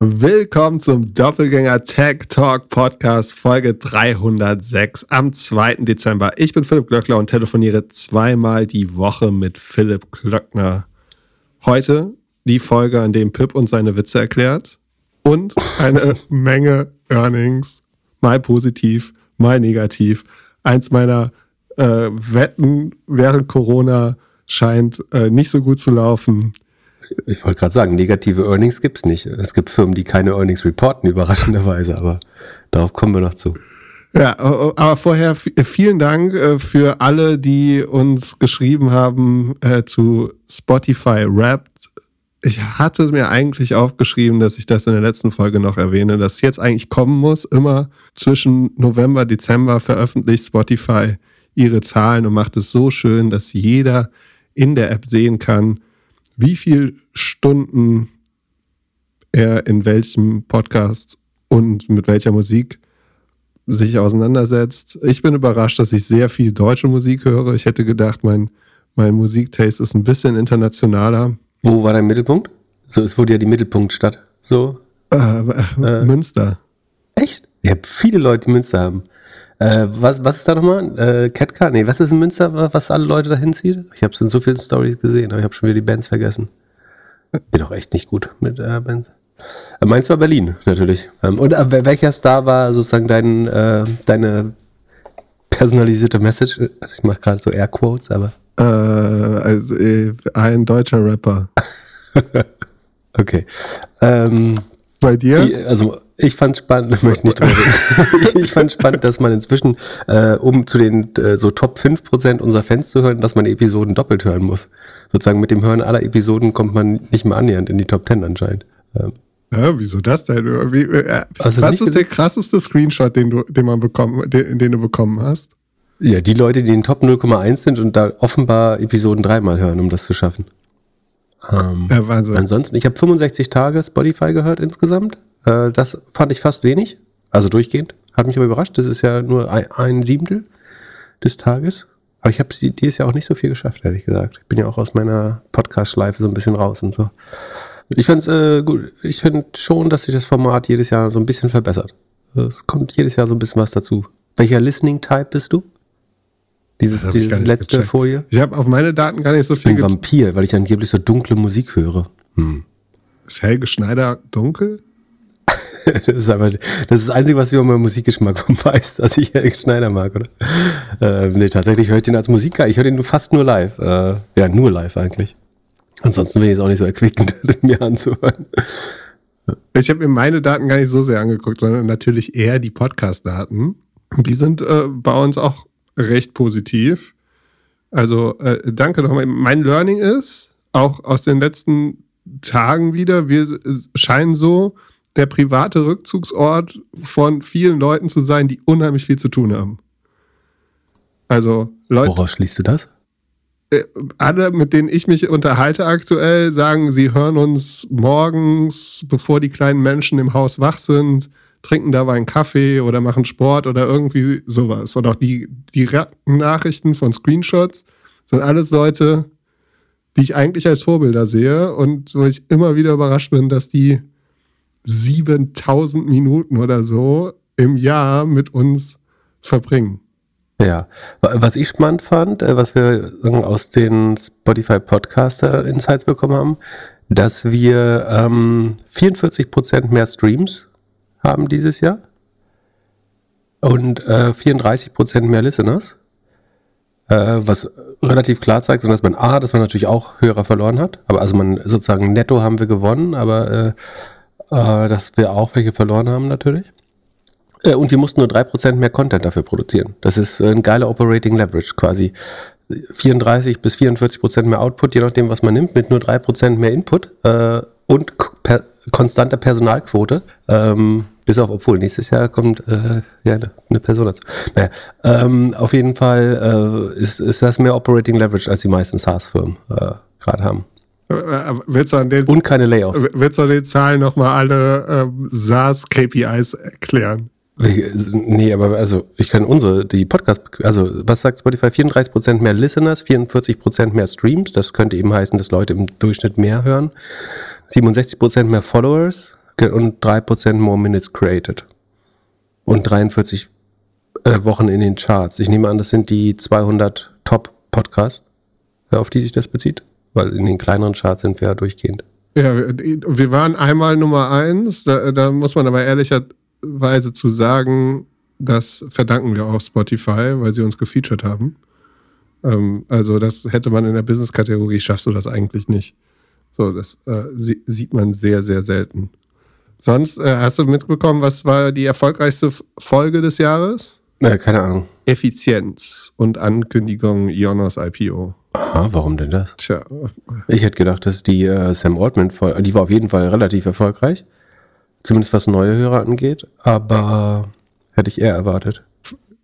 Willkommen zum Doppelgänger Tech Talk Podcast Folge 306 am 2. Dezember. Ich bin Philipp Glöckler und telefoniere zweimal die Woche mit Philipp Glöckner. Heute die Folge, an dem Pip uns seine Witze erklärt und eine Menge Earnings, mal positiv, mal negativ. Eins meiner äh, Wetten während Corona scheint äh, nicht so gut zu laufen. Ich wollte gerade sagen, negative Earnings gibt es nicht. Es gibt Firmen, die keine Earnings reporten, überraschenderweise, aber darauf kommen wir noch zu. Ja, aber vorher vielen Dank äh, für alle, die uns geschrieben haben äh, zu Spotify Wrapped. Ich hatte mir eigentlich aufgeschrieben, dass ich das in der letzten Folge noch erwähne, dass jetzt eigentlich kommen muss. Immer zwischen November, Dezember veröffentlicht Spotify ihre Zahlen und macht es so schön, dass jeder in der App sehen kann, wie viel Stunden er in welchem Podcast und mit welcher Musik sich auseinandersetzt. Ich bin überrascht, dass ich sehr viel deutsche Musik höre. Ich hätte gedacht, mein, mein Musiktaste ist ein bisschen internationaler. Wo war dein Mittelpunkt? So, es wurde ja die Mittelpunktstadt. So. Äh, äh, Münster. Echt? Ich habe viele Leute, die Münster haben. Äh, was, was ist da nochmal? Äh, Catcar? Nee, was ist in Münster, was alle Leute dahin zieht? Ich habe es in so vielen Stories gesehen, aber ich habe schon wieder die Bands vergessen. Bin doch echt nicht gut mit äh, Bands. Äh, meins war Berlin, natürlich. Ähm, und äh, welcher Star war sozusagen dein, äh, deine personalisierte Message? Also ich mache gerade so Airquotes, aber. Äh, also, äh, ein deutscher Rapper. okay. Ähm, Bei dir? Also ich fand spannend, möchte nicht drüber reden. ich fand spannend, dass man inzwischen, äh, um zu den äh, so Top 5% unserer Fans zu hören, dass man Episoden doppelt hören muss. Sozusagen mit dem Hören aller Episoden kommt man nicht mehr annähernd in die Top 10 anscheinend. Ähm. Ja, wieso das denn? Wie, äh, was ist der krasseste Screenshot, den du, den man bekommen, den, den du bekommen hast? Ja, die Leute, die in Top 0,1 sind und da offenbar Episoden dreimal hören, um das zu schaffen. Ähm, ja, Wahnsinn. Ansonsten, ich habe 65 Tage Spotify gehört insgesamt. Äh, das fand ich fast wenig, also durchgehend. Hat mich aber überrascht. Das ist ja nur ein, ein Siebtel des Tages. Aber ich habe dieses Jahr auch nicht so viel geschafft, ehrlich gesagt. Ich bin ja auch aus meiner Podcast-Schleife so ein bisschen raus und so. Ich fand äh, gut. Ich finde schon, dass sich das Format jedes Jahr so ein bisschen verbessert. Es kommt jedes Jahr so ein bisschen was dazu. Welcher Listening-Type bist du? Dieses, dieses letzte gecheckt. Folie? Ich habe auf meine Daten gar nicht so viel. Ich bin Vampir, weil ich angeblich so dunkle Musik höre. Hm. Ist Helge Schneider dunkel? das ist aber das, ist das Einzige, was du über meinen Musikgeschmack weißt, dass ich Eric Schneider mag, oder? Äh, nee, tatsächlich höre ich den als Musiker. Ich höre den fast nur live. Äh, ja, nur live eigentlich. Ansonsten bin ich es auch nicht so erquickend, mir anzuhören. Ich habe mir meine Daten gar nicht so sehr angeguckt, sondern natürlich eher die Podcast-Daten. Die sind äh, bei uns auch recht positiv. Also äh, danke nochmal. Mein Learning ist, auch aus den letzten Tagen wieder, wir scheinen so der private Rückzugsort von vielen Leuten zu sein, die unheimlich viel zu tun haben. Also Leute. Woraus schließt du das? Äh, alle, mit denen ich mich unterhalte aktuell, sagen, sie hören uns morgens, bevor die kleinen Menschen im Haus wach sind, trinken dabei einen Kaffee oder machen Sport oder irgendwie sowas. Und auch die direkten Nachrichten von Screenshots sind alles Leute, die ich eigentlich als Vorbilder sehe und wo ich immer wieder überrascht bin, dass die 7000 Minuten oder so im Jahr mit uns verbringen. Ja, was ich spannend fand, äh, was wir aus den Spotify Podcaster Insights bekommen haben, dass wir ähm, 44 Prozent mehr Streams haben dieses Jahr und äh, 34 Prozent mehr Listeners, äh, was relativ klar zeigt, dass man A, dass man natürlich auch Hörer verloren hat, aber also man sozusagen netto haben wir gewonnen, aber äh, äh, dass wir auch welche verloren haben natürlich. Äh, und wir mussten nur 3% mehr Content dafür produzieren. Das ist ein geiler Operating Leverage quasi. 34 bis 44 Prozent mehr Output, je nachdem, was man nimmt, mit nur 3 Prozent mehr Input äh, und per konstanter Personalquote. Ähm, bis auf, obwohl nächstes Jahr kommt äh, ja eine, eine Person dazu. Naja, ähm, auf jeden Fall äh, ist, ist das mehr Operating Leverage, als die meisten SaaS-Firmen äh, gerade haben. Äh, äh, willst du an den, Und keine Layoffs. Willst du an den Zahlen nochmal alle ähm, SaaS-KPIs erklären? Nee, aber also ich kann unsere, die Podcast, also was sagt Spotify? 34% mehr Listeners, 44% mehr Streams. Das könnte eben heißen, dass Leute im Durchschnitt mehr hören. 67% mehr Followers und 3% more minutes created. Und 43 äh, Wochen in den Charts. Ich nehme an, das sind die 200 Top-Podcasts, auf die sich das bezieht. Weil in den kleineren Charts sind wir ja durchgehend. Ja, wir waren einmal Nummer eins. Da, da muss man aber ehrlicherweise zu sagen, das verdanken wir auch Spotify, weil sie uns gefeatured haben. Ähm, also das hätte man in der Business-Kategorie, schaffst du das eigentlich nicht. So, das äh, sieht man sehr, sehr selten. Sonst äh, hast du mitbekommen, was war die erfolgreichste Folge des Jahres? Äh, keine Ahnung. Effizienz und Ankündigung Ionos IPO. Aha, warum denn das? Tja. Ich hätte gedacht, dass die äh, Sam Altman, die war auf jeden Fall relativ erfolgreich. Zumindest was neue Hörer angeht. Aber hätte ich eher erwartet.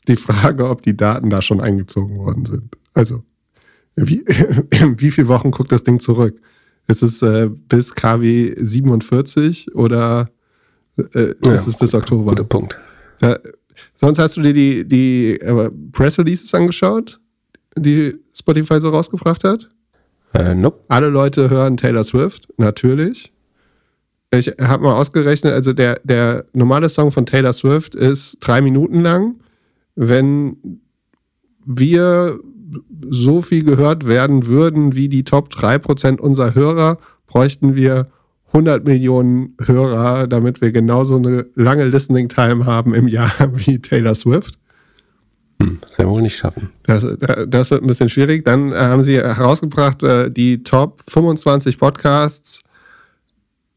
Die Frage, ob die Daten da schon eingezogen worden sind. Also, wie, wie viele Wochen guckt das Ding zurück? Ist es äh, bis KW 47 oder äh, ist ja, es bis Oktober? Guter Punkt. Ja, sonst hast du dir die, die äh, Press Releases angeschaut, die Spotify so rausgebracht hat? Äh, nope. Alle Leute hören Taylor Swift, natürlich. Ich habe mal ausgerechnet, also der, der normale Song von Taylor Swift ist drei Minuten lang. Wenn wir so viel gehört werden würden wie die Top 3% unserer Hörer, bräuchten wir 100 Millionen Hörer, damit wir genauso eine lange Listening Time haben im Jahr wie Taylor Swift. Hm, das werden wir wohl nicht schaffen. Das, das wird ein bisschen schwierig. Dann äh, haben sie herausgebracht, äh, die Top 25 Podcasts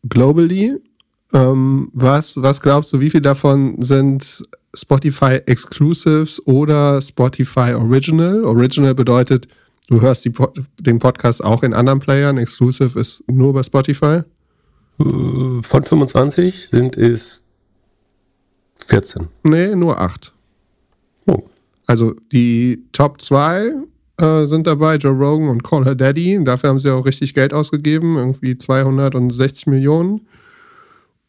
globally. Ähm, was, was glaubst du, wie viel davon sind Spotify Exclusives oder Spotify Original. Original bedeutet, du hörst die, den Podcast auch in anderen Playern. Exclusive ist nur bei Spotify. Von 25 sind es 14. Nee, nur 8. Also die Top 2 äh, sind dabei, Joe Rogan und Call Her Daddy. Dafür haben sie auch richtig Geld ausgegeben, irgendwie 260 Millionen.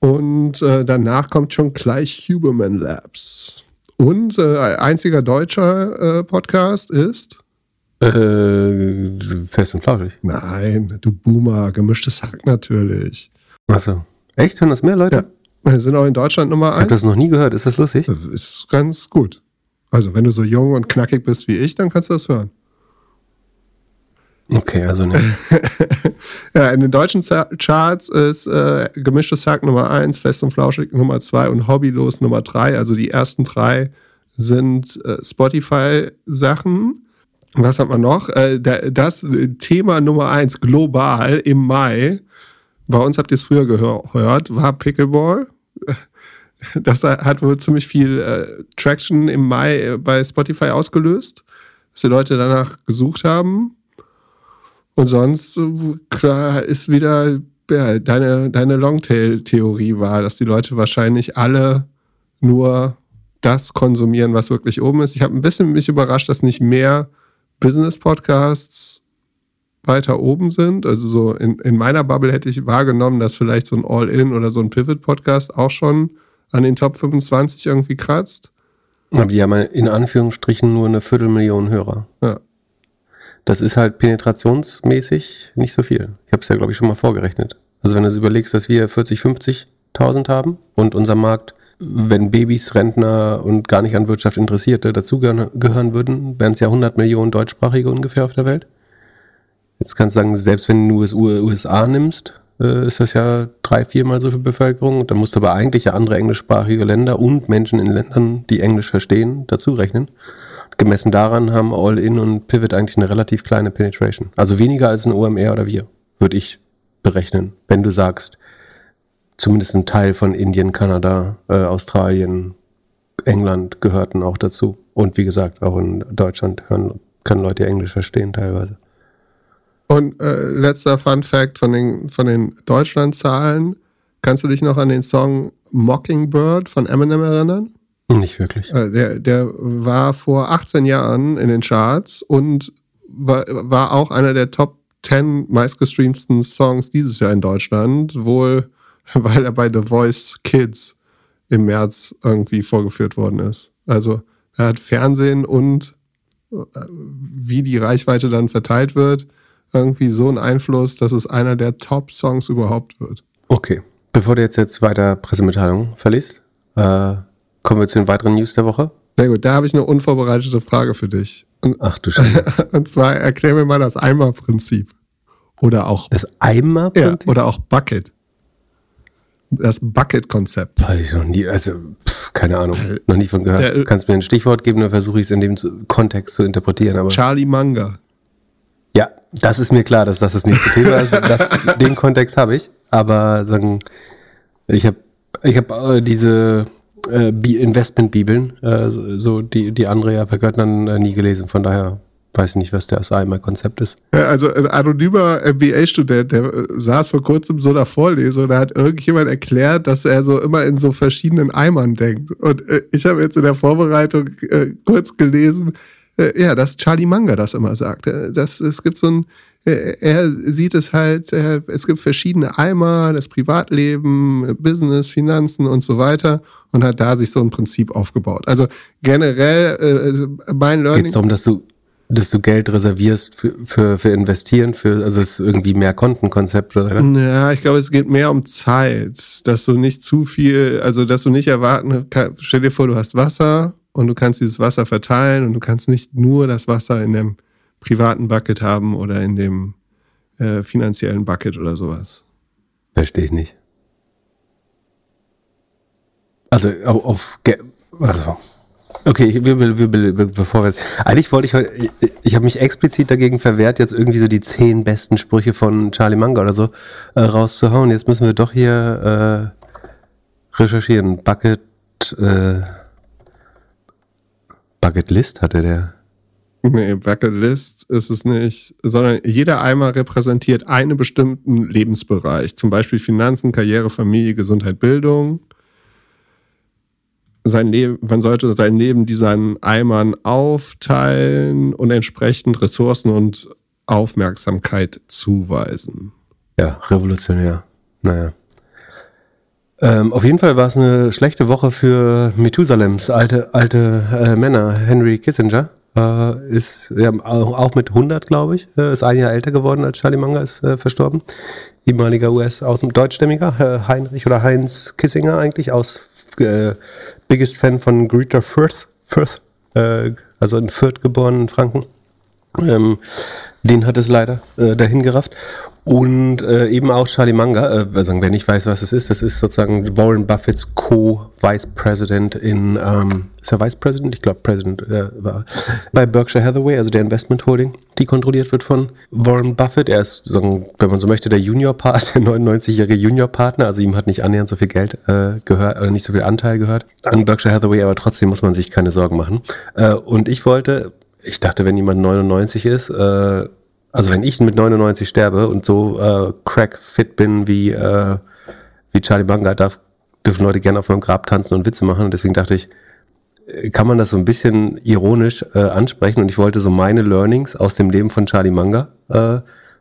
Und äh, danach kommt schon gleich Huberman Labs. Und äh, einziger deutscher äh, Podcast ist. Äh, fest und flauschig. Nein, du Boomer, gemischtes Hack natürlich. Achso. Echt? Hören das mehr Leute? Ja. Wir sind auch in Deutschland Nummer eins. Ich habe das noch nie gehört. Ist das lustig? Das ist ganz gut. Also, wenn du so jung und knackig bist wie ich, dann kannst du das hören. Okay, also nicht. ja, in den deutschen Charts ist äh, gemischtes Hack Nummer 1, Fest und Flauschig Nummer 2 und Hobbylos Nummer 3. Also die ersten drei sind äh, Spotify-Sachen. Was hat man noch? Äh, das Thema Nummer 1 global im Mai, bei uns habt ihr es früher gehört, war Pickleball. Das hat wohl ziemlich viel äh, Traction im Mai äh, bei Spotify ausgelöst, dass die Leute danach gesucht haben. Und sonst, klar, ist wieder ja, deine, deine Longtail-Theorie war, dass die Leute wahrscheinlich alle nur das konsumieren, was wirklich oben ist. Ich habe ein bisschen mich überrascht, dass nicht mehr Business-Podcasts weiter oben sind. Also so in, in meiner Bubble hätte ich wahrgenommen, dass vielleicht so ein All-In oder so ein Pivot-Podcast auch schon an den Top 25 irgendwie kratzt. Aber die haben in Anführungsstrichen nur eine Viertelmillion Hörer. Ja. Das ist halt penetrationsmäßig nicht so viel. Ich habe es ja, glaube ich, schon mal vorgerechnet. Also wenn du überlegst, dass wir 40, 50.000 haben und unser Markt, wenn Babys, Rentner und gar nicht an Wirtschaft Interessierte dazugehören würden, wären es ja 100 Millionen Deutschsprachige ungefähr auf der Welt. Jetzt kannst du sagen, selbst wenn du USA nimmst, äh, ist das ja drei, viermal so viel Bevölkerung. Dann musst du aber eigentlich ja andere englischsprachige Länder und Menschen in Ländern, die Englisch verstehen, dazu rechnen gemessen daran haben All-In und Pivot eigentlich eine relativ kleine Penetration. Also weniger als ein OMR oder wir, würde ich berechnen. Wenn du sagst, zumindest ein Teil von Indien, Kanada, äh, Australien, England gehörten auch dazu. Und wie gesagt, auch in Deutschland hören, können Leute Englisch verstehen teilweise. Und äh, letzter Fun Fact von den, von den Deutschland-Zahlen. Kannst du dich noch an den Song Mockingbird von Eminem erinnern? Nicht wirklich. Äh, der, der war vor 18 Jahren in den Charts und war, war auch einer der Top 10 meistgestreamten Songs dieses Jahr in Deutschland, wohl weil er bei The Voice Kids im März irgendwie vorgeführt worden ist. Also er hat Fernsehen und äh, wie die Reichweite dann verteilt wird, irgendwie so einen Einfluss, dass es einer der Top-Songs überhaupt wird. Okay bevor du jetzt, jetzt weiter Pressemitteilungen verliest, äh, kommen wir zu den weiteren News der Woche. Sehr gut, da habe ich eine unvorbereitete Frage für dich. Und, Ach du Scheiße. und zwar erklär mir mal das Eimer-Prinzip. Oder auch. Das Eimer-Prinzip? Ja, oder auch Bucket. Das Bucket-Konzept. Habe ich noch nie, also pff, keine Ahnung, noch nie von gehört. Du kannst mir ein Stichwort geben, dann versuche ich es in dem Kontext zu interpretieren. Aber Charlie Manga. Das ist mir klar, dass das das nächste Thema ist. Das, den Kontext habe ich. Aber sagen, ich habe ich hab, äh, diese äh, Investment-Bibeln, äh, so die, die Andrea Vergöttern äh, nie gelesen. Von daher weiß ich nicht, was das einmal Konzept ist. Also ein anonymer MBA-Student, der äh, saß vor kurzem so einer Vorlesung, da hat irgendjemand erklärt, dass er so immer in so verschiedenen Eimern denkt. Und äh, ich habe jetzt in der Vorbereitung äh, kurz gelesen, äh, ja, dass Charlie Manga das immer sagt. Äh, das, es gibt so ein, äh, er sieht es halt, es gibt verschiedene Eimer, das Privatleben, Business, Finanzen und so weiter und hat da sich so ein Prinzip aufgebaut. Also generell mein Learning. Geht es darum, dass du dass du Geld reservierst für, für, für investieren, für, also es ist irgendwie mehr Kontenkonzept oder? Ja, ich glaube, es geht mehr um Zeit, dass du nicht zu viel, also dass du nicht erwarten, stell dir vor, du hast Wasser und du kannst dieses Wasser verteilen und du kannst nicht nur das Wasser in dem privaten Bucket haben oder in dem äh, finanziellen Bucket oder sowas. Verstehe ich nicht. Also auf, auf also Okay, ich, wir, wir, wir, bevor wir, eigentlich wollte ich heute, ich, ich habe mich explizit dagegen verwehrt, jetzt irgendwie so die zehn besten Sprüche von Charlie Munger oder so äh, rauszuhauen. Jetzt müssen wir doch hier äh, recherchieren. Bucket, äh, Bucket List hatte der. Nee, Bucket List ist es nicht, sondern jeder Eimer repräsentiert einen bestimmten Lebensbereich, zum Beispiel Finanzen, Karriere, Familie, Gesundheit, Bildung sein Leben, man sollte sein Leben diesen Eimern aufteilen und entsprechend Ressourcen und Aufmerksamkeit zuweisen. Ja, revolutionär. Naja. Ähm, auf jeden Fall war es eine schlechte Woche für Methusalems alte, alte äh, Männer. Henry Kissinger äh, ist ja, auch mit 100, glaube ich, äh, ist ein Jahr älter geworden als Charlie Munger ist äh, verstorben. Ehemaliger US-Außen, deutschstämmiger äh, Heinrich oder Heinz Kissinger eigentlich aus äh, biggest Fan von Greta Firth, Firth also in Fürth geboren in Franken. Ähm, den hat es leider äh, dahin gerafft. Und äh, eben auch Charlie Munger, äh, also wer nicht weiß, was es ist, das ist sozusagen Warren Buffetts Co-Vice President in, ähm, ist er Vice President? Ich glaube President äh, war bei Berkshire Hathaway, also der Investment Holding, die kontrolliert wird von Warren Buffett. Er ist, sagen, wenn man so möchte, der Junior-Part, der 99-jährige Junior-Partner, also ihm hat nicht annähernd so viel Geld äh, gehört, oder nicht so viel Anteil gehört an Berkshire Hathaway, aber trotzdem muss man sich keine Sorgen machen. Äh, und ich wollte, ich dachte, wenn jemand 99 ist, äh, also wenn ich mit 99 sterbe und so äh, crack-fit bin wie, äh, wie Charlie Munger, darf, dürfen Leute gerne auf meinem Grab tanzen und Witze machen. Und deswegen dachte ich, äh, kann man das so ein bisschen ironisch äh, ansprechen. Und ich wollte so meine Learnings aus dem Leben von Charlie Munger äh,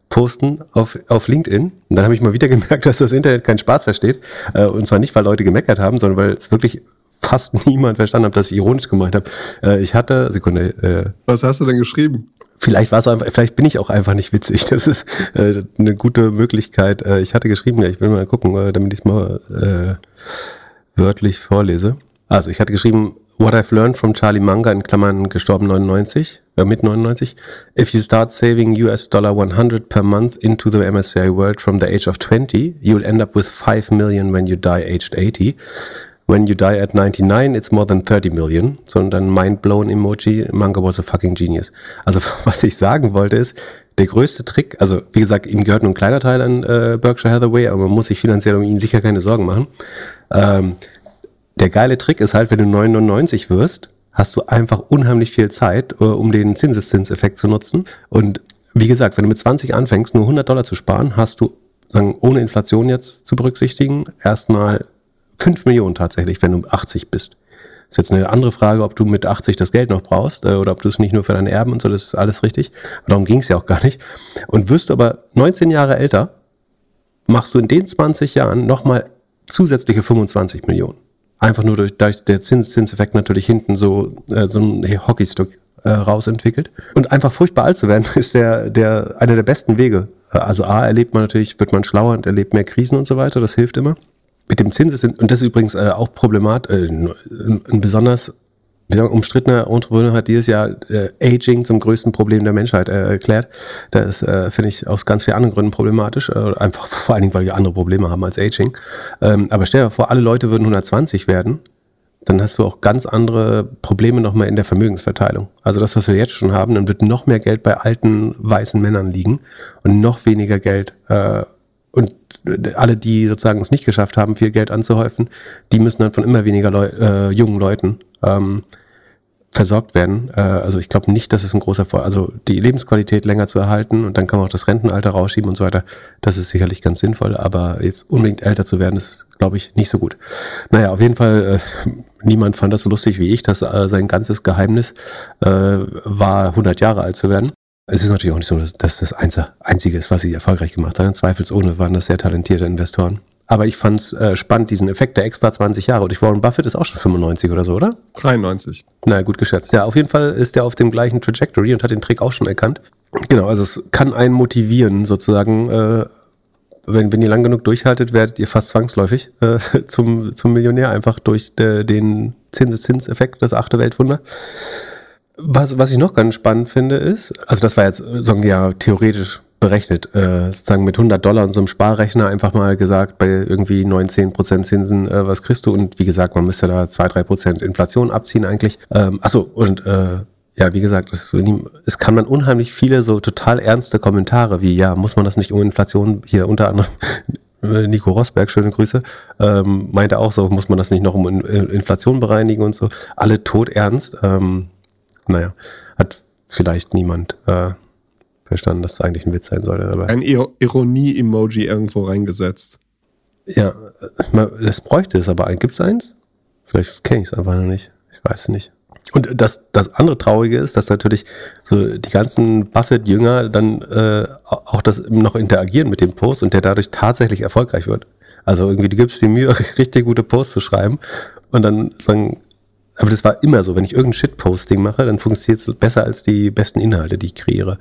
posten auf, auf LinkedIn. Und dann habe ich mal wieder gemerkt, dass das Internet keinen Spaß versteht. Äh, und zwar nicht, weil Leute gemeckert haben, sondern weil es wirklich fast niemand verstanden hat, dass ich ironisch gemeint habe. Äh, ich hatte, Sekunde. Äh, Was hast du denn geschrieben? Vielleicht war es einfach, vielleicht bin ich auch einfach nicht witzig. Das ist äh, eine gute Möglichkeit. Äh, ich hatte geschrieben, ja, ich will mal gucken, äh, damit ich es mal äh, wörtlich vorlese. Also ich hatte geschrieben, What I've learned from Charlie Munger in Klammern gestorben 99, äh, mit 99. If you start saving US dollar 100 per month into the MSCI world from the age of 20, you'll end up with 5 million when you die aged 80. When you die at 99, it's more than 30 million. Sondern mind-blown Emoji, Manga was a fucking genius. Also was ich sagen wollte ist, der größte Trick, also wie gesagt, ihm gehört nur ein kleiner Teil an äh, Berkshire Hathaway, aber man muss sich finanziell um ihn sicher keine Sorgen machen. Ähm, der geile Trick ist halt, wenn du 99 wirst, hast du einfach unheimlich viel Zeit, äh, um den Zinseszinseffekt zu nutzen. Und wie gesagt, wenn du mit 20 anfängst, nur 100 Dollar zu sparen, hast du, sagen, ohne Inflation jetzt zu berücksichtigen, erstmal 5 Millionen tatsächlich, wenn du 80 bist. Ist jetzt eine andere Frage, ob du mit 80 das Geld noch brauchst äh, oder ob du es nicht nur für deine Erben und so, das ist alles richtig. Darum ging es ja auch gar nicht. Und wirst du aber 19 Jahre älter, machst du in den 20 Jahren nochmal zusätzliche 25 Millionen. Einfach nur durch, durch der Zins Zinseffekt natürlich hinten so, äh, so ein Hockeystick äh, rausentwickelt. Und einfach furchtbar alt zu werden, ist der, der, einer der besten Wege. Also A, erlebt man natürlich, wird man schlauer und erlebt mehr Krisen und so weiter, das hilft immer. Mit dem Zinses sind, und das ist übrigens äh, auch problematisch, äh, ein besonders wie sagen, umstrittener Entrepreneur hat dieses Jahr äh, Aging zum größten Problem der Menschheit äh, erklärt. Das äh, finde ich aus ganz vielen anderen Gründen problematisch. Äh, einfach vor allen Dingen, weil wir andere Probleme haben als Aging. Ähm, aber stell dir vor, alle Leute würden 120 werden. Dann hast du auch ganz andere Probleme nochmal in der Vermögensverteilung. Also das, was wir jetzt schon haben, dann wird noch mehr Geld bei alten weißen Männern liegen und noch weniger Geld äh, und alle, die sozusagen es nicht geschafft haben, viel Geld anzuhäufen, die müssen dann von immer weniger Leu äh, jungen Leuten ähm, versorgt werden. Äh, also ich glaube nicht, dass es ein großer Vor also die Lebensqualität länger zu erhalten und dann kann man auch das Rentenalter rausschieben und so weiter. Das ist sicherlich ganz sinnvoll, aber jetzt unbedingt älter zu werden, ist, glaube ich, nicht so gut. Naja, auf jeden Fall, äh, niemand fand das so lustig wie ich, dass äh, sein ganzes Geheimnis äh, war, 100 Jahre alt zu werden. Es ist natürlich auch nicht so, dass das Einzige ist, was sie erfolgreich gemacht haben. Zweifelsohne waren das sehr talentierte Investoren. Aber ich fand es äh, spannend, diesen Effekt der extra 20 Jahre. Und ich Warren Buffett ist auch schon 95 oder so, oder? 93. Na, gut geschätzt. Ja, auf jeden Fall ist er auf dem gleichen Trajectory und hat den Trick auch schon erkannt. Genau, also es kann einen motivieren, sozusagen. Äh, wenn, wenn ihr lang genug durchhaltet, werdet ihr fast zwangsläufig äh, zum, zum Millionär, einfach durch de, den Zinseszinseffekt, das achte Weltwunder. Was, was ich noch ganz spannend finde, ist, also das war jetzt, sagen wir ja, theoretisch berechnet, äh, sozusagen mit 100 Dollar und so einem Sparrechner einfach mal gesagt, bei irgendwie 19 Prozent Zinsen, äh, was kriegst du? Und wie gesagt, man müsste da 2, 3 Prozent Inflation abziehen eigentlich. Ähm, achso, und äh, ja, wie gesagt, es, es kann man unheimlich viele so total ernste Kommentare wie, ja, muss man das nicht um Inflation, hier unter anderem Nico Rosberg, schöne Grüße, ähm, meinte auch so, muss man das nicht noch um Inflation bereinigen und so. Alle tot ernst. Ähm, naja, hat vielleicht niemand äh, verstanden, dass es eigentlich ein Witz sein sollte. Aber ein Ironie-Emoji irgendwo reingesetzt. Ja, das bräuchte es aber. Gibt es eins? Vielleicht kenne ich es einfach noch nicht. Ich weiß es nicht. Und das, das andere Traurige ist, dass natürlich so die ganzen Buffett-Jünger dann äh, auch das noch interagieren mit dem Post und der dadurch tatsächlich erfolgreich wird. Also irgendwie, du gibst dir Mühe, richtig gute Posts zu schreiben und dann sagen, aber das war immer so, wenn ich irgendein Shitposting mache, dann funktioniert es besser als die besten Inhalte, die ich kreiere.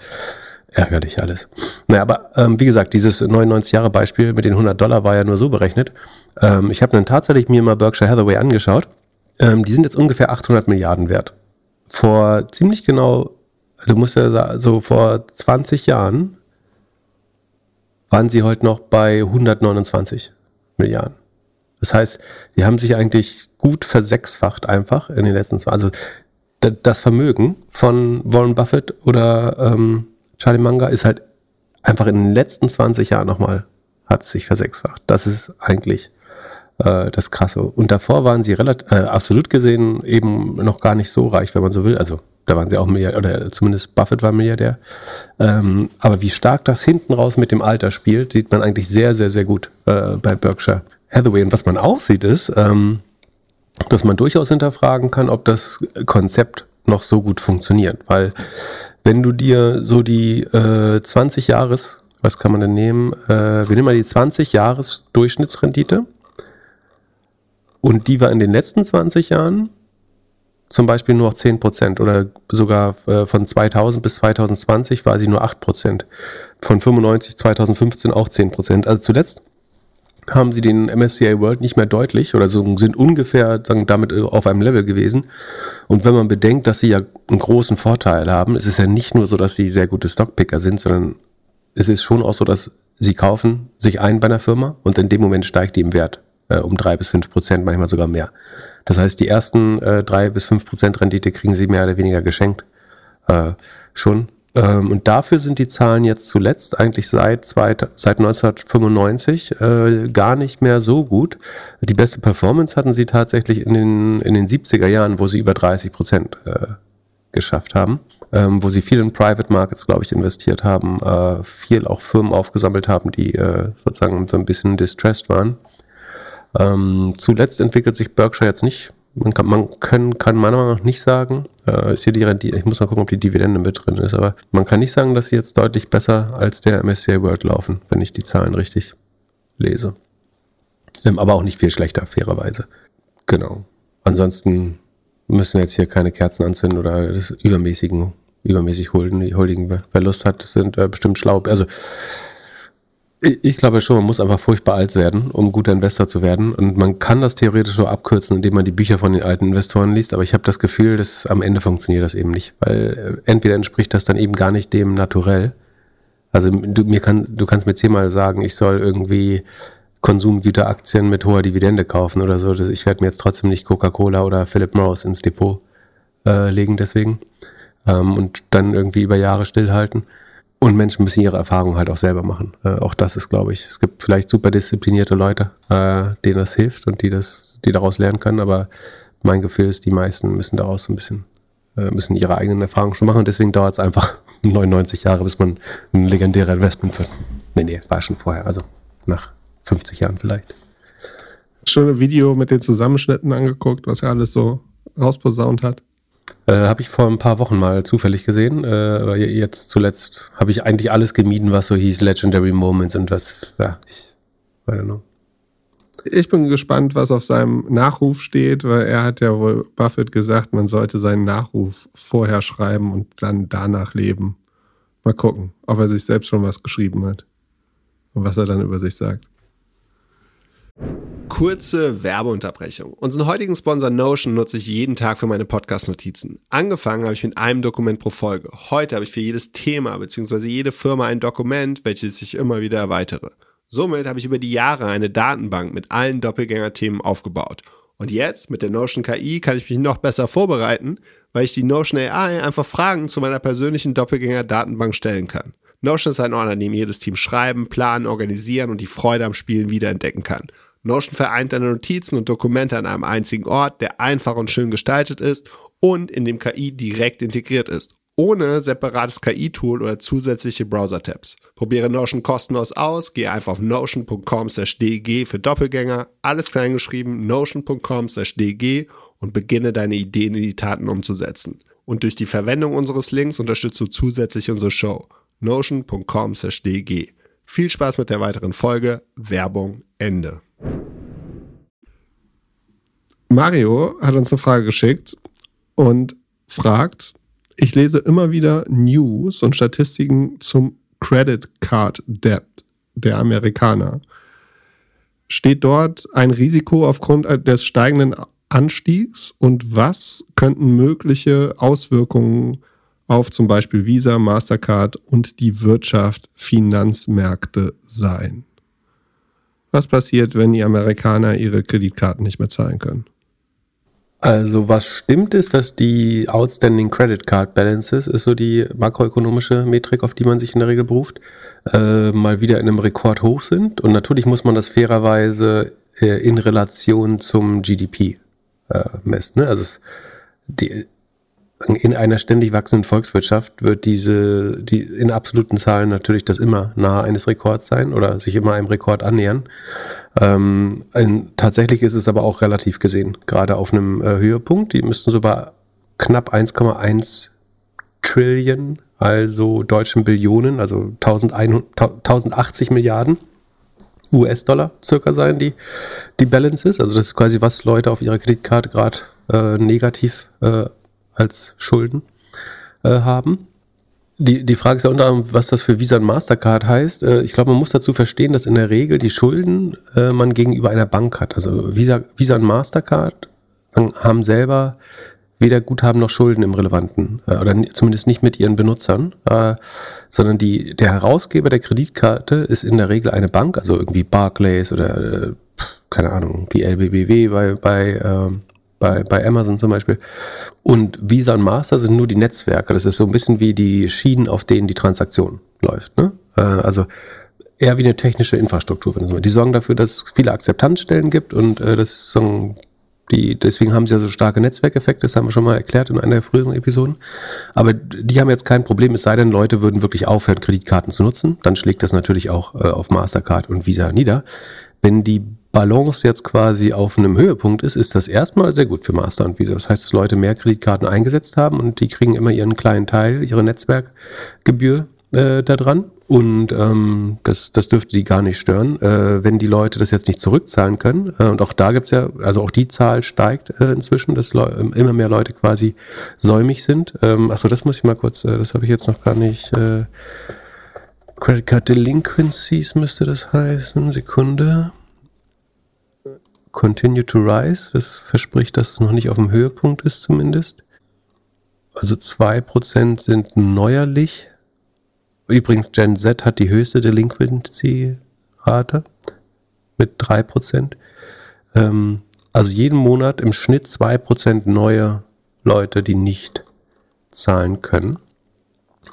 Ärgerlich alles. Naja, aber ähm, wie gesagt, dieses 99 Jahre Beispiel mit den 100 Dollar war ja nur so berechnet. Ähm, ich habe dann tatsächlich mir mal Berkshire Hathaway angeschaut. Ähm, die sind jetzt ungefähr 800 Milliarden wert. Vor ziemlich genau, du musst ja sagen, so vor 20 Jahren waren sie heute noch bei 129 Milliarden. Das heißt, die haben sich eigentlich gut versechsfacht einfach in den letzten zwei. Also das Vermögen von Warren Buffett oder ähm, Charlie Manga ist halt einfach in den letzten 20 Jahren nochmal, hat sich versechsfacht. Das ist eigentlich äh, das Krasse. Und davor waren sie relativ, äh, absolut gesehen eben noch gar nicht so reich, wenn man so will. Also da waren sie auch Milliardär, oder zumindest Buffett war Milliardär. Ähm, aber wie stark das hinten raus mit dem Alter spielt, sieht man eigentlich sehr, sehr, sehr gut äh, bei Berkshire. Hathaway. Und was man auch sieht, ist, ähm, dass man durchaus hinterfragen kann, ob das Konzept noch so gut funktioniert. Weil wenn du dir so die äh, 20 Jahres, was kann man denn nehmen? Äh, wir nehmen mal die 20 Jahres Durchschnittsrendite. Und die war in den letzten 20 Jahren zum Beispiel nur noch 10 Prozent oder sogar äh, von 2000 bis 2020 war sie nur 8 Prozent. Von 95 2015 auch 10 Prozent. Also zuletzt haben sie den MSCI World nicht mehr deutlich oder so sind ungefähr sagen, damit äh, auf einem Level gewesen. Und wenn man bedenkt, dass sie ja einen großen Vorteil haben, es ist ja nicht nur so, dass sie sehr gute Stockpicker sind, sondern es ist schon auch so, dass sie kaufen sich ein bei einer Firma und in dem Moment steigt die im Wert äh, um drei bis fünf Prozent, manchmal sogar mehr. Das heißt, die ersten äh, drei bis fünf Prozent Rendite kriegen sie mehr oder weniger geschenkt. Äh, schon ähm, und dafür sind die Zahlen jetzt zuletzt eigentlich seit, seit 1995 äh, gar nicht mehr so gut. Die beste Performance hatten sie tatsächlich in den, in den 70er Jahren, wo sie über 30 Prozent äh, geschafft haben. Ähm, wo sie viel in Private Markets, glaube ich, investiert haben, äh, viel auch Firmen aufgesammelt haben, die äh, sozusagen so ein bisschen distressed waren. Ähm, zuletzt entwickelt sich Berkshire jetzt nicht man kann, man können, kann meiner Meinung nach nicht sagen, äh, ist hier die Rendite, ich muss mal gucken, ob die Dividende mit drin ist, aber man kann nicht sagen, dass sie jetzt deutlich besser als der MSCI World laufen, wenn ich die Zahlen richtig lese. Ähm, aber auch nicht viel schlechter, fairerweise. Genau. Ansonsten müssen wir jetzt hier keine Kerzen anzünden oder übermäßigen, übermäßig holdigen, wer Lust hat, sind äh, bestimmt schlau. Also Ich glaube schon, man muss einfach furchtbar alt werden, um guter Investor zu werden. Und man kann das theoretisch so abkürzen, indem man die Bücher von den alten Investoren liest. Aber ich habe das Gefühl, dass am Ende funktioniert das eben nicht. Weil äh, entweder entspricht das dann eben gar nicht dem Naturell. Also du, mir kann, du kannst mir zehnmal sagen, ich soll irgendwie Konsumgüteraktien mit hoher Dividende kaufen oder so. Ich werde mir jetzt trotzdem nicht Coca-Cola oder Philip Morris ins Depot äh, legen deswegen. Ähm, und dann irgendwie über Jahre stillhalten. Und Menschen müssen ihre Erfahrungen halt auch selber machen. Äh, auch das ist, glaube ich, es gibt vielleicht super disziplinierte Leute, äh, denen das hilft und die das, die daraus lernen können, aber mein Gefühl ist, die meisten müssen daraus so ein bisschen, äh, müssen ihre eigenen Erfahrungen schon machen und deswegen dauert es einfach 99 Jahre, bis man ein legendärer Investment wird. Nee, nee, war schon vorher, also nach 50 Jahren vielleicht. Schon ein Video mit den Zusammenschnitten angeguckt, was er alles so rausposaunt hat. Äh, habe ich vor ein paar Wochen mal zufällig gesehen. Äh, aber jetzt zuletzt habe ich eigentlich alles gemieden, was so hieß Legendary Moments und was, ja, ich, I don't know. Ich bin gespannt, was auf seinem Nachruf steht, weil er hat ja wohl Buffett gesagt, man sollte seinen Nachruf vorher schreiben und dann danach leben. Mal gucken, ob er sich selbst schon was geschrieben hat und was er dann über sich sagt. Kurze Werbeunterbrechung. Unseren heutigen Sponsor Notion nutze ich jeden Tag für meine Podcast-Notizen. Angefangen habe ich mit einem Dokument pro Folge. Heute habe ich für jedes Thema bzw. jede Firma ein Dokument, welches ich immer wieder erweitere. Somit habe ich über die Jahre eine Datenbank mit allen Doppelgänger-Themen aufgebaut. Und jetzt mit der Notion KI kann ich mich noch besser vorbereiten, weil ich die Notion AI einfach Fragen zu meiner persönlichen Doppelgänger-Datenbank stellen kann. Notion ist ein Ort, an dem jedes Team schreiben, planen, organisieren und die Freude am Spielen wiederentdecken kann. Notion vereint deine Notizen und Dokumente an einem einzigen Ort, der einfach und schön gestaltet ist und in dem KI direkt integriert ist, ohne separates KI-Tool oder zusätzliche Browser-Tabs. Probiere Notion kostenlos aus, gehe einfach auf notion.com/dg für Doppelgänger, alles klein geschrieben, notion.com/dg und beginne deine Ideen in die Taten umzusetzen. Und durch die Verwendung unseres Links unterstützt du zusätzlich unsere Show. notion.com/dg. Viel Spaß mit der weiteren Folge. Werbung Ende. Mario hat uns eine Frage geschickt und fragt, ich lese immer wieder News und Statistiken zum Credit Card Debt der Amerikaner. Steht dort ein Risiko aufgrund des steigenden Anstiegs und was könnten mögliche Auswirkungen auf zum Beispiel Visa, Mastercard und die Wirtschaft, Finanzmärkte sein? Was passiert, wenn die Amerikaner ihre Kreditkarten nicht mehr zahlen können? Also was stimmt ist, dass die Outstanding Credit Card Balances ist so die makroökonomische Metrik, auf die man sich in der Regel beruft, äh, mal wieder in einem Rekord hoch sind. Und natürlich muss man das fairerweise äh, in Relation zum GDP äh, messen. Ne? Also es, die, in einer ständig wachsenden Volkswirtschaft wird diese, die in absoluten Zahlen natürlich das immer nahe eines Rekords sein oder sich immer einem Rekord annähern. Ähm, ein, tatsächlich ist es aber auch relativ gesehen, gerade auf einem äh, Höhepunkt. Die müssten so bei knapp 1,1 Trillion, also deutschen Billionen, also 1080 Milliarden US-Dollar circa sein, die, die Balances. Also das ist quasi, was Leute auf ihrer Kreditkarte gerade äh, negativ äh, als Schulden äh, haben. Die, die Frage ist ja unter anderem, was das für Visa und Mastercard heißt. Äh, ich glaube, man muss dazu verstehen, dass in der Regel die Schulden äh, man gegenüber einer Bank hat. Also Visa, Visa und Mastercard haben selber weder Guthaben noch Schulden im relevanten äh, oder zumindest nicht mit ihren Benutzern, äh, sondern die, der Herausgeber der Kreditkarte ist in der Regel eine Bank, also irgendwie Barclays oder äh, keine Ahnung, die LBBW bei, bei ähm, bei, bei Amazon zum Beispiel. Und Visa und Master sind nur die Netzwerke. Das ist so ein bisschen wie die Schienen, auf denen die Transaktion läuft. Ne? Äh, also eher wie eine technische Infrastruktur. Die sorgen dafür, dass es viele Akzeptanzstellen gibt und äh, das sagen, die, deswegen haben sie ja so starke Netzwerkeffekte, das haben wir schon mal erklärt in einer der früheren Episoden. Aber die haben jetzt kein Problem, es sei denn, Leute würden wirklich aufhören, Kreditkarten zu nutzen. Dann schlägt das natürlich auch äh, auf Mastercard und Visa nieder. Wenn die Balance jetzt quasi auf einem Höhepunkt ist, ist das erstmal sehr gut für Master und Visa. Das heißt, dass Leute mehr Kreditkarten eingesetzt haben und die kriegen immer ihren kleinen Teil, ihre Netzwerkgebühr äh, da dran. Und ähm, das, das dürfte die gar nicht stören, äh, wenn die Leute das jetzt nicht zurückzahlen können. Äh, und auch da gibt's ja, also auch die Zahl steigt äh, inzwischen, dass Leu immer mehr Leute quasi säumig sind. Ähm, achso, das muss ich mal kurz, äh, das habe ich jetzt noch gar nicht. Äh, Credit Card Delinquencies müsste das heißen. Sekunde. Continue to rise. Das verspricht, dass es noch nicht auf dem Höhepunkt ist, zumindest. Also 2% sind neuerlich. Übrigens, Gen Z hat die höchste Delinquency-Rate mit 3%. Ähm, also jeden Monat im Schnitt 2% neue Leute, die nicht zahlen können.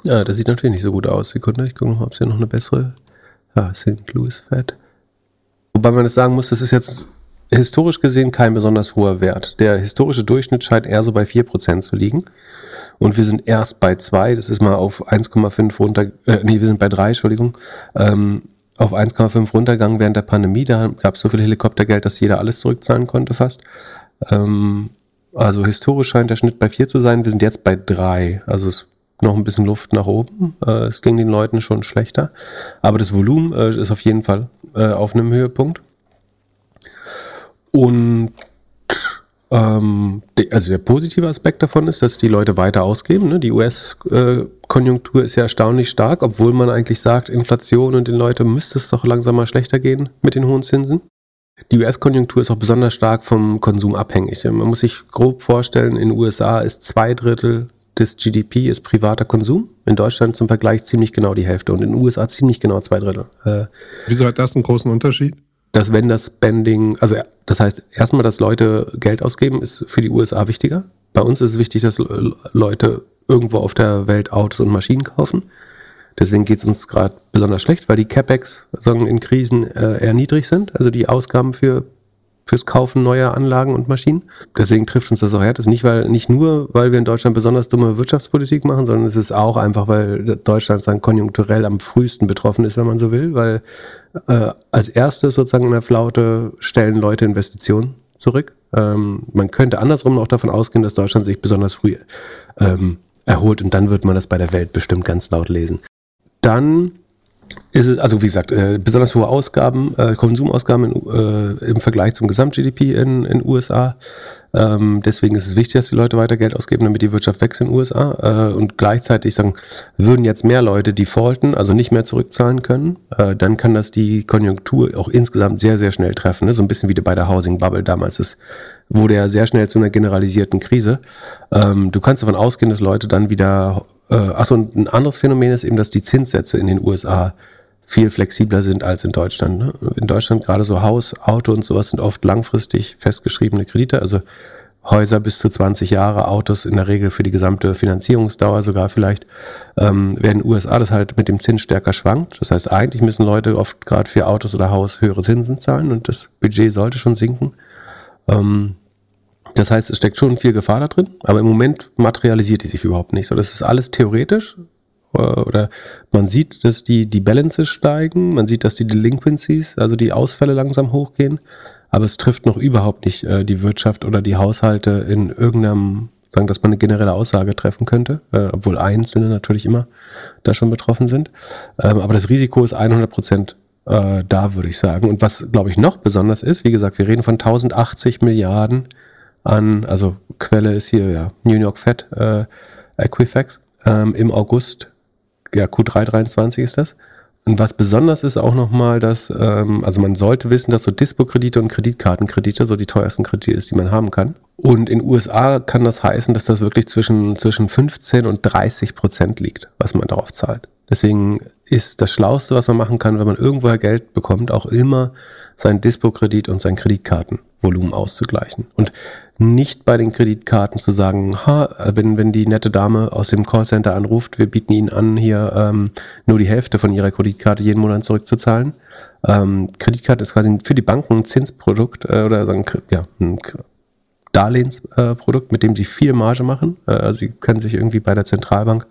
Ja, das sieht natürlich nicht so gut aus. Sekunde, ich gucke noch, ob es hier noch eine bessere. Ja, St. Louis Fed. Wobei man das sagen muss, das ist jetzt historisch gesehen kein besonders hoher Wert. Der historische Durchschnitt scheint eher so bei 4% zu liegen. Und wir sind erst bei 2, das ist mal auf 1,5 runter, äh, nee, wir sind bei 3, Entschuldigung, ähm, auf 1,5 runtergegangen während der Pandemie. Da gab es so viel Helikoptergeld, dass jeder alles zurückzahlen konnte fast. Ähm, also historisch scheint der Schnitt bei 4 zu sein. Wir sind jetzt bei 3. Also es ist noch ein bisschen Luft nach oben. Äh, es ging den Leuten schon schlechter. Aber das Volumen äh, ist auf jeden Fall äh, auf einem Höhepunkt. Und ähm, also der positive Aspekt davon ist, dass die Leute weiter ausgeben. Ne? Die US-Konjunktur ist ja erstaunlich stark, obwohl man eigentlich sagt, Inflation und den Leuten müsste es doch langsam mal schlechter gehen mit den hohen Zinsen. Die US-Konjunktur ist auch besonders stark vom Konsum abhängig. Man muss sich grob vorstellen, in den USA ist zwei Drittel des GDP ist privater Konsum. In Deutschland zum Vergleich ziemlich genau die Hälfte und in den USA ziemlich genau zwei Drittel. Äh, Wieso hat das einen großen Unterschied? Dass wenn das Spending, also das heißt erstmal, dass Leute Geld ausgeben, ist für die USA wichtiger. Bei uns ist es wichtig, dass Leute irgendwo auf der Welt Autos und Maschinen kaufen. Deswegen geht es uns gerade besonders schlecht, weil die CapEx sagen, in Krisen äh, eher niedrig sind, also die Ausgaben für fürs Kaufen neuer Anlagen und Maschinen. Deswegen trifft uns das auch härter. Nicht, weil, nicht nur, weil wir in Deutschland besonders dumme Wirtschaftspolitik machen, sondern es ist auch einfach, weil Deutschland dann konjunkturell am frühesten betroffen ist, wenn man so will, weil äh, als erstes sozusagen in der Flaute stellen Leute Investitionen zurück. Ähm, man könnte andersrum auch davon ausgehen, dass Deutschland sich besonders früh ähm, erholt und dann wird man das bei der Welt bestimmt ganz laut lesen. Dann ist also wie gesagt, äh, besonders hohe Ausgaben, äh, Konsumausgaben in, äh, im Vergleich zum Gesamt-GDP in den USA. Ähm, deswegen ist es wichtig, dass die Leute weiter Geld ausgeben, damit die Wirtschaft wächst in den USA. Äh, und gleichzeitig sagen, würden jetzt mehr Leute defaulten, also nicht mehr zurückzahlen können, äh, dann kann das die Konjunktur auch insgesamt sehr, sehr schnell treffen. Ne? So ein bisschen wie bei der Housing Bubble damals. Es wurde ja sehr schnell zu einer generalisierten Krise. Ähm, du kannst davon ausgehen, dass Leute dann wieder äh, achso, ein anderes Phänomen ist eben, dass die Zinssätze in den USA viel flexibler sind als in Deutschland. Ne? In Deutschland gerade so Haus, Auto und sowas sind oft langfristig festgeschriebene Kredite, also Häuser bis zu 20 Jahre, Autos in der Regel für die gesamte Finanzierungsdauer sogar vielleicht, ähm, während in den USA das halt mit dem Zins stärker schwankt. Das heißt, eigentlich müssen Leute oft gerade für Autos oder Haus höhere Zinsen zahlen und das Budget sollte schon sinken. Ähm, das heißt, es steckt schon viel Gefahr da drin, aber im Moment materialisiert die sich überhaupt nicht. So, das ist alles theoretisch. Äh, oder man sieht, dass die, die Balances steigen, man sieht, dass die Delinquencies, also die Ausfälle langsam hochgehen, aber es trifft noch überhaupt nicht äh, die Wirtschaft oder die Haushalte in irgendeinem, sagen, dass man eine generelle Aussage treffen könnte, äh, obwohl Einzelne natürlich immer da schon betroffen sind. Ähm, aber das Risiko ist 100 Prozent äh, da, würde ich sagen. Und was, glaube ich, noch besonders ist, wie gesagt, wir reden von 1080 Milliarden an, also Quelle ist hier ja New York Fed äh, Equifax ähm, im August, ja Q3 23 ist das. Und was besonders ist auch nochmal, dass, ähm, also man sollte wissen, dass so Dispo-Kredite und Kreditkartenkredite so die teuersten Kredite ist, die man haben kann. Und in USA kann das heißen, dass das wirklich zwischen, zwischen 15 und 30 Prozent liegt, was man darauf zahlt. Deswegen ist das Schlauste, was man machen kann, wenn man irgendwoher Geld bekommt, auch immer sein Dispo-Kredit und sein Kreditkartenvolumen auszugleichen. Und nicht bei den Kreditkarten zu sagen, ha, wenn, wenn die nette Dame aus dem Callcenter anruft, wir bieten Ihnen an, hier ähm, nur die Hälfte von Ihrer Kreditkarte jeden Monat zurückzuzahlen. Ähm, Kreditkarte ist quasi für die Banken ein Zinsprodukt äh, oder sagen, ja, ein Darlehensprodukt, äh, mit dem sie viel Marge machen. Äh, also sie können sich irgendwie bei der Zentralbank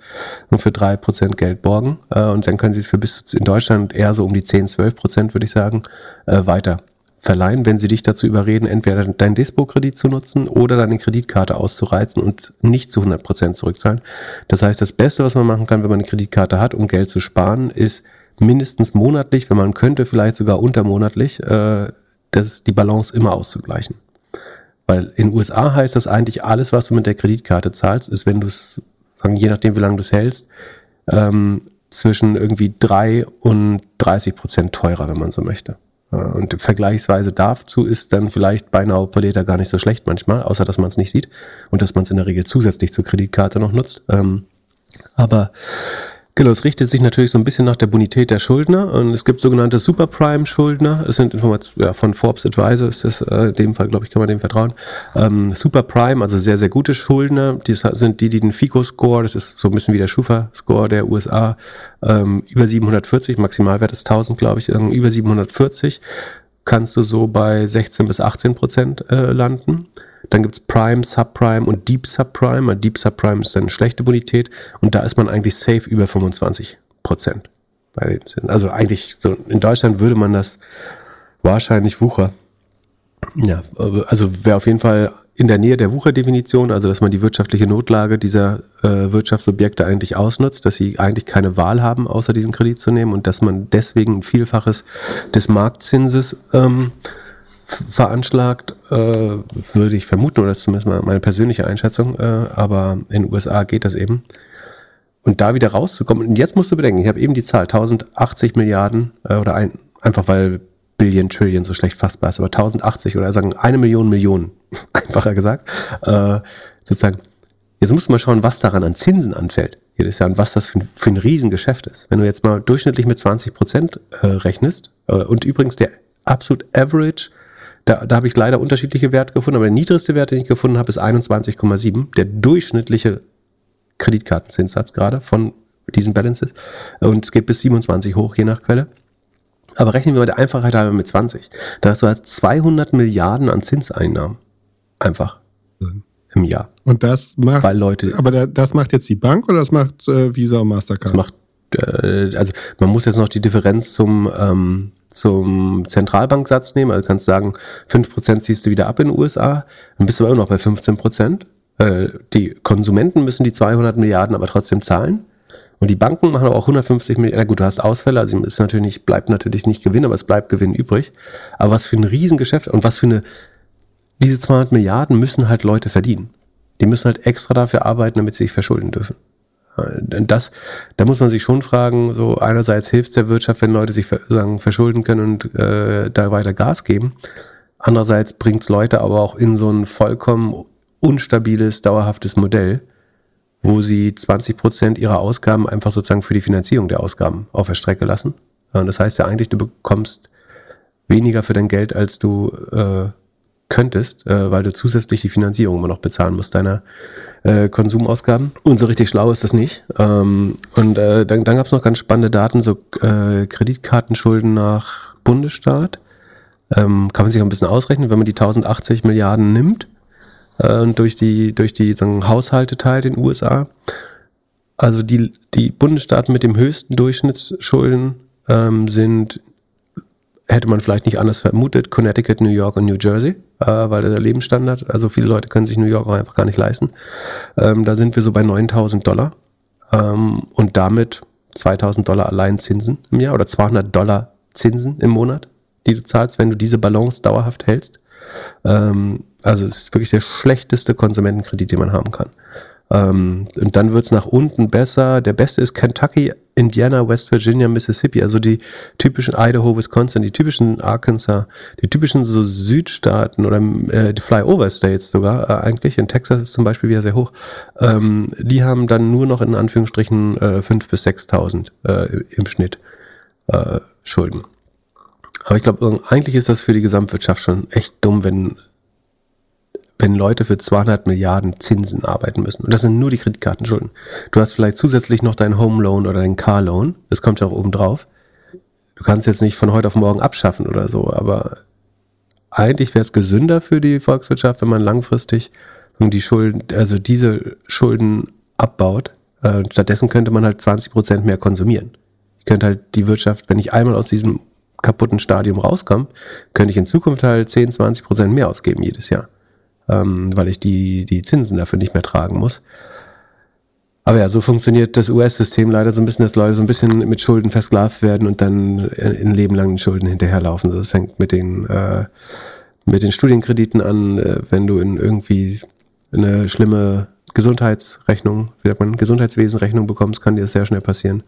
nur für drei Prozent Geld borgen äh, und dann können sie es für bis in Deutschland eher so um die 10, 12 Prozent, würde ich sagen, äh, weiter verleihen, wenn sie dich dazu überreden, entweder dein Dispo-Kredit zu nutzen oder deine Kreditkarte auszureizen und nicht zu 100 Prozent zurückzahlen. Das heißt, das Beste, was man machen kann, wenn man eine Kreditkarte hat, um Geld zu sparen, ist mindestens monatlich, wenn man könnte, vielleicht sogar untermonatlich, äh, das, die Balance immer auszugleichen. Weil in den USA heißt das eigentlich, alles, was du mit der Kreditkarte zahlst, ist, wenn du es, je nachdem, wie lange du es hältst, ähm, zwischen irgendwie 3 und 30 Prozent teurer, wenn man so möchte. Äh, und vergleichsweise dazu ist dann vielleicht beinahe Operator gar nicht so schlecht manchmal, außer dass man es nicht sieht und dass man es in der Regel zusätzlich zur Kreditkarte noch nutzt. Ähm, aber Genau, es richtet sich natürlich so ein bisschen nach der Bonität der Schuldner und es gibt sogenannte Superprime-Schuldner. Es sind Informationen ja, von Forbes Advisor, ist das äh, in dem Fall, glaube ich, kann man dem vertrauen. Ähm, Superprime, also sehr, sehr gute Schuldner, die sind die, die den FICO-Score, das ist so ein bisschen wie der Schufa-Score der USA, ähm, über 740, Maximalwert ist 1000, glaube ich, über 740, kannst du so bei 16 bis 18 Prozent äh, landen. Dann gibt es Prime, Subprime und Deep Subprime. Deep Subprime ist dann eine schlechte Bonität und da ist man eigentlich safe über 25 Prozent. Also eigentlich so in Deutschland würde man das wahrscheinlich Wucher. Ja, also wäre auf jeden Fall in der Nähe der Wucherdefinition, also dass man die wirtschaftliche Notlage dieser äh, Wirtschaftsobjekte eigentlich ausnutzt, dass sie eigentlich keine Wahl haben, außer diesen Kredit zu nehmen und dass man deswegen ein Vielfaches des Marktzinses ähm, veranschlagt, äh, würde ich vermuten, oder das ist zumindest meine persönliche Einschätzung, äh, aber in den USA geht das eben. Und da wieder rauszukommen, und jetzt musst du bedenken, ich habe eben die Zahl 1080 Milliarden äh, oder ein, einfach weil Billion, Trillion so schlecht fassbar ist, aber 1080 oder sagen eine Million Millionen, einfacher gesagt, äh, sozusagen. Jetzt musst du mal schauen, was daran an Zinsen anfällt jedes Jahr und was das für ein, für ein Riesengeschäft ist. Wenn du jetzt mal durchschnittlich mit 20 Prozent äh, rechnest äh, und übrigens der absolut Average da, da habe ich leider unterschiedliche Werte gefunden, aber der niedrigste Wert, den ich gefunden habe, ist 21,7. Der durchschnittliche Kreditkartenzinssatz gerade von diesen Balances. Und es geht bis 27 hoch, je nach Quelle. Aber rechnen wir mal der Einfachheit halber mit 20. Da hast du halt 200 Milliarden an Zinseinnahmen. Einfach. Im Jahr. Und das macht. Weil Leute. Aber das macht jetzt die Bank oder das macht äh, Visa und Mastercard? Das macht. Äh, also man muss jetzt noch die Differenz zum. Ähm, zum Zentralbanksatz nehmen, also kannst sagen, 5% ziehst du wieder ab in den USA, dann bist du aber immer noch bei 15%. Äh, die Konsumenten müssen die 200 Milliarden aber trotzdem zahlen. Und die Banken machen aber auch 150 Milliarden. Na gut, du hast Ausfälle, also ist natürlich bleibt natürlich nicht Gewinn, aber es bleibt Gewinn übrig. Aber was für ein Riesengeschäft und was für eine, diese 200 Milliarden müssen halt Leute verdienen. Die müssen halt extra dafür arbeiten, damit sie sich verschulden dürfen. Das, da muss man sich schon fragen, so einerseits hilft es der Wirtschaft, wenn Leute sich sagen, verschulden können und äh, da weiter Gas geben. Andererseits bringt es Leute aber auch in so ein vollkommen unstabiles, dauerhaftes Modell, wo sie 20 Prozent ihrer Ausgaben einfach sozusagen für die Finanzierung der Ausgaben auf der Strecke lassen. Und das heißt ja eigentlich, du bekommst weniger für dein Geld, als du äh, könntest, äh, weil du zusätzlich die Finanzierung immer noch bezahlen musst deiner äh, Konsumausgaben. Und so richtig schlau ist das nicht. Ähm, und äh, dann, dann gab es noch ganz spannende Daten, so äh, Kreditkartenschulden nach Bundesstaat. Ähm, kann man sich auch ein bisschen ausrechnen, wenn man die 1080 Milliarden nimmt äh, und durch die, durch die sagen, Haushalte teilt in den USA. Also die, die Bundesstaaten mit dem höchsten Durchschnittsschulden ähm, sind hätte man vielleicht nicht anders vermutet, Connecticut, New York und New Jersey, äh, weil der Lebensstandard, also viele Leute können sich New York auch einfach gar nicht leisten. Ähm, da sind wir so bei 9000 Dollar ähm, und damit 2000 Dollar allein Zinsen im Jahr oder 200 Dollar Zinsen im Monat, die du zahlst, wenn du diese Balance dauerhaft hältst. Ähm, also es ist wirklich der schlechteste Konsumentenkredit, den man haben kann. Ähm, und dann wird's nach unten besser. Der beste ist Kentucky, Indiana, West Virginia, Mississippi, also die typischen Idaho, Wisconsin, die typischen Arkansas, die typischen so Südstaaten oder äh, die Flyover States sogar äh, eigentlich. In Texas ist zum Beispiel wieder sehr hoch. Ähm, die haben dann nur noch in Anführungsstrichen äh, 5.000 bis 6.000 äh, im Schnitt äh, Schulden. Aber ich glaube, eigentlich ist das für die Gesamtwirtschaft schon echt dumm, wenn wenn Leute für 200 Milliarden Zinsen arbeiten müssen. Und das sind nur die Kreditkartenschulden. Du hast vielleicht zusätzlich noch deinen Home Loan oder deinen Car Loan. Das kommt ja auch oben drauf. Du kannst jetzt nicht von heute auf morgen abschaffen oder so, aber eigentlich wäre es gesünder für die Volkswirtschaft, wenn man langfristig die Schulden, also diese Schulden abbaut. Äh, stattdessen könnte man halt 20 Prozent mehr konsumieren. Ich könnte halt die Wirtschaft, wenn ich einmal aus diesem kaputten Stadium rauskomme, könnte ich in Zukunft halt 10, 20 Prozent mehr ausgeben jedes Jahr ähm, weil ich die, die Zinsen dafür nicht mehr tragen muss. Aber ja, so funktioniert das US-System leider so ein bisschen, dass Leute so ein bisschen mit Schulden versklavt werden und dann in Leben Schulden hinterherlaufen. Das fängt mit den, äh, mit den Studienkrediten an, äh, wenn du in irgendwie eine schlimme Gesundheitsrechnung, wie sagt man, Gesundheitswesenrechnung bekommst, kann dir das sehr schnell passieren.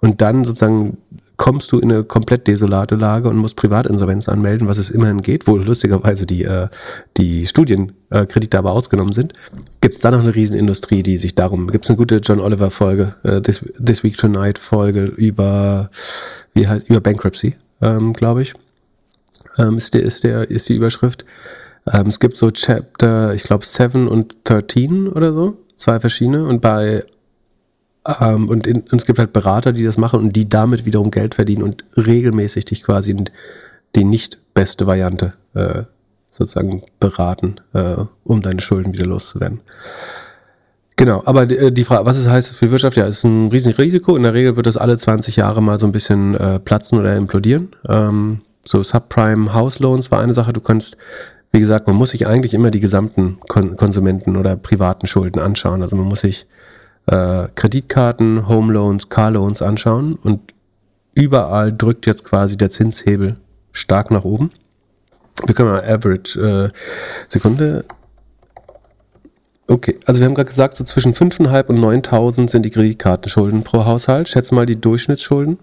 Und dann sozusagen kommst du in eine komplett desolate Lage und musst Privatinsolvenz anmelden, was es immerhin geht, wo lustigerweise die, äh, die Studienkredite äh, aber ausgenommen sind. Gibt es da noch eine Riesenindustrie, die sich darum, gibt es eine gute John Oliver Folge, äh, This, This Week Tonight Folge über, wie heißt, über Bankruptcy, ähm, glaube ich, ähm, ist, der, ist, der, ist die Überschrift. Ähm, es gibt so Chapter, ich glaube 7 und 13 oder so, zwei verschiedene und bei ähm, und, in, und, es gibt halt Berater, die das machen und die damit wiederum Geld verdienen und regelmäßig dich quasi in die nicht beste Variante äh, sozusagen beraten, äh, um deine Schulden wieder loszuwerden. Genau, aber die, äh, die, Frage, was es heißt für die Wirtschaft, ja, ist ein riesiges Risiko. In der Regel wird das alle 20 Jahre mal so ein bisschen äh, platzen oder implodieren. Ähm, so Subprime House Loans war eine Sache. Du kannst, wie gesagt, man muss sich eigentlich immer die gesamten Kon Konsumenten oder privaten Schulden anschauen. Also man muss sich äh, Kreditkarten, Home Loans, Car Loans anschauen und überall drückt jetzt quasi der Zinshebel stark nach oben. Wir können mal Average äh, Sekunde. Okay, also wir haben gerade gesagt, so zwischen 5.500 und 9.000 sind die Kreditkartenschulden pro Haushalt. Schätze mal die Durchschnittsschulden.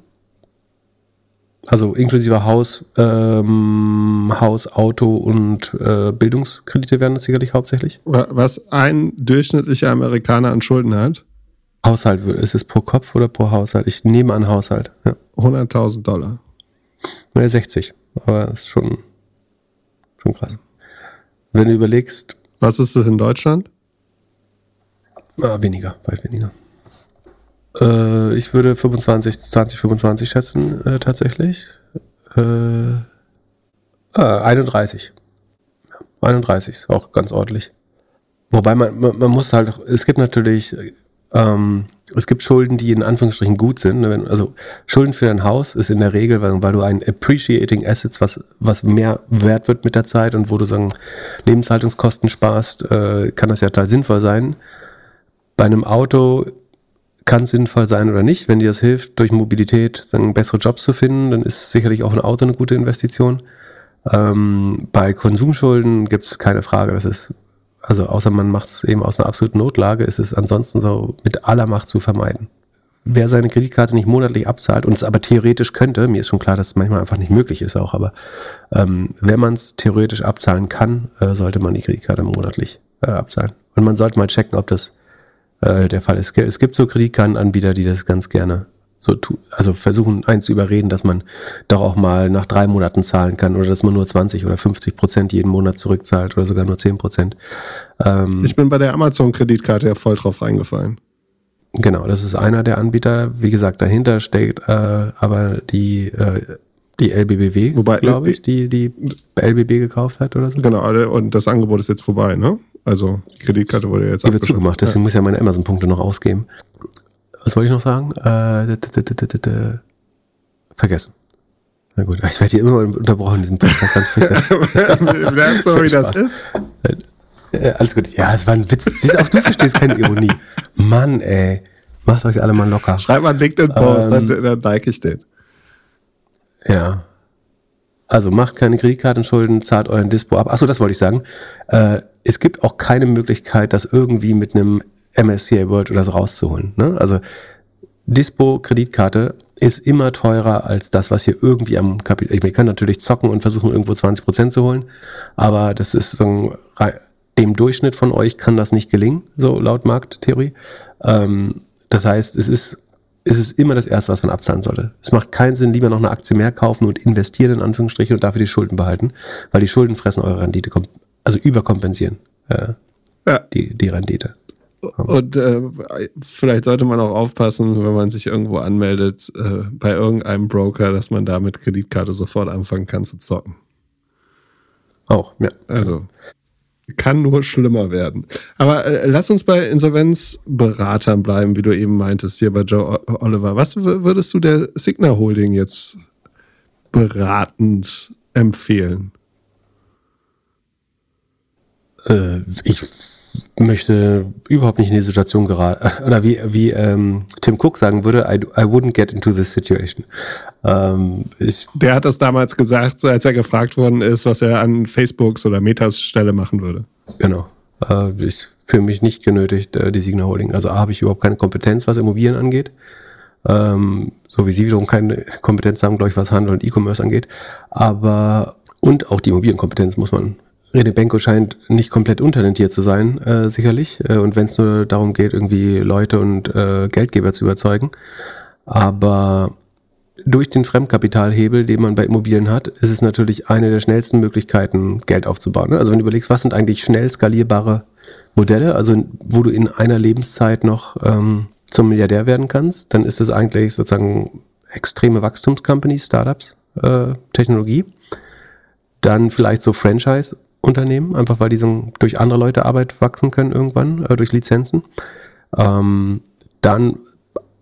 Also inklusive Haus, ähm, Haus, Auto und äh, Bildungskredite werden das sicherlich hauptsächlich. Was ein durchschnittlicher Amerikaner an Schulden hat? Haushalt, ist es pro Kopf oder pro Haushalt? Ich nehme an Haushalt. Ja. 100.000 Dollar. Ja, 60. Aber ist schon, schon krass. Wenn du überlegst. Was ist das in Deutschland? Ah, weniger, weit weniger. Äh, ich würde 25, 20, 25 schätzen, äh, tatsächlich. Äh, ah, 31. 31 ist auch ganz ordentlich. Wobei man, man, man muss halt, es gibt natürlich ähm, es gibt Schulden, die in Anführungsstrichen gut sind. Ne? Also Schulden für dein Haus ist in der Regel, weil, weil du ein appreciating Assets, was, was mehr wert wird mit der Zeit und wo du sagen Lebenshaltungskosten sparst, äh, kann das ja total sinnvoll sein. Bei einem Auto kann es sinnvoll sein oder nicht. Wenn dir das hilft, durch Mobilität sagen, bessere Jobs zu finden, dann ist sicherlich auch ein Auto eine gute Investition. Ähm, bei Konsumschulden gibt es keine Frage, das ist also außer man macht es eben aus einer absoluten Notlage, ist es ansonsten so mit aller Macht zu vermeiden. Wer seine Kreditkarte nicht monatlich abzahlt und es aber theoretisch könnte, mir ist schon klar, dass es manchmal einfach nicht möglich ist auch, aber ähm, wenn man es theoretisch abzahlen kann, äh, sollte man die Kreditkarte monatlich äh, abzahlen. Und man sollte mal checken, ob das äh, der Fall ist. Es gibt so Kreditkartenanbieter, die das ganz gerne so also versuchen, einen zu überreden, dass man doch auch mal nach drei Monaten zahlen kann oder dass man nur 20 oder 50 Prozent jeden Monat zurückzahlt oder sogar nur 10 Prozent. Ähm, ich bin bei der Amazon-Kreditkarte ja voll drauf reingefallen. Genau, das ist einer der Anbieter. Wie gesagt, dahinter steht äh, aber die, äh, die LBBW, glaube ich, die die LBB gekauft hat oder so. Genau, und das Angebot ist jetzt vorbei, ne? Also die Kreditkarte wurde jetzt Die wird zugemacht, deswegen ja. muss ja meine Amazon-Punkte noch ausgeben was wollte ich noch sagen? Äh, vergessen. Na gut, ich werde hier immer unterbrochen in diesem Podcast, ganz fürchterlich. Lernst du, wie das ist? Äh, alles gut. Ja, es war ein Witz. Siehst auch du verstehst keine Ironie. Mann, ey. Macht euch alle mal locker. Schreibt mal einen LinkedIn-Post, ähm, dann, dann like ich den. Ja. Also macht keine Kreditkartenschulden, zahlt euren Dispo ab. Achso, das wollte ich sagen. Äh, es gibt auch keine Möglichkeit, das irgendwie mit einem MSCI World oder so rauszuholen. Ne? Also Dispo Kreditkarte ist immer teurer als das, was hier irgendwie am Kapital. Wir können natürlich zocken und versuchen, irgendwo 20 Prozent zu holen, aber das ist so dem Durchschnitt von euch kann das nicht gelingen, so laut Markttheorie. Ähm, das heißt, es ist, es ist immer das Erste, was man abzahlen sollte. Es macht keinen Sinn, lieber noch eine Aktie mehr kaufen und investieren, in Anführungsstrichen, und dafür die Schulden behalten, weil die Schulden fressen eure Rendite, also überkompensieren äh, ja. die, die Rendite. Und äh, vielleicht sollte man auch aufpassen, wenn man sich irgendwo anmeldet, äh, bei irgendeinem Broker, dass man da mit Kreditkarte sofort anfangen kann zu zocken. Auch, ja. Also kann nur schlimmer werden. Aber äh, lass uns bei Insolvenzberatern bleiben, wie du eben meintest, hier bei Joe Oliver. Was würdest du der Signa Holding jetzt beratend empfehlen? Äh, ich möchte überhaupt nicht in die Situation geraten. Oder wie, wie ähm, Tim Cook sagen würde, I, I wouldn't get into this situation. Ähm, ich, Der hat das damals gesagt, als er gefragt worden ist, was er an Facebooks oder Metas Stelle machen würde. Genau. Äh, ich fühle mich nicht genötigt, äh, die Signa Holding. Also A, habe ich überhaupt keine Kompetenz, was Immobilien angeht. Ähm, so wie Sie wiederum keine Kompetenz haben, glaube ich, was Handel und E-Commerce angeht. Aber, und auch die Immobilienkompetenz muss man Rene Benko scheint nicht komplett untalentiert zu sein, äh, sicherlich. Äh, und wenn es nur darum geht, irgendwie Leute und äh, Geldgeber zu überzeugen. Aber durch den Fremdkapitalhebel, den man bei Immobilien hat, ist es natürlich eine der schnellsten Möglichkeiten, Geld aufzubauen. Ne? Also wenn du überlegst, was sind eigentlich schnell skalierbare Modelle, also wo du in einer Lebenszeit noch ähm, zum Milliardär werden kannst, dann ist es eigentlich sozusagen extreme Wachstumscompanies, Startups, äh, Technologie. Dann vielleicht so Franchise Unternehmen, einfach weil die so durch andere Leute Arbeit wachsen können irgendwann, äh, durch Lizenzen. Ähm, dann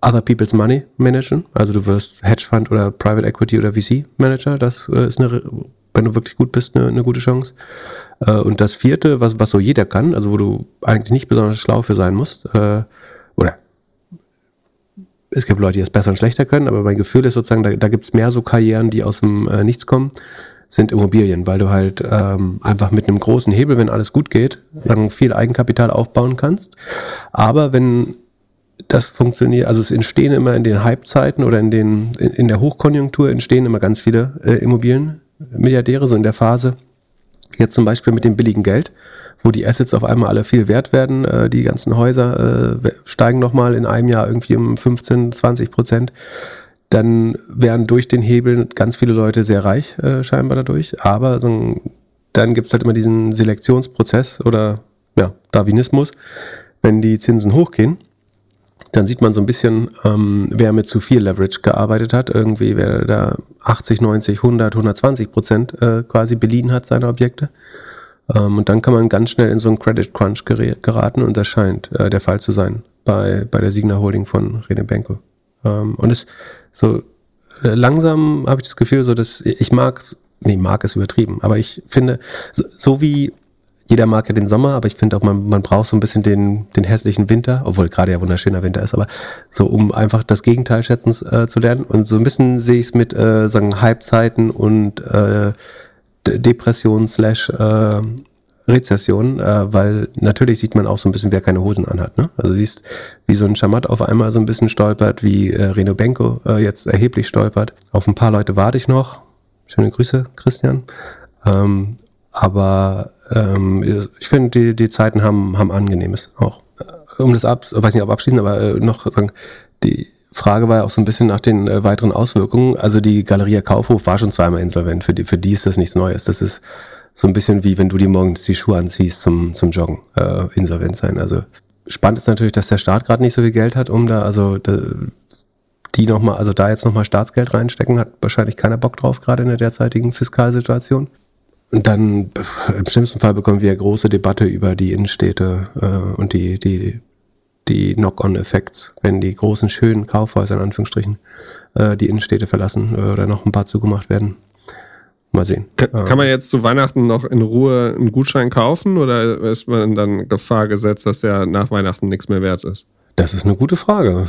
Other People's Money managen, also du wirst Hedgefund oder Private Equity oder VC Manager, das äh, ist eine, wenn du wirklich gut bist, eine, eine gute Chance. Äh, und das vierte, was, was so jeder kann, also wo du eigentlich nicht besonders schlau für sein musst, äh, oder es gibt Leute, die es besser und schlechter können, aber mein Gefühl ist sozusagen, da, da gibt es mehr so Karrieren, die aus dem äh, Nichts kommen sind Immobilien, weil du halt ähm, einfach mit einem großen Hebel, wenn alles gut geht, dann viel Eigenkapital aufbauen kannst. Aber wenn das funktioniert, also es entstehen immer in den Hypezeiten oder in den in, in der Hochkonjunktur entstehen immer ganz viele äh, Immobilienmilliardäre, so in der Phase. Jetzt zum Beispiel mit dem billigen Geld, wo die Assets auf einmal alle viel wert werden. Äh, die ganzen Häuser äh, steigen nochmal in einem Jahr irgendwie um 15, 20 Prozent dann wären durch den Hebel ganz viele Leute sehr reich, äh, scheinbar dadurch. Aber so, dann gibt es halt immer diesen Selektionsprozess oder ja, Darwinismus. Wenn die Zinsen hochgehen, dann sieht man so ein bisschen, ähm, wer mit zu viel Leverage gearbeitet hat. Irgendwie, wer da 80, 90, 100, 120 Prozent äh, quasi beliehen hat seiner Objekte. Ähm, und dann kann man ganz schnell in so einen Credit Crunch geraten und das scheint äh, der Fall zu sein bei, bei der Signa Holding von Rene Benko. Ähm, und es so langsam habe ich das Gefühl, so dass ich mag es, nee, mag es übertrieben, aber ich finde, so, so, wie jeder mag ja den Sommer, aber ich finde auch, man, man braucht so ein bisschen den, den hässlichen Winter, obwohl gerade ja wunderschöner Winter ist, aber so, um einfach das Gegenteil schätzen äh, zu lernen. Und so ein bisschen sehe ich es mit, äh, sagen, Halbzeiten und äh, Depression slash äh, Rezession, äh, weil natürlich sieht man auch so ein bisschen, wer keine Hosen anhat. Ne? Also siehst, wie so ein Schamat auf einmal so ein bisschen stolpert, wie äh, Reno Benko äh, jetzt erheblich stolpert. Auf ein paar Leute warte ich noch. Schöne Grüße, Christian. Ähm, aber ähm, ich finde, die, die Zeiten haben, haben Angenehmes auch. Äh, um das ab, weiß nicht, ob abschließen, aber äh, noch sagen, die Frage war ja auch so ein bisschen nach den äh, weiteren Auswirkungen. Also die Galeria Kaufhof war schon zweimal insolvent. Für die, für die ist das nichts Neues. Das ist so ein bisschen wie wenn du dir morgens die Schuhe anziehst zum, zum Joggen, äh, insolvent sein. Also spannend ist natürlich, dass der Staat gerade nicht so viel Geld hat, um da, also die nochmal, also da jetzt nochmal Staatsgeld reinstecken, hat wahrscheinlich keiner Bock drauf, gerade in der derzeitigen Fiskalsituation. Und dann im schlimmsten Fall bekommen wir eine große Debatte über die Innenstädte äh, und die, die, die Knock-on-Effekts, wenn die großen, schönen Kaufhäuser in Anführungsstrichen äh, die Innenstädte verlassen äh, oder noch ein paar zugemacht werden. Mal sehen. Kann, kann, man jetzt zu Weihnachten noch in Ruhe einen Gutschein kaufen oder ist man dann Gefahr gesetzt, dass der nach Weihnachten nichts mehr wert ist? Das ist eine gute Frage.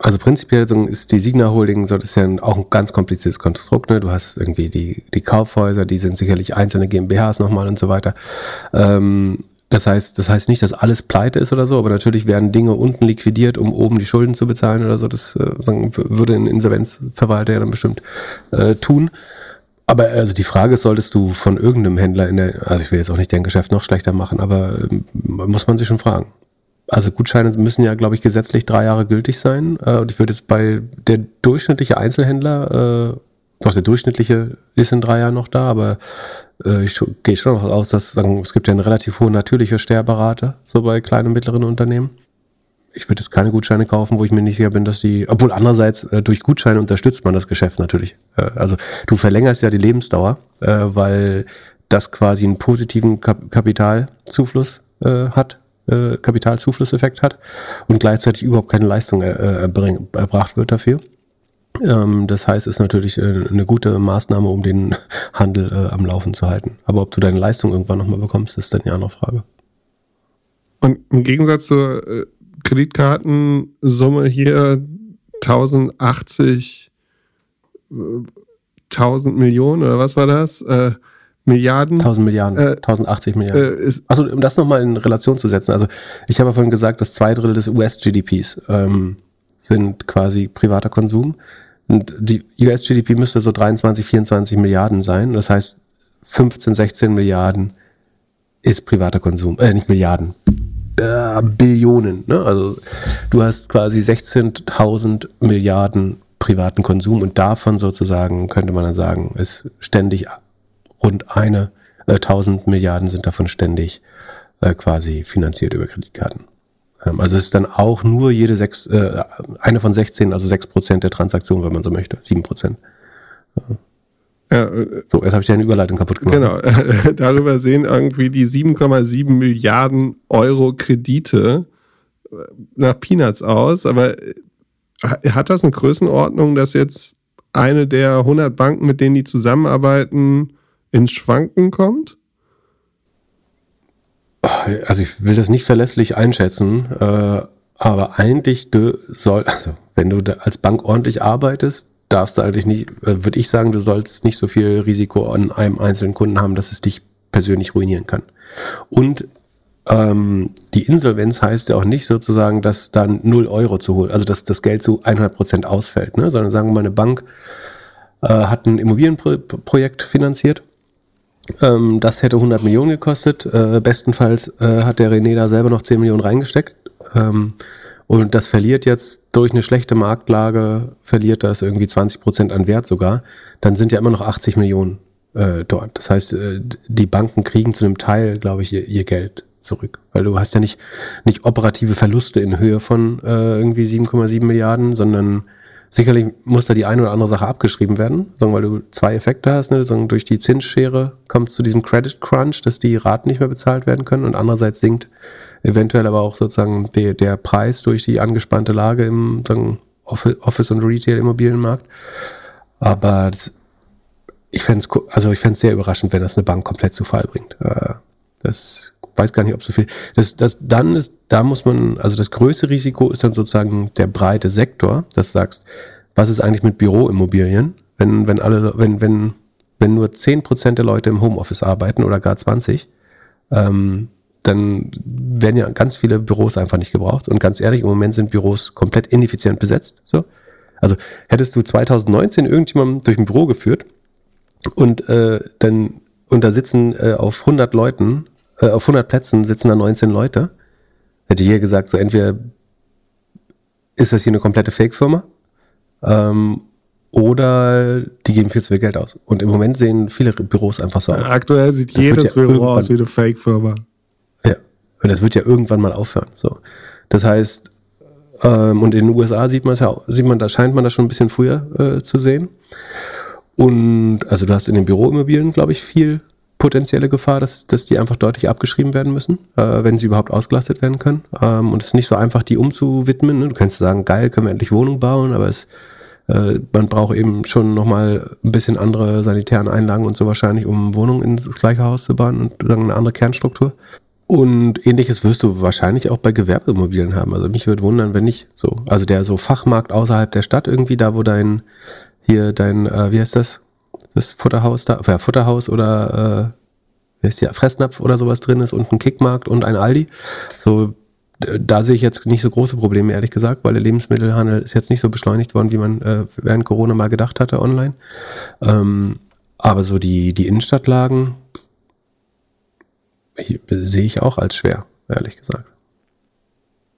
Also prinzipiell ist die Signa Holding so, das ist ja auch ein ganz kompliziertes Konstrukt. Ne? Du hast irgendwie die, die Kaufhäuser, die sind sicherlich einzelne GmbHs nochmal und so weiter. Ähm, das heißt, das heißt nicht, dass alles pleite ist oder so, aber natürlich werden Dinge unten liquidiert, um oben die Schulden zu bezahlen oder so. Das äh, würde ein Insolvenzverwalter ja dann bestimmt äh, tun. Aber also die Frage ist, solltest du von irgendeinem Händler in der, also ich will jetzt auch nicht dein Geschäft noch schlechter machen, aber ähm, muss man sich schon fragen. Also Gutscheine müssen ja, glaube ich, gesetzlich drei Jahre gültig sein. Äh, und ich würde jetzt bei der durchschnittliche Einzelhändler, äh, doch der durchschnittliche ist in drei Jahren noch da, aber äh, ich gehe schon noch aus, dass sagen, es gibt ja eine relativ hohe natürliche Sterberate, so bei kleinen und mittleren Unternehmen ich würde jetzt keine Gutscheine kaufen, wo ich mir nicht sicher bin, dass die, obwohl andererseits äh, durch Gutscheine unterstützt man das Geschäft natürlich. Äh, also du verlängerst ja die Lebensdauer, äh, weil das quasi einen positiven Kap Kapitalzufluss äh, hat, äh, Kapitalzuflusseffekt hat und gleichzeitig überhaupt keine Leistung erbracht wird dafür. Ähm, das heißt, es ist natürlich äh, eine gute Maßnahme, um den Handel am Laufen zu halten. Aber ob du deine Leistung irgendwann nochmal bekommst, ist dann ja noch Frage. Und im Gegensatz zur Kreditkartensumme hier 1080 1000 Millionen oder was war das? Äh, Milliarden. 1000 Milliarden, äh, 1080 Milliarden. Äh, also um das nochmal in Relation zu setzen. Also ich habe ja vorhin gesagt, dass zwei Drittel des US-GDPs ähm, sind quasi privater Konsum. Und die US-GDP müsste so 23, 24 Milliarden sein. Das heißt, 15, 16 Milliarden ist privater Konsum. Äh, nicht Milliarden. Äh, Billionen. Ne? Also du hast quasi 16.000 Milliarden privaten Konsum und davon sozusagen könnte man dann sagen, ist ständig rund eine, äh, 1000 Milliarden sind davon ständig äh, quasi finanziert über Kreditkarten. Ähm, also es ist dann auch nur jede sechs, äh, eine von 16, also sechs Prozent der Transaktionen, wenn man so möchte, sieben Prozent. Ja, äh, so, jetzt habe ich deine Überleitung kaputt gemacht. Genau, darüber sehen irgendwie die 7,7 Milliarden Euro Kredite äh, nach Peanuts aus, aber äh, hat das eine Größenordnung, dass jetzt eine der 100 Banken, mit denen die zusammenarbeiten, ins Schwanken kommt? Also ich will das nicht verlässlich einschätzen, äh, aber eigentlich soll, also wenn du als Bank ordentlich arbeitest, darfst du eigentlich nicht, äh, würde ich sagen, du sollst nicht so viel Risiko an einem einzelnen Kunden haben, dass es dich persönlich ruinieren kann. Und ähm, die Insolvenz heißt ja auch nicht sozusagen, dass dann 0 Euro zu holen, also dass das Geld zu 100 Prozent ausfällt, ne? sondern sagen wir mal, eine Bank äh, hat ein Immobilienprojekt finanziert ähm, das hätte 100 Millionen gekostet. Äh, bestenfalls äh, hat der René da selber noch 10 Millionen reingesteckt. Ähm, und das verliert jetzt durch eine schlechte Marktlage, verliert das irgendwie 20 Prozent an Wert sogar. Dann sind ja immer noch 80 Millionen äh, dort. Das heißt, äh, die Banken kriegen zu einem Teil, glaube ich, ihr, ihr, Geld zurück. Weil du hast ja nicht, nicht operative Verluste in Höhe von äh, irgendwie 7,7 Milliarden, sondern Sicherlich muss da die eine oder andere Sache abgeschrieben werden, weil du zwei Effekte hast. Ne? durch die Zinsschere kommt zu diesem Credit Crunch, dass die Raten nicht mehr bezahlt werden können und andererseits sinkt eventuell aber auch sozusagen der, der Preis durch die angespannte Lage im Office- und Retail-Immobilienmarkt. Aber das, ich fände es also ich fände sehr überraschend, wenn das eine Bank komplett zu Fall bringt. Äh, das weiß gar nicht, ob so viel. Das, das, dann ist, da muss man, also das größte Risiko ist dann sozusagen der breite Sektor, dass du sagst, was ist eigentlich mit Büroimmobilien? Wenn, wenn alle, wenn, wenn, wenn nur zehn Prozent der Leute im Homeoffice arbeiten oder gar 20, ähm, dann werden ja ganz viele Büros einfach nicht gebraucht. Und ganz ehrlich, im Moment sind Büros komplett ineffizient besetzt. So. Also hättest du 2019 irgendjemanden durch ein Büro geführt und äh, dann und da sitzen äh, auf 100 Leuten äh, auf 100 Plätzen sitzen da 19 Leute. Hätte hier gesagt, so entweder ist das hier eine komplette Fake-Firma ähm, oder die geben viel zu viel Geld aus. Und im Moment sehen viele Büros einfach so aus. Aktuell sieht das jedes ja Büro aus wie eine Fake-Firma. Und das wird ja irgendwann mal aufhören. So, das heißt, ähm, und in den USA sieht man es ja, sieht man, da scheint man das schon ein bisschen früher äh, zu sehen. Und also du hast in den Büroimmobilien, glaube ich, viel potenzielle Gefahr, dass, dass die einfach deutlich abgeschrieben werden müssen, äh, wenn sie überhaupt ausgelastet werden können. Ähm, und es ist nicht so einfach, die umzuwidmen. Ne? Du kannst sagen, geil, können wir endlich Wohnung bauen, aber es, äh, man braucht eben schon nochmal ein bisschen andere sanitären Einlagen und so wahrscheinlich, um Wohnungen ins gleiche Haus zu bauen und sagen, eine andere Kernstruktur. Und ähnliches wirst du wahrscheinlich auch bei Gewerbeimmobilien haben. Also mich würde wundern, wenn nicht so. Also der so Fachmarkt außerhalb der Stadt irgendwie, da wo dein, hier dein, äh, wie heißt das? das Futterhaus da, ja, Futterhaus oder äh, wie heißt die, Fressnapf oder sowas drin ist und ein Kickmarkt und ein Aldi. So, da sehe ich jetzt nicht so große Probleme, ehrlich gesagt, weil der Lebensmittelhandel ist jetzt nicht so beschleunigt worden, wie man äh, während Corona mal gedacht hatte online. Ähm, aber so die, die Innenstadtlagen sehe ich auch als schwer, ehrlich gesagt.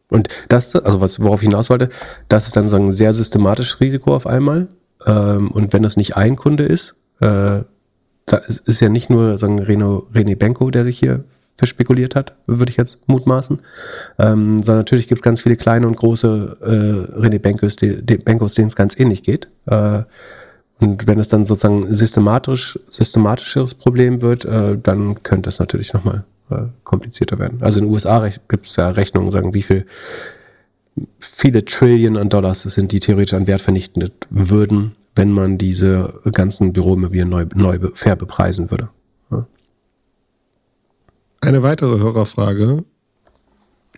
Und das, also was, worauf ich hinaus wollte, das ist dann so ein sehr systematisches Risiko auf einmal. Ähm, und wenn das nicht ein Kunde ist, äh, da ist, ja nicht nur sagen Reno, René Benko, der sich hier verspekuliert hat, würde ich jetzt mutmaßen, ähm, sondern natürlich gibt es ganz viele kleine und große äh, René Benkos, Benkos, denen es ganz ähnlich geht. Äh, und wenn es dann sozusagen systematisch, systematischeres Problem wird, äh, dann könnte es natürlich nochmal äh, komplizierter werden. Also in den USA gibt es ja Rechnungen, sagen, wie viel viele Trillion an Dollars sind, die theoretisch an Wert vernichtet würden, wenn man diese ganzen Büroimmobilien neu, neu fair bepreisen würde. Eine weitere Hörerfrage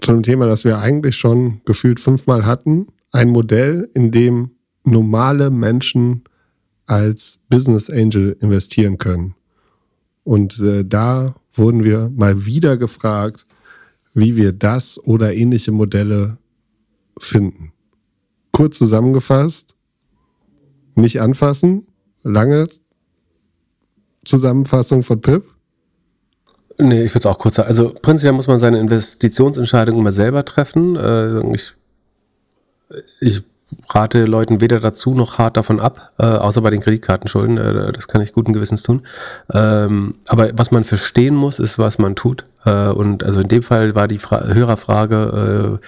zu einem Thema, das wir eigentlich schon gefühlt fünfmal hatten. Ein Modell, in dem normale Menschen als Business Angel investieren können. Und äh, da wurden wir mal wieder gefragt, wie wir das oder ähnliche Modelle finden. Kurz zusammengefasst, nicht anfassen, lange Zusammenfassung von Pip. Nee, ich würde es auch kurz sagen. Also prinzipiell muss man seine Investitionsentscheidung immer selber treffen. Äh, ich, ich rate Leuten weder dazu noch hart davon ab, äh, außer bei den Kreditkartenschulden. Äh, das kann ich guten Gewissens tun. Ähm, aber was man verstehen muss, ist, was man tut. Äh, und also in dem Fall war die Fra Hörerfrage, äh,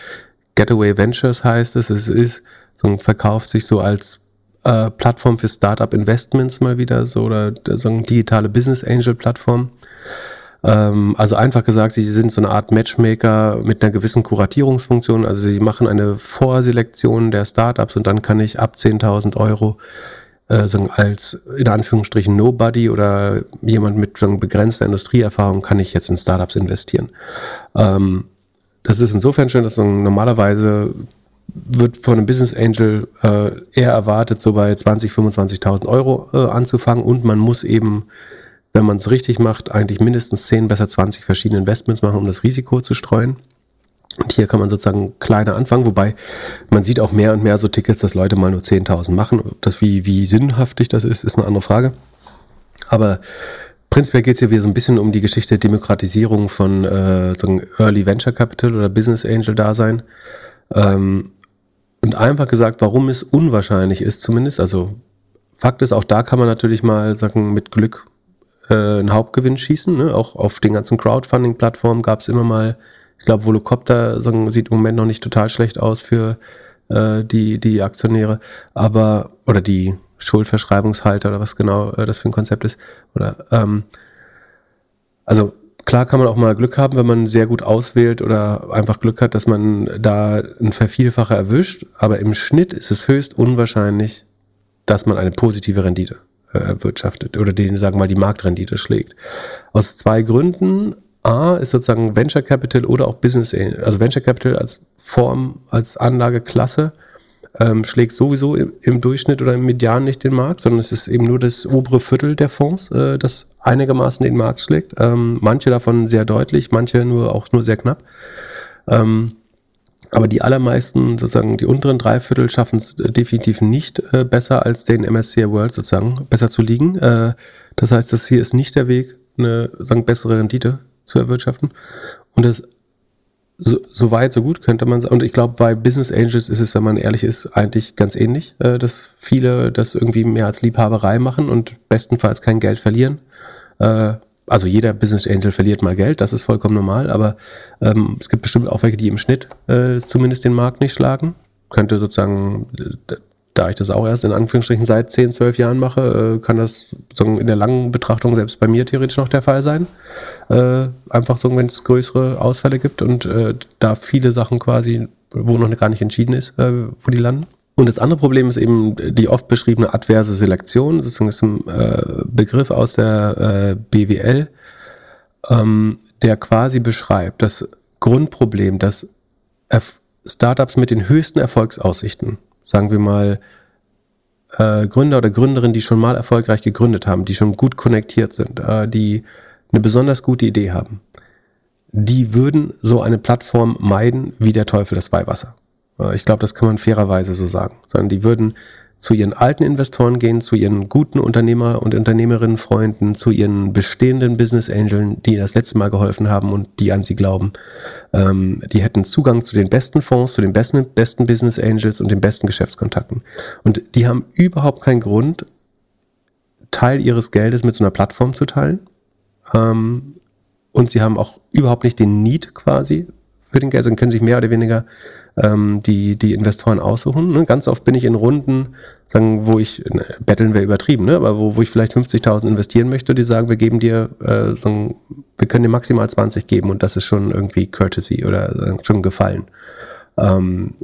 Getaway Ventures heißt es, es ist, so, verkauft sich so als äh, Plattform für Startup Investments mal wieder, so oder so eine digitale Business Angel Plattform. Ähm, also einfach gesagt, sie sind so eine Art Matchmaker mit einer gewissen Kuratierungsfunktion. Also sie machen eine Vorselektion der Startups und dann kann ich ab 10.000 Euro äh, als in Anführungsstrichen Nobody oder jemand mit begrenzter Industrieerfahrung kann ich jetzt in Startups investieren. Ähm, das ist insofern schön, dass man normalerweise wird von einem Business Angel äh, eher erwartet, so bei 20, 25.000 Euro äh, anzufangen und man muss eben wenn man es richtig macht, eigentlich mindestens 10, besser 20 verschiedene Investments machen, um das Risiko zu streuen. Und hier kann man sozusagen kleiner anfangen, wobei man sieht auch mehr und mehr so Tickets, dass Leute mal nur 10.000 machen. Das wie, wie sinnhaftig das ist, ist eine andere Frage. Aber prinzipiell geht es hier wieder so ein bisschen um die Geschichte der Demokratisierung von äh, so Early Venture Capital oder Business Angel Dasein. Ähm, und einfach gesagt, warum es unwahrscheinlich ist zumindest. Also Fakt ist, auch da kann man natürlich mal sagen, mit Glück äh, einen Hauptgewinn schießen. Ne? Auch auf den ganzen Crowdfunding-Plattformen gab es immer mal, ich glaube, Volocopter sieht im Moment noch nicht total schlecht aus für äh, die, die Aktionäre, aber, oder die Schuldverschreibungshalter oder was genau äh, das für ein Konzept ist. Oder ähm, also klar kann man auch mal Glück haben, wenn man sehr gut auswählt oder einfach Glück hat, dass man da einen Vervielfacher erwischt. Aber im Schnitt ist es höchst unwahrscheinlich, dass man eine positive Rendite erwirtschaftet oder den, sagen wir mal, die Marktrendite schlägt. Aus zwei Gründen. A ist sozusagen Venture Capital oder auch Business, also Venture Capital als Form, als Anlageklasse ähm, schlägt sowieso im, im, Durchschnitt oder im Median nicht den Markt, sondern es ist eben nur das obere Viertel der Fonds, äh, das einigermaßen den Markt schlägt. Ähm, manche davon sehr deutlich, manche nur auch nur sehr knapp. Ähm, aber die allermeisten, sozusagen die unteren drei Viertel, schaffen es äh, definitiv nicht äh, besser als den MSCI World sozusagen besser zu liegen. Äh, das heißt, das hier ist nicht der Weg, eine sagen, bessere Rendite zu erwirtschaften. Und das so, so weit, so gut könnte man sagen. Und ich glaube, bei Business Angels ist es, wenn man ehrlich ist, eigentlich ganz ähnlich, äh, dass viele das irgendwie mehr als Liebhaberei machen und bestenfalls kein Geld verlieren. Äh, also jeder Business Angel verliert mal Geld, das ist vollkommen normal, aber ähm, es gibt bestimmt auch welche, die im Schnitt äh, zumindest den Markt nicht schlagen. Könnte sozusagen, da ich das auch erst in Anführungsstrichen seit 10, 12 Jahren mache, äh, kann das sozusagen in der langen Betrachtung selbst bei mir theoretisch noch der Fall sein. Äh, einfach so, wenn es größere Ausfälle gibt und äh, da viele Sachen quasi, wo noch gar nicht entschieden ist, äh, wo die landen. Und das andere Problem ist eben die oft beschriebene adverse Selektion, sozusagen ist ein äh, Begriff aus der äh, BWL, ähm, der quasi beschreibt das Grundproblem, dass Erf Startups mit den höchsten Erfolgsaussichten, sagen wir mal äh, Gründer oder Gründerinnen, die schon mal erfolgreich gegründet haben, die schon gut konnektiert sind, äh, die eine besonders gute Idee haben, die würden so eine Plattform meiden wie der Teufel das Weihwasser. Äh, ich glaube, das kann man fairerweise so sagen. Sondern die würden zu ihren alten Investoren gehen, zu ihren guten Unternehmer und Unternehmerinnen, Freunden, zu ihren bestehenden Business Angeln, die das letzte Mal geholfen haben und die an sie glauben. Ähm, die hätten Zugang zu den besten Fonds, zu den besten, besten Business Angels und den besten Geschäftskontakten. Und die haben überhaupt keinen Grund, Teil ihres Geldes mit so einer Plattform zu teilen. Ähm, und sie haben auch überhaupt nicht den Need quasi für den Geld, sondern können sich mehr oder weniger ähm, die, die Investoren aussuchen. Ne? Ganz oft bin ich in Runden, sagen, wo ich, ne, betteln wäre übertrieben, ne? aber wo, wo ich vielleicht 50.000 investieren möchte, die sagen, wir geben dir, äh, so, wir können dir maximal 20 geben und das ist schon irgendwie Courtesy oder äh, schon Gefallen. Ähm,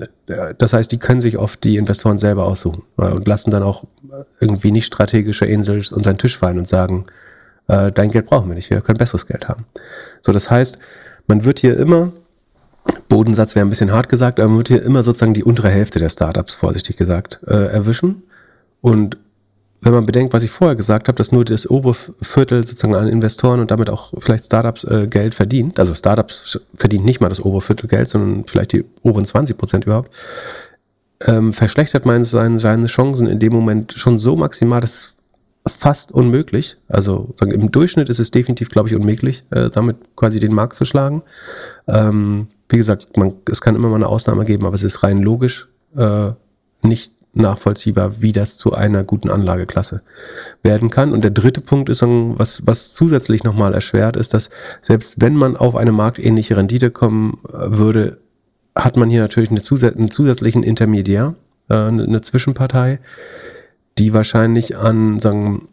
das heißt, die können sich oft die Investoren selber aussuchen äh, und lassen dann auch irgendwie nicht strategische Angels unter den Tisch fallen und sagen, äh, dein Geld brauchen wir nicht, wir können besseres Geld haben. So, das heißt, man wird hier immer Bodensatz wäre ein bisschen hart gesagt, aber man wird hier immer sozusagen die untere Hälfte der Startups, vorsichtig gesagt, äh, erwischen. Und wenn man bedenkt, was ich vorher gesagt habe, dass nur das obere Viertel sozusagen an Investoren und damit auch vielleicht Startups äh, Geld verdient, also Startups verdienen nicht mal das obere Viertel Geld, sondern vielleicht die oberen 20 Prozent überhaupt, ähm, verschlechtert man seine, seine Chancen in dem Moment schon so maximal, dass fast unmöglich. Also im Durchschnitt ist es definitiv, glaube ich, unmöglich, äh, damit quasi den Markt zu schlagen. Ähm, wie gesagt, man, es kann immer mal eine Ausnahme geben, aber es ist rein logisch äh, nicht nachvollziehbar, wie das zu einer guten Anlageklasse werden kann. Und der dritte Punkt ist, was, was zusätzlich nochmal erschwert, ist, dass selbst wenn man auf eine marktähnliche Rendite kommen äh, würde, hat man hier natürlich eine zusä einen zusätzlichen Intermediär, äh, eine Zwischenpartei, die wahrscheinlich an, sagen,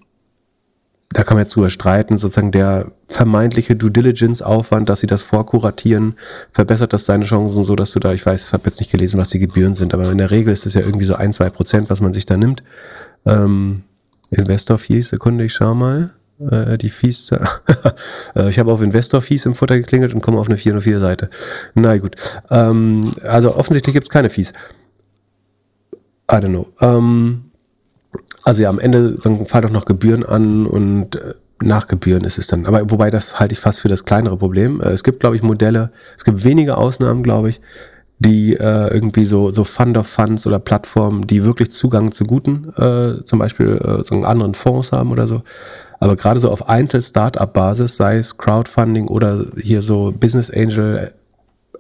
da kann man jetzt drüber streiten, sozusagen der vermeintliche Due Diligence-Aufwand, dass sie das vorkuratieren, verbessert das deine Chancen so, dass du da, ich weiß, ich habe jetzt nicht gelesen, was die Gebühren sind, aber in der Regel ist es ja irgendwie so ein, zwei Prozent, was man sich da nimmt. Ähm, Investor Fees, Sekunde, ich schau mal. Äh, die Fees, äh, ich habe auf Investor Fees im Futter geklingelt und komme auf eine 404 Seite. Na gut. Ähm, also offensichtlich gibt es keine Fees. I don't know. Ähm, also ja, am Ende sagen, fall doch noch Gebühren an und äh, nach Gebühren ist es dann. Aber wobei das halte ich fast für das kleinere Problem. Äh, es gibt, glaube ich, Modelle, es gibt wenige Ausnahmen, glaube ich, die äh, irgendwie so, so Fund of Funds oder Plattformen, die wirklich Zugang zu guten, äh, zum Beispiel äh, so anderen Fonds haben oder so. Aber gerade so auf Einzel-Startup-Basis, sei es Crowdfunding oder hier so Business Angel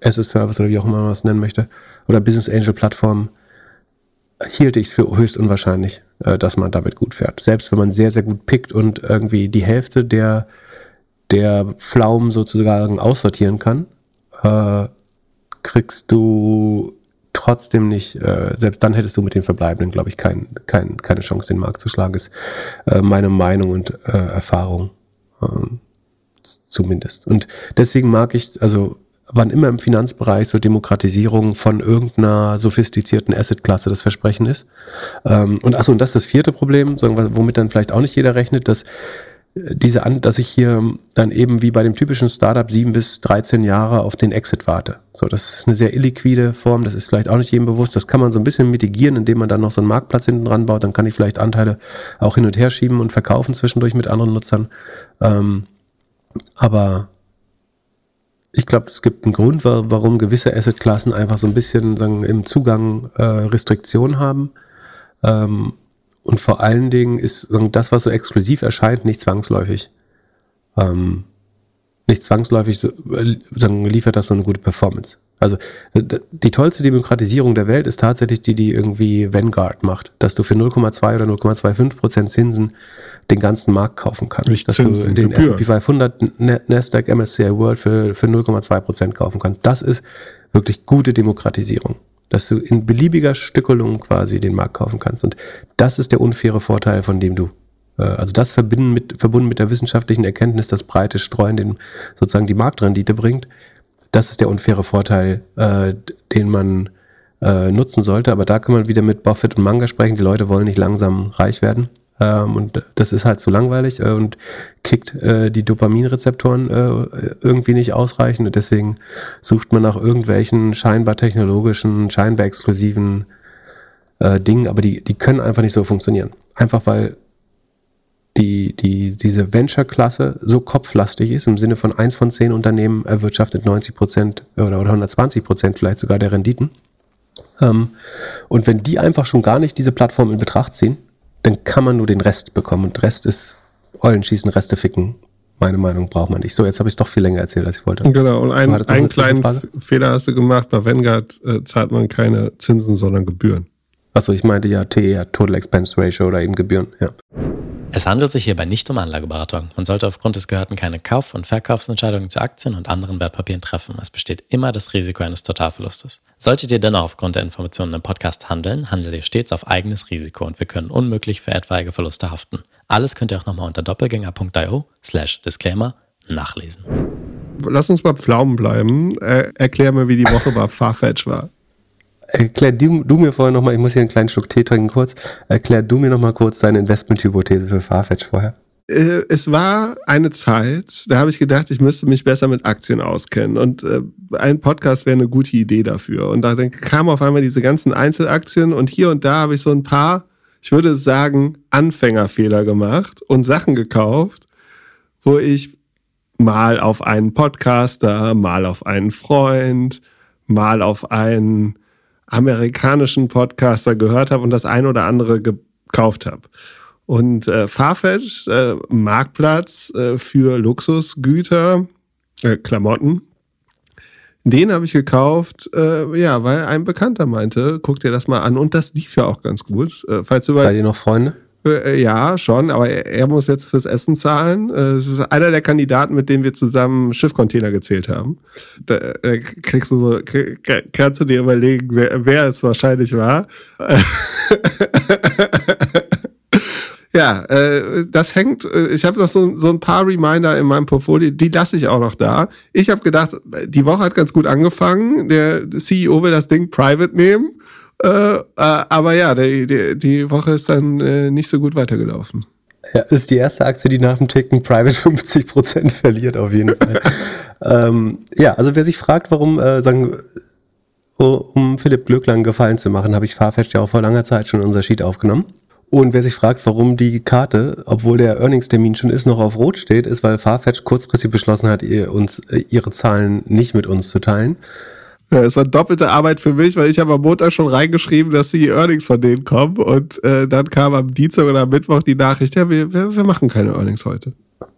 as a Service oder wie auch immer man es nennen möchte, oder Business Angel Plattformen, hielt ich es für höchst unwahrscheinlich, äh, dass man damit gut fährt. Selbst wenn man sehr, sehr gut pickt und irgendwie die Hälfte der, der Pflaumen sozusagen aussortieren kann, äh, kriegst du trotzdem nicht, äh, selbst dann hättest du mit den Verbleibenden, glaube ich, kein, kein, keine Chance, den Markt zu schlagen, ist äh, meine Meinung und äh, Erfahrung. Ähm, zumindest. Und deswegen mag ich, also wann immer im Finanzbereich so Demokratisierung von irgendeiner sophistizierten Assetklasse das Versprechen ist. Ähm, und achso, und das ist das vierte Problem, womit dann vielleicht auch nicht jeder rechnet, dass äh, diese an, dass ich hier dann eben wie bei dem typischen Startup sieben bis 13 Jahre auf den Exit warte. So, das ist eine sehr illiquide Form, das ist vielleicht auch nicht jedem bewusst. Das kann man so ein bisschen mitigieren, indem man dann noch so einen Marktplatz hinten dran baut. Dann kann ich vielleicht Anteile auch hin und her schieben und verkaufen zwischendurch mit anderen Nutzern. Ähm, aber ich glaube, es gibt einen Grund, warum gewisse Assetklassen einfach so ein bisschen sagen, im Zugang äh, Restriktionen haben. Ähm, und vor allen Dingen ist sagen, das, was so exklusiv erscheint, nicht zwangsläufig. Ähm, nicht zwangsläufig äh, sagen, liefert das so eine gute Performance. Also die tollste Demokratisierung der Welt ist tatsächlich die, die irgendwie Vanguard macht, dass du für 0,2 oder 0,25 Prozent Zinsen den ganzen Markt kaufen kannst. Nicht dass Zinsen, du den S&P 500, Nasdaq, MSCI World für, für 0,2 Prozent kaufen kannst. Das ist wirklich gute Demokratisierung, dass du in beliebiger Stückelung quasi den Markt kaufen kannst. Und das ist der unfaire Vorteil, von dem du äh, also das verbinden mit, verbunden mit der wissenschaftlichen Erkenntnis, dass breites Streuen den, sozusagen die Marktrendite bringt, das ist der unfaire Vorteil, äh, den man äh, nutzen sollte. Aber da kann man wieder mit Buffett und Manga sprechen. Die Leute wollen nicht langsam reich werden. Ähm, und das ist halt zu langweilig äh, und kickt äh, die Dopaminrezeptoren äh, irgendwie nicht ausreichend. Und deswegen sucht man nach irgendwelchen scheinbar technologischen, scheinbar exklusiven äh, Dingen, aber die, die können einfach nicht so funktionieren. Einfach weil die, die, diese Venture-Klasse so kopflastig ist, im Sinne von eins von zehn Unternehmen erwirtschaftet 90 Prozent oder, oder 120 Prozent vielleicht sogar der Renditen. Ähm, und wenn die einfach schon gar nicht diese Plattform in Betracht ziehen, dann kann man nur den Rest bekommen. Und Rest ist Eulen schießen, Reste ficken. Meine Meinung braucht man nicht. So, jetzt habe ich es doch viel länger erzählt, als ich wollte. Genau, und ein, einen kleinen Fehler hast du gemacht. Bei Vanguard äh, zahlt man keine Zinsen, sondern Gebühren. Achso, ich meinte ja TER, Total Expense Ratio oder eben Gebühren, ja. Es handelt sich hierbei nicht um Anlageberatung. Man sollte aufgrund des Gehörten keine Kauf- und Verkaufsentscheidungen zu Aktien und anderen Wertpapieren treffen. Es besteht immer das Risiko eines Totalverlustes. Solltet ihr dennoch aufgrund der Informationen im Podcast handeln, handelt ihr stets auf eigenes Risiko und wir können unmöglich für etwaige Verluste haften. Alles könnt ihr auch nochmal unter doppelgänger.io slash Disclaimer nachlesen. Lass uns bei Pflaumen bleiben. Äh, erklär mir, wie die Woche bei Farfetch war. Erklär du, du mir vorher nochmal, ich muss hier einen kleinen Schluck Tee trinken kurz. Erklär du mir nochmal kurz deine Investmenthypothese für Farfetch vorher. Äh, es war eine Zeit, da habe ich gedacht, ich müsste mich besser mit Aktien auskennen und äh, ein Podcast wäre eine gute Idee dafür. Und da kamen auf einmal diese ganzen Einzelaktien und hier und da habe ich so ein paar ich würde sagen, Anfängerfehler gemacht und Sachen gekauft, wo ich mal auf einen Podcaster, mal auf einen Freund, mal auf einen amerikanischen Podcaster gehört habe und das ein oder andere gekauft habe. Und äh, Farfetch, äh, Marktplatz äh, für Luxusgüter, äh, Klamotten, den habe ich gekauft, äh, ja, weil ein Bekannter meinte, guck dir das mal an. Und das lief ja auch ganz gut. Äh, falls du Seid ihr noch Freunde? Äh, ja, schon, aber er, muss jetzt fürs Essen zahlen. Äh, es ist einer der Kandidaten, mit dem wir zusammen Schiffcontainer gezählt haben. Da äh, kriegst du so, kannst du dir überlegen, wer, wer es wahrscheinlich war. Ja, äh, das hängt, äh, ich habe noch so, so ein paar Reminder in meinem Portfolio, die lasse ich auch noch da. Ich habe gedacht, die Woche hat ganz gut angefangen. Der CEO will das Ding private nehmen. Äh, äh, aber ja, die, die, die Woche ist dann äh, nicht so gut weitergelaufen. Ja, ist die erste Aktie, die nach dem Ticken Private 50% verliert, auf jeden Fall. ähm, ja, also wer sich fragt, warum, äh, sagen, um Philipp Glöckler Gefallen zu machen, habe ich Farfetch ja auch vor langer Zeit schon unser Sheet aufgenommen. Und wer sich fragt, warum die Karte, obwohl der Earnings-Termin schon ist, noch auf Rot steht, ist, weil Farfetch kurzfristig beschlossen hat, ihr, uns, äh, ihre Zahlen nicht mit uns zu teilen. Ja, es war doppelte Arbeit für mich, weil ich habe am Montag schon reingeschrieben, dass die Earnings von denen kommen und äh, dann kam am Dienstag oder am Mittwoch die Nachricht, ja, wir, wir, machen keine Earnings heute,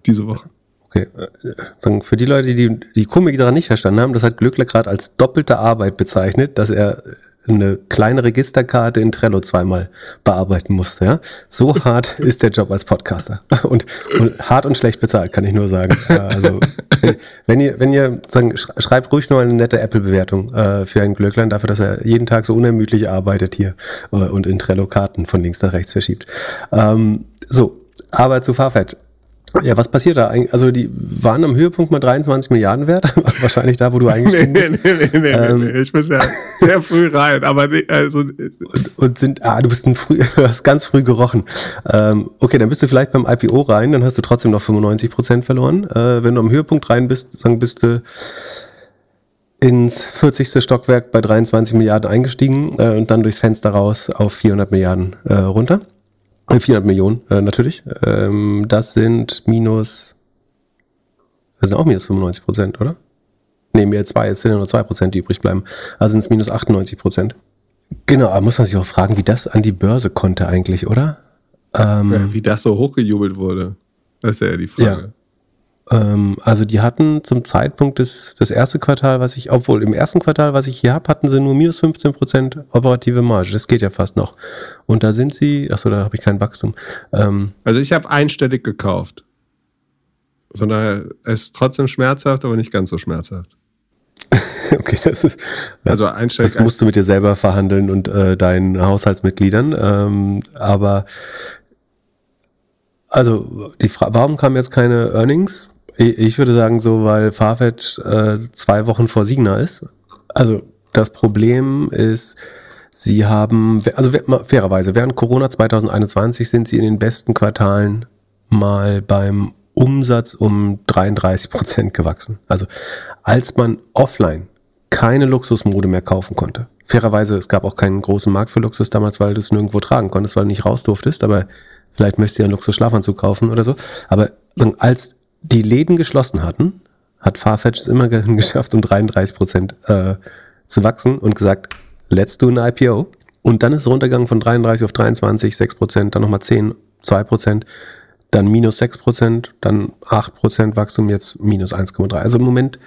diese Woche. Okay, äh, für die Leute, die die Komik daran nicht verstanden haben, das hat Glückler gerade als doppelte Arbeit bezeichnet, dass er eine kleine Registerkarte in Trello zweimal bearbeiten musste. Ja? So hart ist der Job als Podcaster. Und, und hart und schlecht bezahlt, kann ich nur sagen. Also, wenn ihr, wenn ihr sagen, schreibt ruhig nur eine nette Apple-Bewertung äh, für einen Glöcklein dafür, dass er jeden Tag so unermüdlich arbeitet hier äh, und in Trello Karten von links nach rechts verschiebt. Ähm, so, aber zu Farfetch. Ja, was passiert da eigentlich? Also die waren am Höhepunkt mal 23 Milliarden wert, wahrscheinlich da, wo du eingestiegen bist. nee, nee, nee, nee, ähm, nee, ich bin da sehr früh rein, aber nee, also und, und, sind, ah, du bist ein früh, hast ganz früh gerochen. Ähm, okay, dann bist du vielleicht beim IPO rein, dann hast du trotzdem noch 95 Prozent verloren. Äh, wenn du am Höhepunkt rein bist, sagen bist du ins 40. Stockwerk bei 23 Milliarden eingestiegen äh, und dann durchs Fenster raus auf 400 Milliarden äh, runter. 400 äh, Millionen, äh, natürlich. Ähm, das sind minus, das sind auch minus 95 Prozent, oder? Nee, mehr zwei, es sind ja nur zwei Prozent, die übrig bleiben. Also sind es minus 98 Prozent. Genau, aber muss man sich auch fragen, wie das an die Börse konnte eigentlich, oder? Ähm, ja, wie das so hochgejubelt wurde. Das ist ja die Frage. Ja. Ähm, also die hatten zum Zeitpunkt des, das erste Quartal, was ich, obwohl im ersten Quartal, was ich hier habe, hatten sie nur minus 15 Prozent operative Marge. Das geht ja fast noch. Und da sind sie, achso, da habe ich kein Wachstum. Ähm, also ich habe einstellig gekauft. Von daher ist es trotzdem schmerzhaft, aber nicht ganz so schmerzhaft. okay, das ist. Also einstellig. Das musst du mit dir selber verhandeln und äh, deinen Haushaltsmitgliedern. Ähm, aber also die Frage, warum kamen jetzt keine Earnings? Ich würde sagen so, weil Farfetch äh, zwei Wochen vor Signa ist. Also das Problem ist, sie haben, also fairerweise, während Corona 2021 sind sie in den besten Quartalen mal beim Umsatz um 33 Prozent gewachsen. Also als man offline keine Luxusmode mehr kaufen konnte. Fairerweise, es gab auch keinen großen Markt für Luxus damals, weil du es nirgendwo tragen konntest, weil du nicht raus durftest, aber vielleicht möchtest du ja einen Luxus-Schlafanzug kaufen oder so. Aber als die Läden geschlossen hatten, hat Farfetch es immer geschafft, um 33 Prozent äh, zu wachsen und gesagt, let's do an IPO. Und dann ist es runtergegangen von 33 auf 23, 6 Prozent, dann nochmal 10, 2 Prozent, dann minus 6 Prozent, dann 8 Prozent Wachstum, jetzt minus 1,3. Also im Moment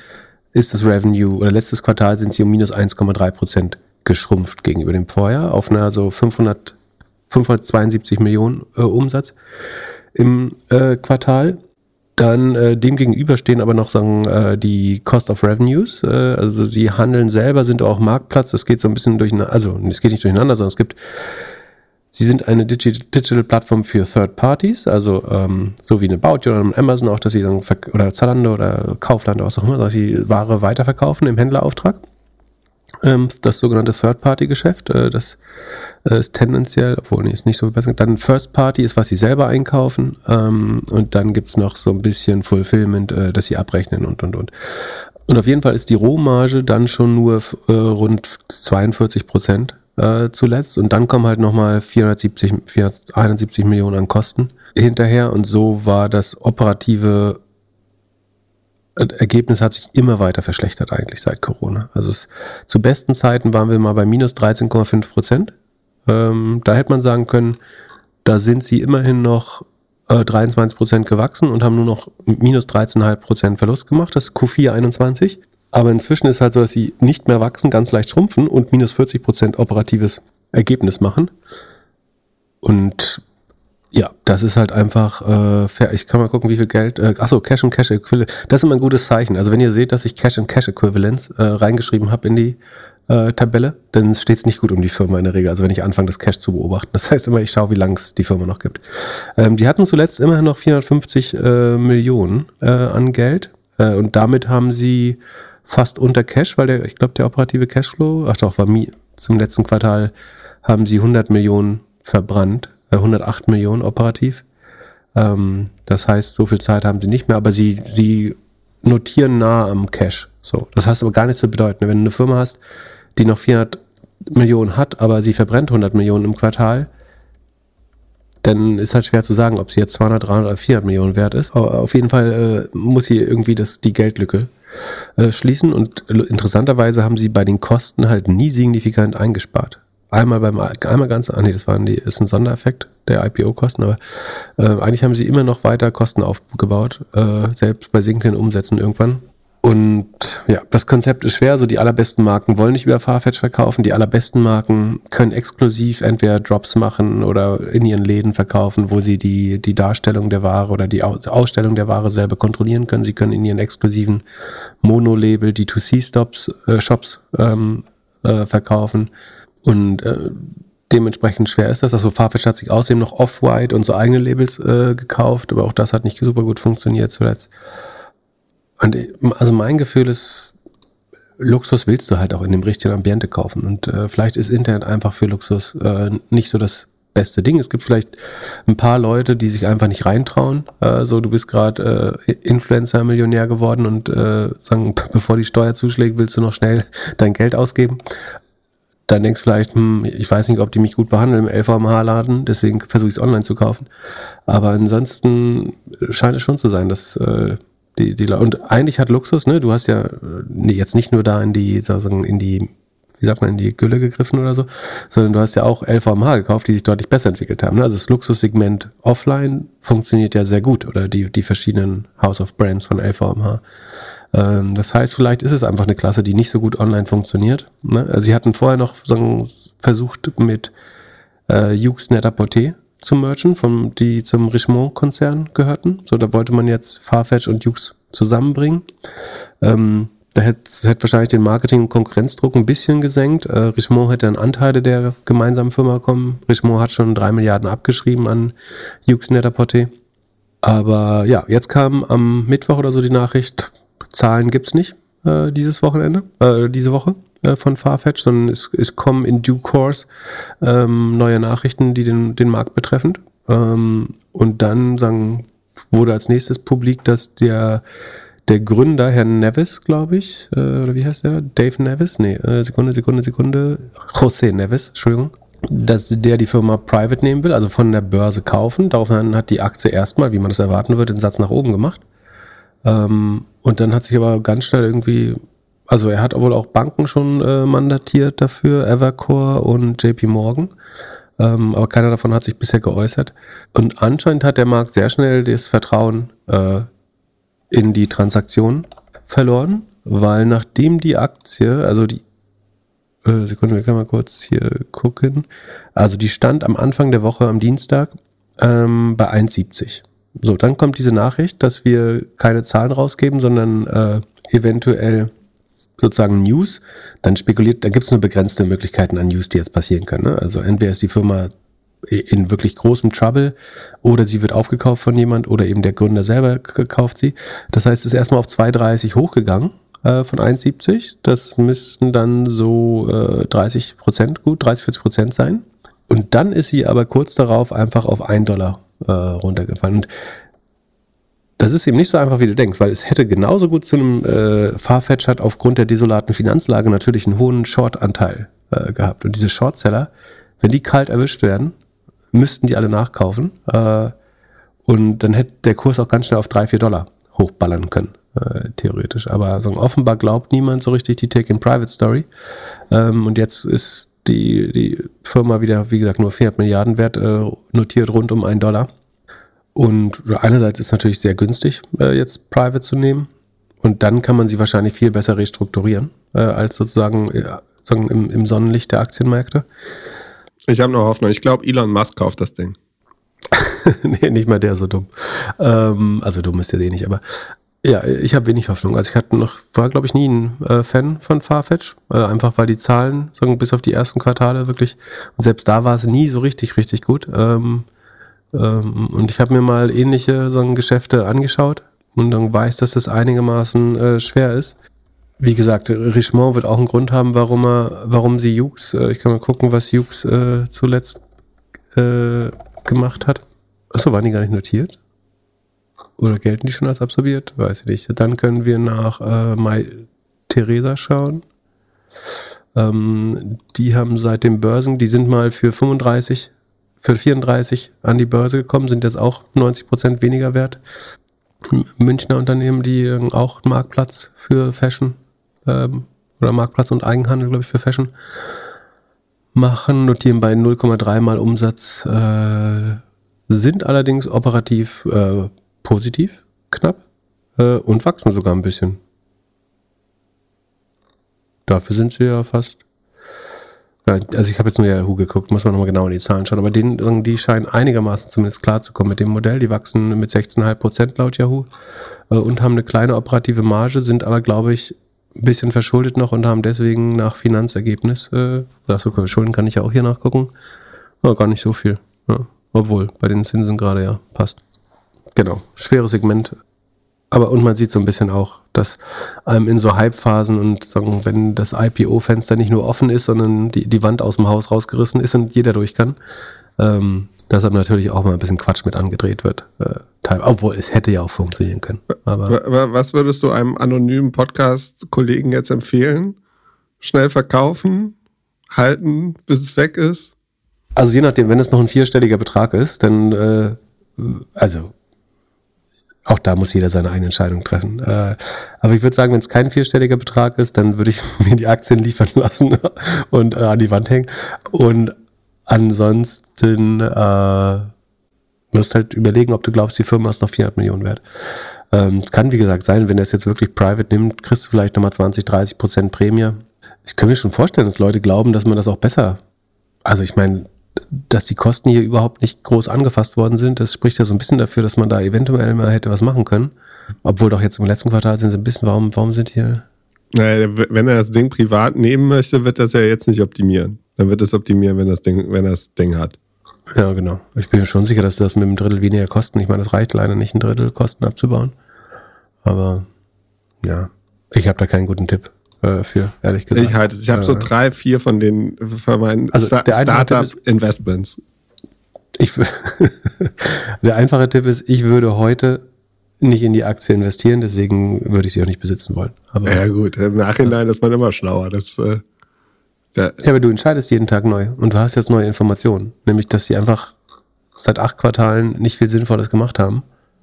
ist das Revenue, oder letztes Quartal sind sie um minus 1,3 Prozent geschrumpft gegenüber dem Vorjahr auf einer so 500, 572 Millionen äh, Umsatz im äh, Quartal. Dann äh, dem gegenüber stehen aber noch sagen äh, die Cost of Revenues. Äh, also sie handeln selber, sind auch Marktplatz. Das geht so ein bisschen durcheinander. Also es geht nicht durcheinander, sondern es gibt Sie sind eine Digital-Plattform für Third Parties, also ähm, so wie eine Bauti oder Amazon auch, dass sie dann oder Zalando oder Kaufland oder was auch immer, dass sie Ware weiterverkaufen im Händlerauftrag. Ähm, das sogenannte Third-Party-Geschäft, äh, das äh, ist tendenziell, obwohl nee, ist nicht so besser. Dann First Party ist, was sie selber einkaufen. Ähm, und dann gibt es noch so ein bisschen Fulfillment, äh, das sie abrechnen und und und. Und auf jeden Fall ist die Rohmarge dann schon nur äh, rund 42 Prozent zuletzt und dann kommen halt nochmal 470, 471 Millionen an Kosten hinterher und so war das operative Ergebnis hat sich immer weiter verschlechtert eigentlich seit Corona. Also es, zu besten Zeiten waren wir mal bei minus 13,5 Prozent. Ähm, da hätte man sagen können, da sind sie immerhin noch äh, 23 Prozent gewachsen und haben nur noch minus 13,5 Prozent Verlust gemacht. Das ist Q4 21. Aber inzwischen ist halt so, dass sie nicht mehr wachsen, ganz leicht schrumpfen und minus 40 Prozent operatives Ergebnis machen. Und ja, das ist halt einfach äh, fair. Ich kann mal gucken, wie viel Geld. Äh, achso, Cash und Cash Equivalent. Das ist immer ein gutes Zeichen. Also wenn ihr seht, dass ich Cash und Cash Equivalents äh, reingeschrieben habe in die äh, Tabelle, dann steht es nicht gut um die Firma in der Regel. Also wenn ich anfange, das Cash zu beobachten. Das heißt immer, ich schaue, wie lang es die Firma noch gibt. Ähm, die hatten zuletzt immerhin noch 450 äh, Millionen äh, an Geld. Äh, und damit haben sie fast unter Cash, weil der, ich glaube, der operative Cashflow, ach doch, war mi zum letzten Quartal haben sie 100 Millionen verbrannt, 108 Millionen operativ. Ähm, das heißt, so viel Zeit haben sie nicht mehr, aber sie, sie notieren nah am Cash. So, das heißt aber gar nichts zu bedeuten. Wenn du eine Firma hast, die noch 400 Millionen hat, aber sie verbrennt 100 Millionen im Quartal, dann ist halt schwer zu sagen, ob sie jetzt 200, 300 oder 400 Millionen wert ist. Aber auf jeden Fall äh, muss sie irgendwie das, die Geldlücke äh, schließen und interessanterweise haben sie bei den Kosten halt nie signifikant eingespart. Einmal beim, einmal ganz, ah nee, das waren die, ist ein Sondereffekt der IPO-Kosten, aber äh, eigentlich haben sie immer noch weiter Kosten aufgebaut, äh, selbst bei sinkenden Umsätzen irgendwann. Und ja, das Konzept ist schwer. So die allerbesten Marken wollen nicht über Farfetch verkaufen. Die allerbesten Marken können exklusiv entweder Drops machen oder in ihren Läden verkaufen, wo sie die, die Darstellung der Ware oder die Ausstellung der Ware selber kontrollieren können. Sie können in ihren exklusiven Mono-Label D2C-Stops, äh, Shops ähm, äh, verkaufen. Und äh, dementsprechend schwer ist das. Also Farfetch hat sich außerdem noch Off-White und so eigene Labels äh, gekauft, aber auch das hat nicht super gut funktioniert zuletzt. Und also mein Gefühl ist, Luxus willst du halt auch in dem richtigen Ambiente kaufen. Und äh, vielleicht ist Internet einfach für Luxus äh, nicht so das beste Ding. Es gibt vielleicht ein paar Leute, die sich einfach nicht reintrauen. Äh, so, du bist gerade äh, Influencer-Millionär geworden und äh, sagen, bevor die Steuer zuschlägt, willst du noch schnell dein Geld ausgeben. Dann denkst du vielleicht, hm, ich weiß nicht, ob die mich gut behandeln im LVMH-Laden, deswegen versuche ich es online zu kaufen. Aber ansonsten scheint es schon zu sein, dass äh, die, die, und eigentlich hat Luxus, ne, du hast ja nee, jetzt nicht nur da in die, sozusagen in die, wie sagt man, in die Gülle gegriffen oder so, sondern du hast ja auch LVMH gekauft, die sich deutlich besser entwickelt haben. Ne? Also das Luxussegment offline funktioniert ja sehr gut oder die, die verschiedenen House of Brands von LVMH. Ähm, das heißt, vielleicht ist es einfach eine Klasse, die nicht so gut online funktioniert. Ne? Also sie hatten vorher noch sagen, versucht mit äh, Yux Net-a-Porter zu merchen, vom, die zum Richemont-Konzern gehörten. So, da wollte man jetzt Farfetch und Jux zusammenbringen. Ähm, da hätte hätte wahrscheinlich den Marketing- und Konkurrenzdruck ein bisschen gesenkt. Äh, Richemont hätte dann Anteile der gemeinsamen Firma bekommen. Richemont hat schon drei Milliarden abgeschrieben an Jux Net-a-Porter. Aber ja, jetzt kam am Mittwoch oder so die Nachricht, Zahlen gibt's nicht äh, dieses Wochenende, äh, diese Woche. Äh, von Farfetch, sondern es, es kommen in due course ähm, neue Nachrichten, die den, den Markt betreffend. Ähm, und dann sagen, wurde als nächstes publik, dass der, der Gründer, Herr Nevis, glaube ich, äh, oder wie heißt der? Dave Nevis? Nee, äh, Sekunde, Sekunde, Sekunde. José Nevis, Entschuldigung. Dass der die Firma private nehmen will, also von der Börse kaufen. Daraufhin hat die Aktie erstmal, wie man das erwarten würde, den Satz nach oben gemacht. Ähm, und dann hat sich aber ganz schnell irgendwie also er hat wohl auch Banken schon äh, mandatiert dafür, Evercore und JP Morgan. Ähm, aber keiner davon hat sich bisher geäußert. Und anscheinend hat der Markt sehr schnell das Vertrauen äh, in die Transaktion verloren, weil nachdem die Aktie, also die äh, Sekunde, wir können mal kurz hier gucken. Also die stand am Anfang der Woche am Dienstag ähm, bei 1,70. So, dann kommt diese Nachricht, dass wir keine Zahlen rausgeben, sondern äh, eventuell sozusagen News, dann spekuliert, dann gibt es nur begrenzte Möglichkeiten an News, die jetzt passieren können. Ne? Also entweder ist die Firma in wirklich großem Trouble oder sie wird aufgekauft von jemand oder eben der Gründer selber kauft sie. Das heißt, es ist erstmal auf 2,30 hochgegangen äh, von 1,70. Das müssten dann so äh, 30 Prozent, gut 30, 40 Prozent sein. Und dann ist sie aber kurz darauf einfach auf 1 Dollar äh, runtergefallen. Und das ist eben nicht so einfach, wie du denkst, weil es hätte genauso gut zu einem äh, Farfetch hat aufgrund der desolaten Finanzlage natürlich einen hohen Short-Anteil äh, gehabt. Und diese Shortseller, wenn die kalt erwischt werden, müssten die alle nachkaufen. Äh, und dann hätte der Kurs auch ganz schnell auf drei vier Dollar hochballern können, äh, theoretisch. Aber so offenbar glaubt niemand so richtig die Take-in-Private-Story. Ähm, und jetzt ist die, die Firma wieder, wie gesagt, nur 400 Milliarden wert, äh, notiert rund um einen Dollar. Und einerseits ist es natürlich sehr günstig, äh, jetzt Private zu nehmen. Und dann kann man sie wahrscheinlich viel besser restrukturieren, äh, als sozusagen, äh, sozusagen im, im Sonnenlicht der Aktienmärkte. Ich habe noch Hoffnung. Ich glaube, Elon Musk kauft das Ding. nee, nicht mal der so dumm. Ähm, also dumm ist der eh nicht, aber ja, ich habe wenig Hoffnung. Also ich hatte noch, war glaube ich nie ein äh, Fan von Farfetch, äh, einfach weil die Zahlen, sagen bis auf die ersten Quartale wirklich, und selbst da war es nie so richtig, richtig gut. Ähm, ähm, und ich habe mir mal ähnliche sagen, Geschäfte angeschaut und dann weiß, dass das einigermaßen äh, schwer ist. Wie gesagt, Richemont wird auch einen Grund haben, warum er, warum sie Jux, äh, ich kann mal gucken, was Jux äh, zuletzt äh, gemacht hat. Achso, waren die gar nicht notiert? Oder gelten die schon als absorbiert? Weiß ich nicht. Dann können wir nach äh, Mai Theresa schauen. Ähm, die haben seit dem Börsen, die sind mal für 35, für 34 an die Börse gekommen, sind jetzt auch 90 Prozent weniger wert. Münchner Unternehmen, die auch Marktplatz für Fashion ähm, oder Marktplatz und Eigenhandel, glaube ich, für Fashion machen, notieren bei 0,3 mal Umsatz, äh, sind allerdings operativ äh, positiv, knapp, äh, und wachsen sogar ein bisschen. Dafür sind sie ja fast. Also ich habe jetzt nur Yahoo geguckt, muss man nochmal genau in die Zahlen schauen, aber denen, die scheinen einigermaßen zumindest klar zu kommen mit dem Modell. Die wachsen mit 16,5 Prozent laut Yahoo äh, und haben eine kleine operative Marge, sind aber, glaube ich, ein bisschen verschuldet noch und haben deswegen nach Finanzergebnis, äh, achso, Schulden kann ich ja auch hier nachgucken, aber gar nicht so viel. Obwohl, bei den Zinsen gerade ja, passt. Genau, schweres Segment. Aber und man sieht so ein bisschen auch, dass ähm, in so Hype-Phasen und sagen, wenn das IPO-Fenster nicht nur offen ist, sondern die, die Wand aus dem Haus rausgerissen ist und jeder durch kann, ähm, deshalb natürlich auch mal ein bisschen Quatsch mit angedreht wird. Äh, obwohl es hätte ja auch funktionieren können. Aber Was würdest du einem anonymen Podcast-Kollegen jetzt empfehlen? Schnell verkaufen, halten, bis es weg ist? Also je nachdem, wenn es noch ein vierstelliger Betrag ist, dann äh, also auch da muss jeder seine eigene Entscheidung treffen. Äh, aber ich würde sagen, wenn es kein vierstelliger Betrag ist, dann würde ich mir die Aktien liefern lassen und äh, an die Wand hängen. Und ansonsten äh, musst halt überlegen, ob du glaubst, die Firma ist noch 400 Millionen wert. Ähm, kann, wie gesagt, sein, wenn er es jetzt wirklich private nimmt, kriegst du vielleicht nochmal 20, 30 Prozent Prämie. Ich kann mir schon vorstellen, dass Leute glauben, dass man das auch besser. Also ich meine, dass die Kosten hier überhaupt nicht groß angefasst worden sind, das spricht ja so ein bisschen dafür, dass man da eventuell mal hätte was machen können. Obwohl doch jetzt im letzten Quartal sind sie ein bisschen, warum, warum sind hier. Naja, wenn er das Ding privat nehmen möchte, wird das ja jetzt nicht optimieren. Dann wird es optimieren, wenn das Ding, wenn er das Ding hat. Ja, genau. Ich bin mir schon sicher, dass das mit einem Drittel weniger Kosten, ich meine, das reicht leider nicht, ein Drittel Kosten abzubauen. Aber ja, ich habe da keinen guten Tipp äh, für, ehrlich gesagt. Ich halte Ich habe äh, so drei, vier von den für meinen also Sta Startup-Investments. Ich, der einfache Tipp ist, ich würde heute nicht in die Aktie investieren, deswegen würde ich sie auch nicht besitzen wollen. Aber, ja gut, im Nachhinein ja. ist man immer schlauer. Das, äh, ja, aber du entscheidest jeden Tag neu und du hast jetzt neue Informationen, nämlich dass sie einfach seit acht Quartalen nicht viel Sinnvolles gemacht haben.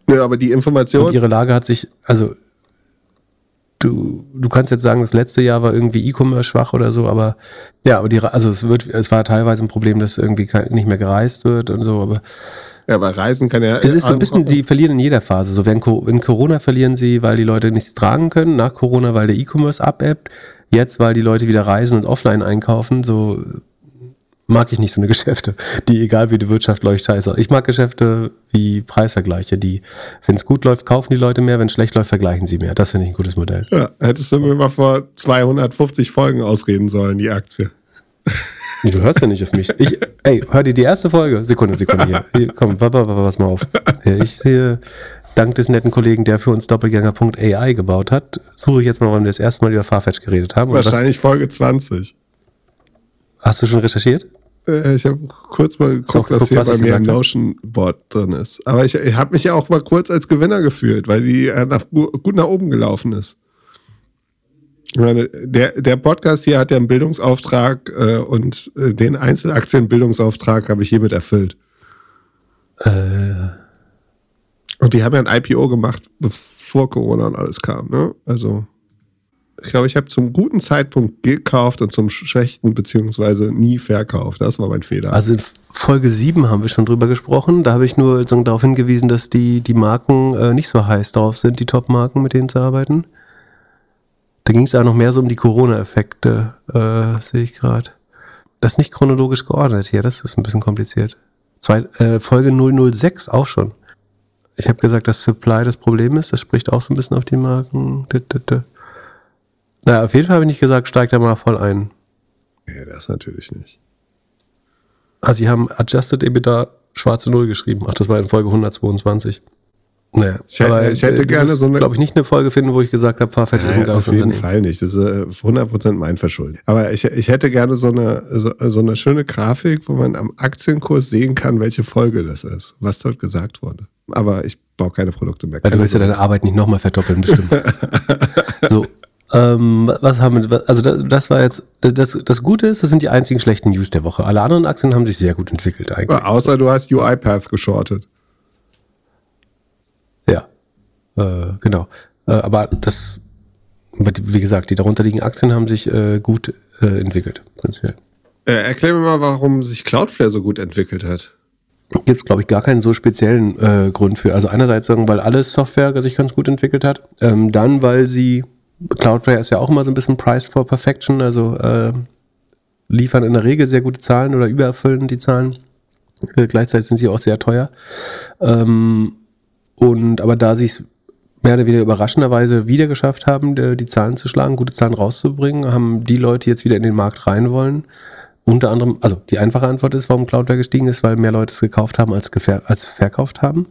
Ja, aber die Information. Und ihre Lage hat sich, also du, du kannst jetzt sagen, das letzte Jahr war irgendwie E-Commerce schwach oder so, aber ja, aber die, also es wird, es war teilweise ein Problem, dass irgendwie nicht mehr gereist wird und so, aber. Ja, aber Reisen kann ja. Es ist so ein bisschen, die verlieren in jeder Phase. So, während in Corona verlieren sie, weil die Leute nichts tragen können, nach Corona, weil der E-Commerce abebbt, jetzt, weil die Leute wieder reisen und offline einkaufen, so mag ich nicht so eine Geschäfte, die egal wie die Wirtschaft läuft, scheiße. Ich mag Geschäfte wie Preisvergleiche, die, wenn es gut läuft, kaufen die Leute mehr, wenn es schlecht läuft, vergleichen sie mehr. Das finde ich ein gutes Modell. Ja, hättest du mir mal vor 250 Folgen ausreden sollen, die Aktie. Du hörst ja nicht auf mich. Ich, ey, hör dir die erste Folge. Sekunde, Sekunde hier. hier komm, pass mal auf. Ich sehe, dank des netten Kollegen, der für uns Doppelgänger.ai gebaut hat, suche ich jetzt mal, wann wir das erste Mal über Farfetch geredet haben. Wahrscheinlich Folge 20. Hast du schon recherchiert? Äh, ich habe kurz mal geguckt, was hier bei mir im Notion-Board drin ist. Aber ich, ich habe mich ja auch mal kurz als Gewinner gefühlt, weil die äh, nach, gut nach oben gelaufen ist. Ich meine, der, der Podcast hier hat ja einen Bildungsauftrag äh, und äh, den Einzelaktienbildungsauftrag habe ich hiermit erfüllt. Äh, Und die haben ja ein IPO gemacht, bevor Corona und alles kam. Ne? Also ich glaube, ich habe zum guten Zeitpunkt gekauft und zum schlechten beziehungsweise nie verkauft. Das war mein Fehler. also in Folge 7 haben wir schon drüber gesprochen. Da habe ich nur sozusagen darauf hingewiesen, dass die, die Marken äh, nicht so heiß drauf sind, die Top-Marken, mit denen zu arbeiten. Da ging es auch noch mehr so um die Corona-Effekte, äh, sehe ich gerade. Das ist nicht chronologisch geordnet hier, das ist ein bisschen kompliziert. Zwei, äh, Folge 006 auch schon. Ich habe gesagt, dass Supply das Problem ist. Das spricht auch so ein bisschen auf die Marken. Naja, auf jeden Fall habe ich nicht gesagt, steigt da mal voll ein. ja, das natürlich nicht. Ah, sie haben Adjusted EBITDA schwarze Null geschrieben. Ach, das war in Folge 122. Naja, Ich hätte- ich hätte gerne so eine- glaube ich, nicht eine Folge finden, wo ich gesagt habe, Farfetch ist ein geiles auf jeden. Fall nicht. Das ist äh, 100% mein Verschulden. Aber ich, ich hätte gerne so eine, so, so eine schöne Grafik, wo man am Aktienkurs sehen kann, welche Folge das ist, was dort gesagt wurde. Aber ich baue keine Produkte mehr. Weil du willst ja deine Arbeit nicht nochmal verdoppeln, bestimmt. so, ähm, was haben wir, also das, das war jetzt, das, das Gute ist, das sind die einzigen schlechten News der Woche. Alle anderen Aktien haben sich sehr gut entwickelt eigentlich. Ja, außer du hast UiPath geschortet. Ja, äh, genau. Äh, aber das, wie gesagt, die darunter liegenden Aktien haben sich äh, gut äh, entwickelt, prinzipiell. Äh, erklär mir mal, warum sich Cloudflare so gut entwickelt hat. Gibt es, glaube ich, gar keinen so speziellen äh, Grund für. Also einerseits sagen, weil alles Software sich ganz gut entwickelt hat. Ähm, dann, weil sie, Cloudflare ist ja auch immer so ein bisschen priced for perfection, also äh, liefern in der Regel sehr gute Zahlen oder übererfüllen die Zahlen. Äh, gleichzeitig sind sie auch sehr teuer. Ähm, und aber da sie es mehr oder weniger überraschenderweise wieder geschafft haben, die, die Zahlen zu schlagen, gute Zahlen rauszubringen, haben die Leute jetzt wieder in den Markt rein wollen. Unter anderem, also die einfache Antwort ist, warum Cloudflare gestiegen ist, weil mehr Leute es gekauft haben als, als verkauft haben.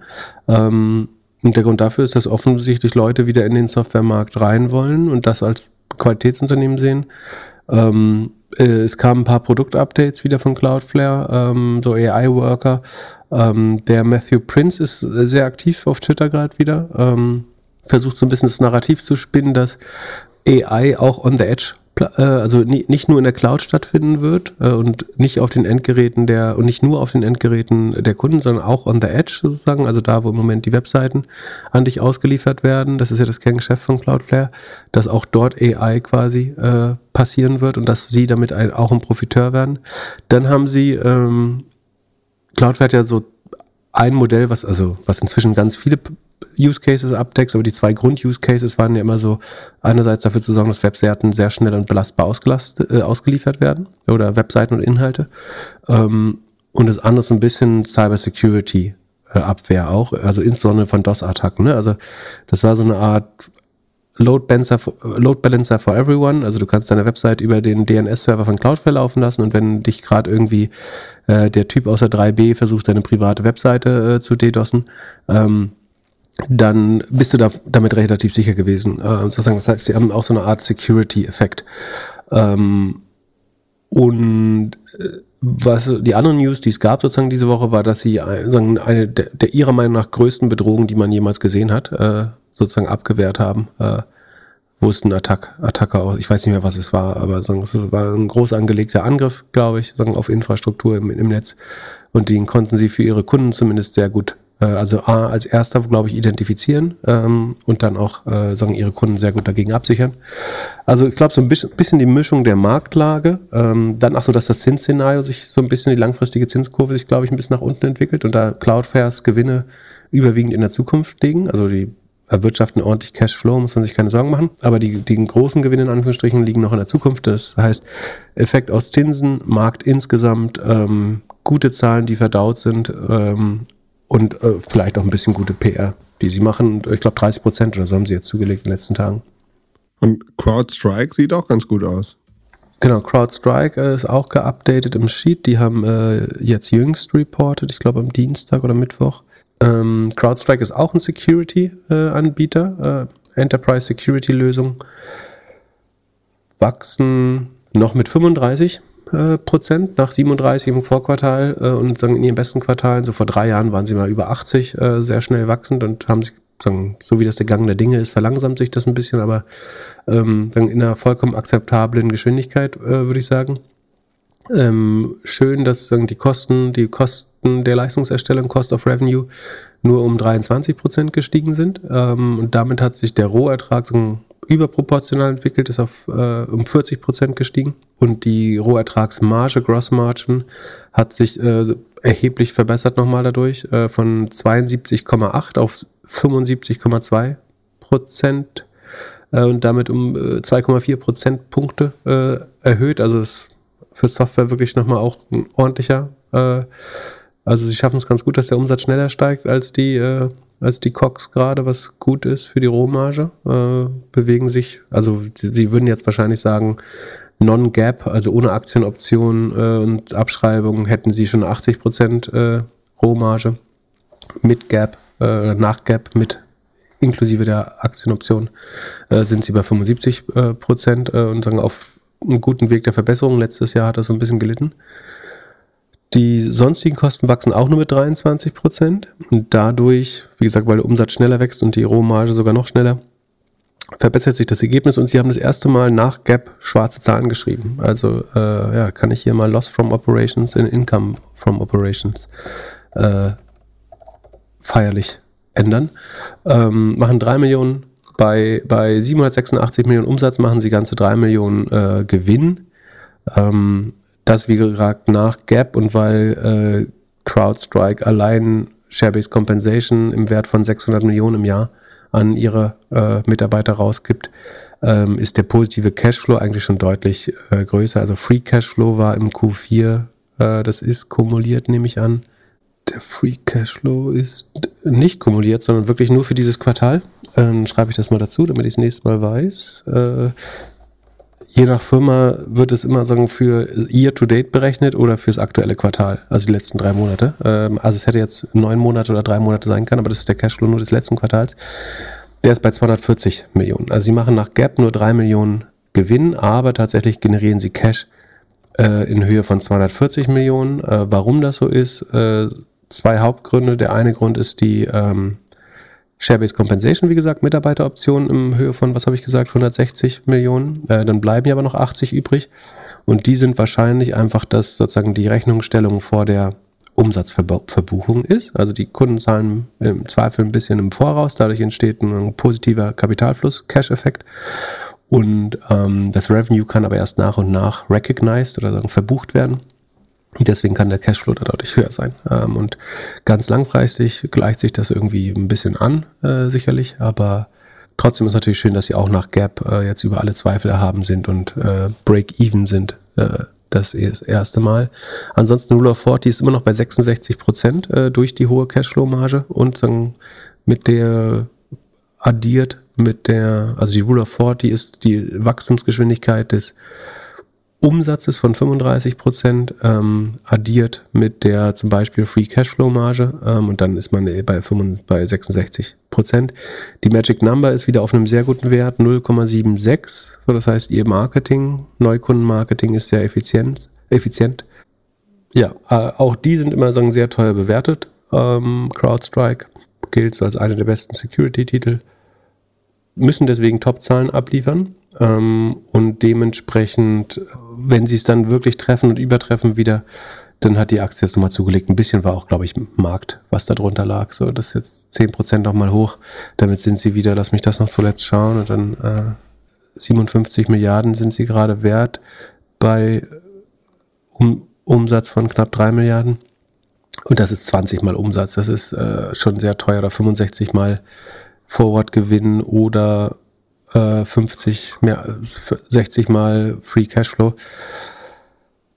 Ähm, und der Grund dafür ist, dass offensichtlich Leute wieder in den Softwaremarkt rein wollen und das als Qualitätsunternehmen sehen. Ähm, äh, es kamen ein paar Produktupdates wieder von Cloudflare, ähm, so AI-Worker. Ähm, der Matthew Prince ist sehr aktiv auf Twitter gerade wieder. Ähm, versucht so ein bisschen das Narrativ zu spinnen, dass AI auch on the edge, also ni- nicht nur in der Cloud stattfinden wird äh, und nicht auf den Endgeräten der und nicht nur auf den Endgeräten der Kunden, sondern auch on the edge sozusagen, also da, wo im Moment die Webseiten an dich ausgeliefert werden. Das ist ja das Kerngeschäft von Cloudflare, dass auch dort AI quasi äh, passieren wird und dass sie damit ein, auch ein Profiteur werden. Dann haben sie ähm, Cloudflare hat ja so ein Modell, was also was inzwischen ganz viele Use Cases abdeckt, aber die zwei Grund-Use Cases waren ja immer so, einerseits dafür zu sorgen, dass Webseiten sehr schnell und belastbar äh, ausgeliefert werden oder Webseiten und Inhalte ähm, und das andere so ein bisschen Cyber Security äh, Abwehr auch, also insbesondere von DOS-Attacken. Ne? Also das war so eine Art Load Balancer, for, Load Balancer for everyone. Also du kannst deine Website über den DNS-Server von Cloudflare laufen lassen und wenn dich gerade irgendwie äh, der Typ aus der 3B versucht, deine private Webseite äh, zu DDoSen, ähm, dann bist du da damit relativ sicher gewesen. Äh, sozusagen, das heißt, sie haben auch so eine Art Security-Effekt. Ähm, und äh, was die anderen News, die es gab sozusagen diese Woche, war, dass sie äh, sagen, eine der, der ihrer Meinung nach größten Bedrohungen, die man jemals gesehen hat, äh, sozusagen abgewehrt haben. Äh, wo es ein Attack, Attacker, ich weiß nicht mehr, was es war, aber sagen, es war ein groß angelegter Angriff, glaube ich, sagen, auf Infrastruktur im, im Netz. Und den konnten sie für ihre Kunden zumindest sehr gut, äh, also A, als erster, glaube ich, identifizieren ähm, und dann auch äh, sagen, ihre Kunden sehr gut dagegen absichern. Also ich glaube, so ein bisschen, bisschen die Mischung der Marktlage, ähm, dann auch so, dass das Zinsszenario sich so ein bisschen, die langfristige Zinskurve sich, glaube ich, ein bisschen nach unten entwickelt und da Cloudflares Gewinne überwiegend in der Zukunft liegen. Also die erwirtschaften ordentlich Cashflow, muss man sich keine Sorgen machen. Aber die, die großen Gewinne in Anführungsstrichen liegen noch in der Zukunft. Das heißt, Effekt aus Zinsen, Markt insgesamt, ähm, gute Zahlen, die verdaut sind ähm, und äh, vielleicht auch ein bisschen gute PR, die sie machen. Ich glaube 30 Prozent oder so haben sie jetzt zugelegt in den letzten Tagen. Und CrowdStrike sieht auch ganz gut aus. Genau, CrowdStrike äh, ist auch geupdatet im Sheet. Die haben äh, jetzt jüngst reported, ich glaube am Dienstag oder Mittwoch. Ähm, CrowdStrike ist auch ein Security-Anbieter, äh, Enterprise Security-Lösung. Wachsen noch mit 35 äh, Prozent nach 37 im Vorquartal äh, und sagen in ihren besten Quartalen, so vor drei Jahren waren sie mal über 80, äh, sehr schnell wachsend und haben sich sagen, so wie das der Gang der Dinge ist, verlangsamt sich das ein bisschen, aber ähm, in einer vollkommen akzeptablen Geschwindigkeit, äh, würde ich sagen. Ähm, schön, dass sagen, die Kosten, die Kosten der Leistungserstellung, Cost of Revenue, nur um 23 Prozent gestiegen sind. Ähm, und damit hat sich der Rohertrag sagen, überproportional entwickelt, ist auf äh, um 40 Prozent gestiegen. Und die Rohertragsmarge, Gross Margin, hat sich äh, erheblich verbessert nochmal dadurch, äh, von 72,8 auf 75,2 Prozent äh, und damit um 2,4 äh, Prozentpunkte äh, erhöht. Also ist für Software wirklich nochmal auch ein ordentlicher. Also sie schaffen es ganz gut, dass der Umsatz schneller steigt als die, als die COX gerade, was gut ist für die Rohmarge. Äh, bewegen sich, also sie würden jetzt wahrscheinlich sagen, Non-Gap, also ohne Aktienoptionen äh, und Abschreibungen, hätten sie schon 80 Prozent äh, Rohmarge. Mit Gap, äh, nach Gap, mit inklusive der Aktienoption, äh, sind sie bei 75 äh, Prozent äh, und sagen auf einem guten Weg der Verbesserung. Letztes Jahr hat das ein bisschen gelitten. Die sonstigen Kosten wachsen auch nur mit 23 Prozent. Und dadurch, wie gesagt, weil der Umsatz schneller wächst und die Rohmarge sogar noch schneller, verbessert sich das Ergebnis und sie haben das erste Mal nach Gap schwarze Zahlen geschrieben. Also äh, ja, kann ich hier mal Loss from Operations in Income from Operations äh, feierlich ändern. Ähm, machen drei Millionen bei, bei 786 Millionen Umsatz machen sie ganze 3 Millionen äh, Gewinn. Ähm, das wie gesagt nach Gap und weil äh, CrowdStrike allein Share-Based Compensation im Wert von 600 Millionen im Jahr an ihre äh, Mitarbeiter rausgibt, ähm, ist der positive Cashflow eigentlich schon deutlich äh, größer. Also Free Cashflow war im Q4, äh, das ist kumuliert, nehme ich an. Der Free Cashflow ist nicht kumuliert, sondern wirklich nur für dieses Quartal. Ähm, schreibe ich das mal dazu, damit ich es nächstes Mal weiß. Je nach Firma wird es immer sagen für Year-to-Date berechnet oder fürs aktuelle Quartal, also die letzten drei Monate. Ähm, also es hätte jetzt neun Monate oder drei Monate sein können, aber das ist der Cashflow nur des letzten Quartals. Der ist bei 240 Millionen. Also sie machen nach Gap nur drei Millionen Gewinn, aber tatsächlich generieren sie Cash äh, in Höhe von 240 Millionen. Äh, warum das so ist, äh, zwei Hauptgründe. Der eine Grund ist die ähm, Share-Based Compensation, wie gesagt, Mitarbeiteroptionen in Höhe von, was habe ich gesagt, 160 Millionen. Äh, dann bleiben ja aber noch 80 übrig. Und die sind wahrscheinlich einfach, dass sozusagen die Rechnungsstellung vor der Umsatzverbuchung ist. Also die Kunden zahlen im Zweifel ein bisschen im Voraus. Dadurch entsteht ein positiver Kapitalfluss, Cash-Effekt. Und ähm, das Revenue kann aber erst nach und nach recognized oder sagen, verbucht werden. Deswegen kann der Cashflow da deutlich höher sein. Ähm, und ganz langfristig gleicht sich das irgendwie ein bisschen an, äh, sicherlich, aber trotzdem ist natürlich schön, dass sie auch nach Gap äh, jetzt über alle Zweifel erhaben sind und äh, Break-Even sind. Äh, das ist das erste Mal. Ansonsten Rule of 40 ist immer noch bei 66 Prozent äh, durch die hohe Cashflow-Marge und dann mit der addiert mit der, also die Rule of 40 ist die Wachstumsgeschwindigkeit des Umsatzes von 35 Prozent ähm, addiert mit der zum Beispiel Free Cashflow Marge ähm, und dann ist man bei, 65, bei 66 Prozent. Die Magic Number ist wieder auf einem sehr guten Wert 0,76. So, das heißt, ihr Marketing, Neukundenmarketing ist sehr effizient. effizient. Ja, äh, auch die sind immer sagen, sehr teuer bewertet. Ähm, CrowdStrike gilt so als einer der besten Security-Titel müssen deswegen Topzahlen abliefern ähm, und dementsprechend, wenn sie es dann wirklich treffen und übertreffen wieder, dann hat die Aktie jetzt nochmal zugelegt. Ein bisschen war auch, glaube ich, Markt, was da drunter lag. So, das ist jetzt 10% nochmal hoch. Damit sind sie wieder, lass mich das noch zuletzt schauen, und dann äh, 57 Milliarden sind sie gerade wert bei um, Umsatz von knapp 3 Milliarden. Und das ist 20 mal Umsatz. Das ist äh, schon sehr teuer oder 65 mal Forward-Gewinn oder äh, 50, mehr, 60 mal Free Cashflow.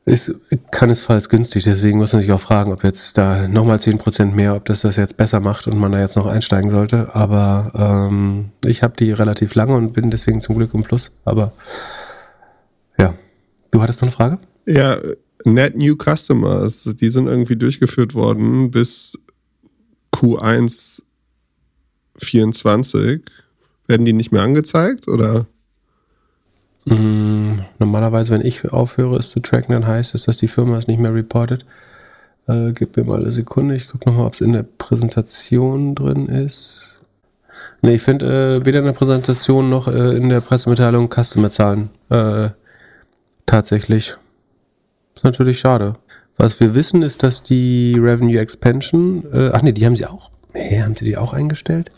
Ist keinesfalls günstig, deswegen muss man sich auch fragen, ob jetzt da nochmal 10% mehr, ob das das jetzt besser macht und man da jetzt noch einsteigen sollte. Aber ähm, ich habe die relativ lange und bin deswegen zum Glück im Plus. Aber ja, du hattest noch eine Frage? Ja, Net New Customers, die sind irgendwie durchgeführt worden bis Q1 24, werden die nicht mehr angezeigt oder? Mm, normalerweise, wenn ich aufhöre, es zu tracken, dann heißt es, dass die Firma es nicht mehr reportet. Äh, gib mir mal eine Sekunde, ich gucke nochmal, ob es in der Präsentation drin ist. Nee, ich finde äh, weder in der Präsentation noch äh, in der Pressemitteilung Customer-Zahlen äh, tatsächlich. Ist natürlich schade. Was wir wissen, ist, dass die Revenue Expansion, äh, ach nee, die haben sie auch. Nee, haben sie die auch eingestellt?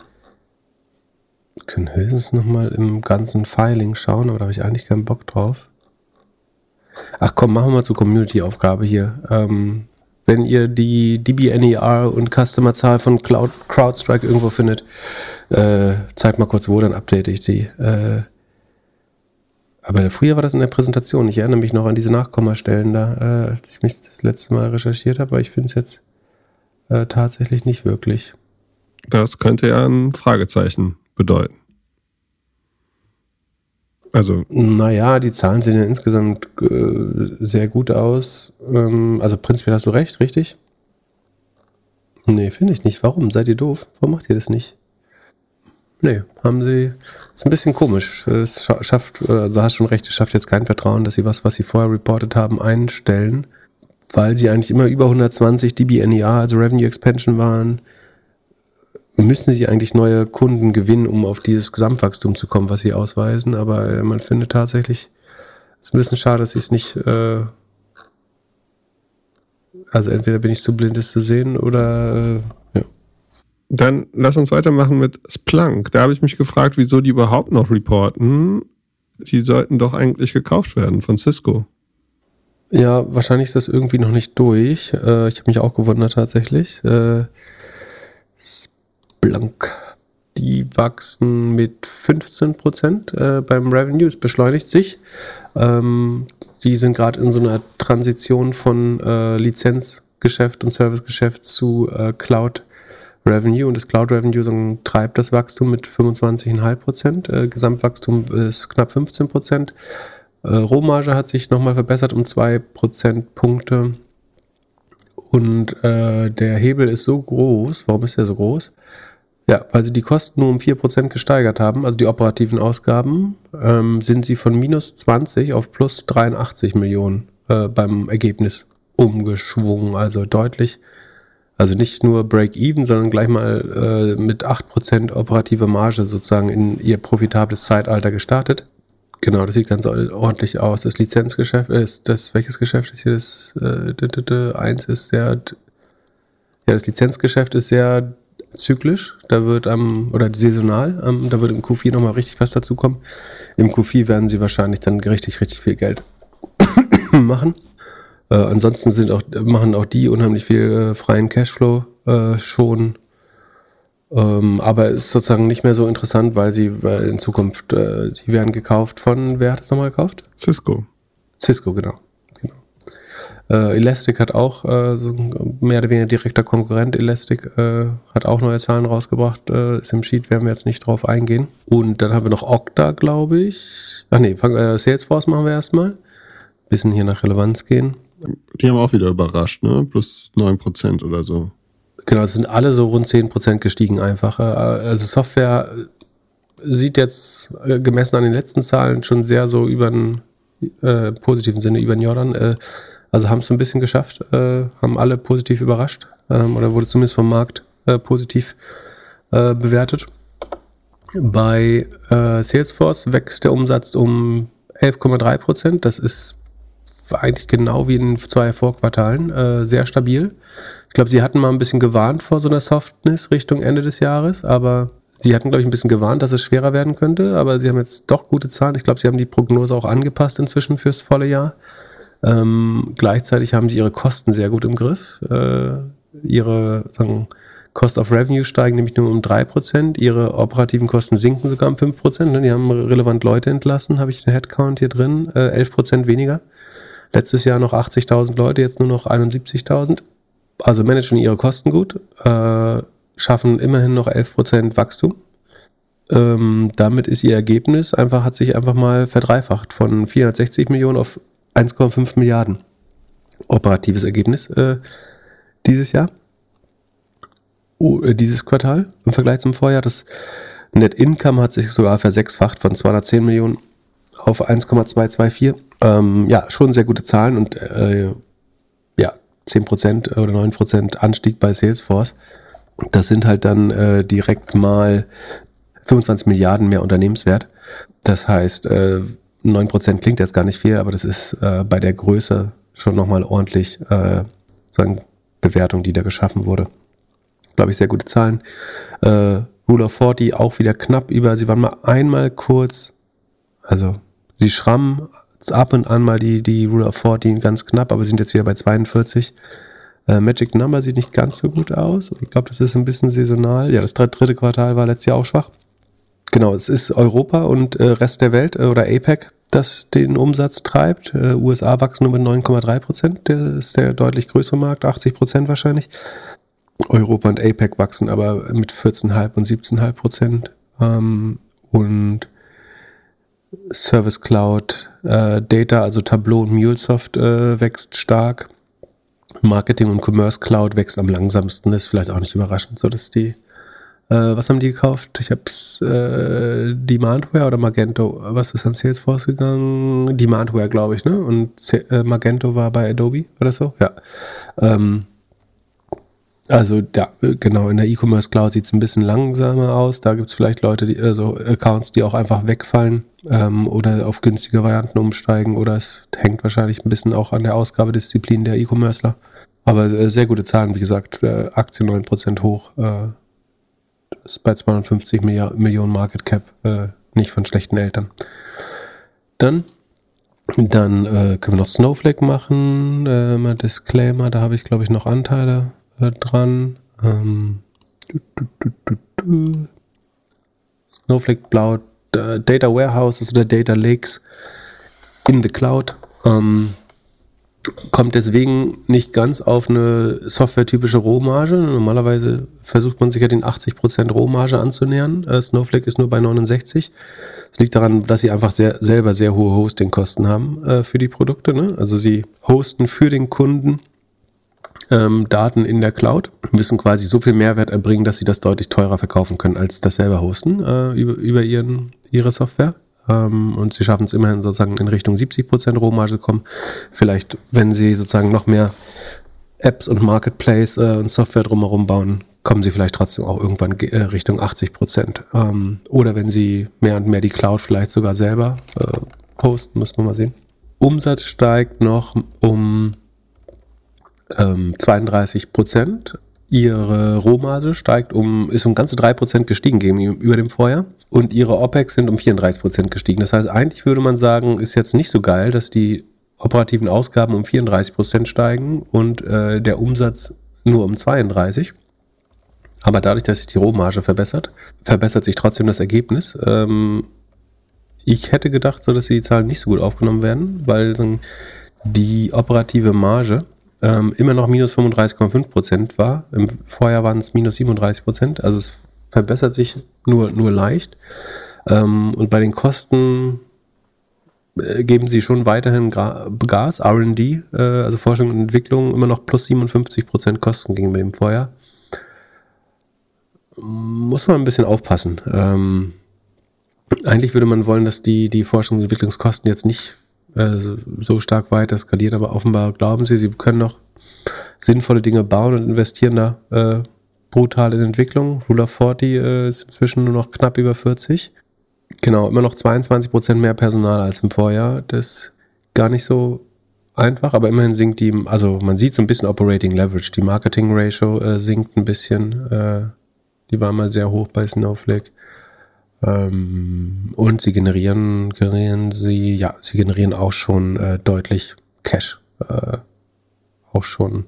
Können höchstens nochmal im ganzen Filing schauen, aber da habe ich eigentlich keinen Bock drauf. Ach komm, machen wir mal zur Community-Aufgabe hier. Ähm, wenn ihr die DBNER und Customer-Zahl von Cloud, CrowdStrike irgendwo findet, äh, zeigt mal kurz wo, dann update ich die. Äh, aber früher war das in der Präsentation. Ich erinnere mich noch an diese Nachkommastellen da, äh, als ich mich das letzte Mal recherchiert habe, aber ich finde es jetzt äh, tatsächlich nicht wirklich. Das könnte ja ein Fragezeichen bedeuten. Also. Naja, die Zahlen sehen ja insgesamt äh, sehr gut aus. Ähm, also prinzipiell hast du recht, richtig? Nee, finde ich nicht. Warum? Seid ihr doof? Warum macht ihr das nicht? Nee, haben sie. Ist ein bisschen komisch. Es schafft, also du hast schon recht, es schafft jetzt kein Vertrauen, dass sie was, was sie vorher reportet haben, einstellen, weil sie eigentlich immer über 120 dB NER, also Revenue Expansion waren müssen sie eigentlich neue Kunden gewinnen, um auf dieses Gesamtwachstum zu kommen, was sie ausweisen. Aber äh, man findet tatsächlich, es ist ein bisschen schade, dass sie es nicht, äh, also entweder bin ich zu blind, es zu sehen oder, äh, ja. Dann lass uns weitermachen mit Splunk. Da habe ich mich gefragt, wieso die überhaupt noch reporten. Die sollten doch eigentlich gekauft werden von Cisco. Ja, wahrscheinlich ist das irgendwie noch nicht durch. Äh, ich habe mich auch gewundert tatsächlich. Äh, blank. Die wachsen mit 15 Prozent äh, beim Revenue. Es beschleunigt sich. Ähm, die sind gerade in so einer Transition von äh, Lizenzgeschäft und Servicegeschäft zu äh, Cloud Revenue und das Cloud Revenue dann treibt das Wachstum mit 25,5 Prozent. Äh, Gesamtwachstum ist knapp 15 Prozent. Äh, Rohmarge hat sich nochmal verbessert um zwei Prozentpunkte. Und äh, der Hebel ist so groß. Warum ist der so groß? Ja, weil sie die Kosten nur um 4% gesteigert haben, also die operativen Ausgaben, ähm, sind sie von minus 20 auf plus 83 Millionen äh, beim Ergebnis umgeschwungen. Also deutlich, also nicht nur Break-Even, sondern gleich mal äh, mit 8% operative Marge sozusagen in ihr profitables Zeitalter gestartet. Genau, das sieht ganz ordentlich aus. Das Lizenzgeschäft ist das, welches Geschäft ist hier das? Äh, eins ist sehr, ja, das Lizenzgeschäft ist sehr zyklisch, da wird am, oder saisonal, ähm, da wird im Q4 nochmal richtig was dazu kommen. Im Q4 werden sie wahrscheinlich dann richtig, richtig viel Geld machen. Äh, ansonsten sind auch, machen auch die unheimlich viel äh, freien Cashflow äh, schon. Ähm, aber ist sozusagen nicht mehr so interessant, weil sie weil in Zukunft, äh, sie werden gekauft von, wer hat es nochmal gekauft? Cisco. Cisco, genau. Äh, Elastic hat auch äh, so mehr oder weniger direkter Konkurrent. Elastic äh, hat auch neue Zahlen rausgebracht. Äh, ist im Sheet, werden wir jetzt nicht drauf eingehen. Und dann haben wir noch Okta, glaube ich. Ach nee, äh, Salesforce machen wir erstmal. Bisschen hier nach Relevanz gehen. Die haben auch wieder überrascht, ne? Plus 9% oder so. Genau, es sind alle so rund 10% gestiegen einfach. Äh, also Software sieht jetzt gemessen an den letzten Zahlen schon sehr so über den äh, positiven Sinne über den Jordan äh, also haben es ein bisschen geschafft, äh, haben alle positiv überrascht ähm, oder wurde zumindest vom Markt äh, positiv äh, bewertet. Bei äh, Salesforce wächst der Umsatz um 11,3 Prozent. Das ist eigentlich genau wie in zwei Vorquartalen äh, sehr stabil. Ich glaube, sie hatten mal ein bisschen gewarnt vor so einer Softness Richtung Ende des Jahres, aber sie hatten, glaube ich, ein bisschen gewarnt, dass es schwerer werden könnte, aber sie haben jetzt doch gute Zahlen. Ich glaube, sie haben die Prognose auch angepasst inzwischen fürs volle Jahr. Ähm, gleichzeitig haben sie ihre Kosten sehr gut im Griff. Äh, ihre sagen, Cost of Revenue steigen nämlich nur um 3%, ihre operativen Kosten sinken sogar um 5%. Ne? Die haben relevant Leute entlassen, habe ich den Headcount hier drin, äh, 11% weniger. Letztes Jahr noch 80.000 Leute, jetzt nur noch 71.000. Also managen ihre Kosten gut, äh, schaffen immerhin noch 11% Wachstum. Ähm, damit ist ihr Ergebnis einfach, hat sich einfach mal verdreifacht von 460 Millionen auf 1,5 Milliarden operatives Ergebnis äh, dieses Jahr. Oh, äh, dieses Quartal im Vergleich zum Vorjahr. Das Net Income hat sich sogar versechsfacht von 210 Millionen auf 1,224. Ähm, ja, schon sehr gute Zahlen und äh, ja, 10% oder 9% Anstieg bei Salesforce. Das sind halt dann äh, direkt mal 25 Milliarden mehr Unternehmenswert. Das heißt, äh, 9% klingt jetzt gar nicht viel, aber das ist äh, bei der Größe schon nochmal ordentlich äh, sagen, Bewertung, die da geschaffen wurde. Glaube ich, sehr gute Zahlen. Äh, Rule of 40 auch wieder knapp über, sie waren mal einmal kurz, also sie schrammen ab und an mal die, die Rule of 40 ganz knapp, aber sind jetzt wieder bei 42. Äh, Magic Number sieht nicht ganz so gut aus. Ich glaube, das ist ein bisschen saisonal. Ja, das dritte Quartal war letztes Jahr auch schwach. Genau, es ist Europa und äh, Rest der Welt äh, oder APEC, das den Umsatz treibt. Äh, USA wachsen nur mit 9,3 Prozent. Der ist der deutlich größere Markt, 80 Prozent wahrscheinlich. Europa und APEC wachsen aber mit 14,5 und 17,5 Prozent. Ähm, und Service Cloud, äh, Data, also Tableau und MuleSoft äh, wächst stark. Marketing und Commerce Cloud wächst am langsamsten, ist vielleicht auch nicht überraschend, so dass die äh, was haben die gekauft? Ich hab's äh, Demandware oder Magento. Was ist an Salesforce gegangen? Demandware, glaube ich, ne? Und äh, Magento war bei Adobe oder so? Ja. Ähm, also ja, genau, in der E-Commerce Cloud sieht es ein bisschen langsamer aus. Da gibt es vielleicht Leute, die, also Accounts, die auch einfach wegfallen ähm, oder auf günstige Varianten umsteigen oder es hängt wahrscheinlich ein bisschen auch an der Ausgabedisziplin der E-Commercer. Aber äh, sehr gute Zahlen, wie gesagt, äh, Aktie 9% hoch, äh, ist bei 250 Milliard Millionen Market Cap äh, nicht von schlechten Eltern. Dann, dann äh, können wir noch Snowflake machen. Äh, mal Disclaimer, da habe ich glaube ich noch Anteile äh, dran. Ähm, du, du, du, Snowflake Cloud, äh, Data Warehouses oder Data Lakes in the Cloud. Ähm, kommt deswegen nicht ganz auf eine softwaretypische Rohmarge. Normalerweise versucht man sich ja den 80% Rohmarge anzunähern. Äh, Snowflake ist nur bei 69. Es liegt daran, dass sie einfach sehr, selber sehr hohe Hostingkosten haben äh, für die Produkte. Ne? Also sie hosten für den Kunden ähm, Daten in der Cloud, müssen quasi so viel Mehrwert erbringen, dass sie das deutlich teurer verkaufen können als das selber hosten äh, über, über ihren, ihre Software ähm, und sie schaffen es immerhin sozusagen in Richtung 70% Rohmarge kommen. Vielleicht, wenn sie sozusagen noch mehr Apps und Marketplace äh, und Software drumherum bauen, kommen sie vielleicht trotzdem auch irgendwann äh, Richtung 80% Ähm, oder wenn sie mehr und mehr die Cloud vielleicht sogar selber äh, posten, muss man mal sehen. Umsatz steigt noch um ähm, 32 Ihre Rohmarge steigt um, ist um ganze 3% gestiegen gegenüber dem Vorjahr und ihre OPEX sind um 34% gestiegen. Das heißt, eigentlich würde man sagen, ist jetzt nicht so geil, dass die operativen Ausgaben um 34% steigen und äh, der Umsatz nur um 32%. Aber dadurch, dass sich die Rohmarge verbessert, verbessert sich trotzdem das Ergebnis. Ähm, ich hätte gedacht, so dass die Zahlen nicht so gut aufgenommen werden, weil die operative Marge ähm, immer noch minus 35,5 Prozent war. Im Vorjahr waren es minus 37 Prozent. Also es verbessert sich nur, nur leicht. Ähm, und bei den Kosten äh, geben sie schon weiterhin Gas, RD, äh, also Forschung und Entwicklung, immer noch plus 57 Prozent Kosten gegenüber dem Vorjahr. Muss man ein bisschen aufpassen. Ähm, eigentlich würde man wollen, dass die, die Forschungs- und Entwicklungskosten jetzt nicht äh, so stark weiter skalieren, aber offenbar glauben sie, sie können noch sinnvolle Dinge bauen und investieren da äh, brutal in Entwicklung. Rule of 40 äh, ist inzwischen nur noch knapp über 40. Genau, immer noch 22 Prozent mehr Personal als im Vorjahr. Das ist gar nicht so einfach, aber immerhin sinkt die, also man sieht so ein bisschen Operating Leverage. Die Marketing Ratio äh, sinkt ein bisschen. Äh, die war mal sehr hoch bei Snowflake. Ähm, und sie generieren, generieren sie, ja, sie generieren auch schon äh, deutlich Cash. Äh, auch schon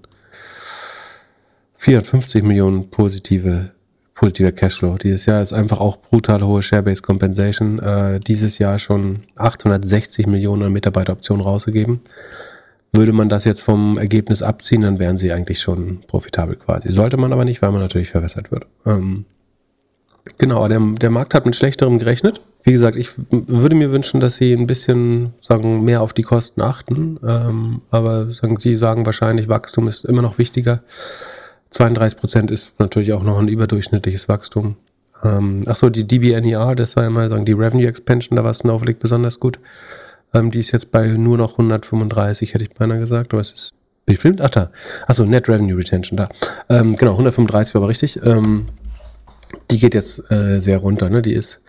450 Millionen positive, positiver Cashflow. Dieses Jahr ist einfach auch brutal hohe Share-Based Compensation. Äh, dieses Jahr schon 860 Millionen an Mitarbeiteroptionen rausgegeben. Würde man das jetzt vom Ergebnis abziehen, dann wären sie eigentlich schon profitabel quasi. Sollte man aber nicht, weil man natürlich verwässert wird. Ähm, Genau, der, der Markt hat mit schlechterem gerechnet. Wie gesagt, ich würde mir wünschen, dass sie ein bisschen sagen, mehr auf die Kosten achten. Ähm, aber sagen, sie sagen wahrscheinlich, Wachstum ist immer noch wichtiger. 32 Prozent ist natürlich auch noch ein überdurchschnittliches Wachstum. Ähm, Achso, die DBNER, das war immer sagen, die Revenue Expansion, da war Snowflake besonders gut. Ähm, die ist jetzt bei nur noch 135, hätte ich beinahe gesagt, aber es ist bestimmt, ach da, achso, Net Revenue Retention da. Ähm, genau, 135 war aber richtig. Ähm, die geht jetzt äh, sehr runter. Ne? Die ist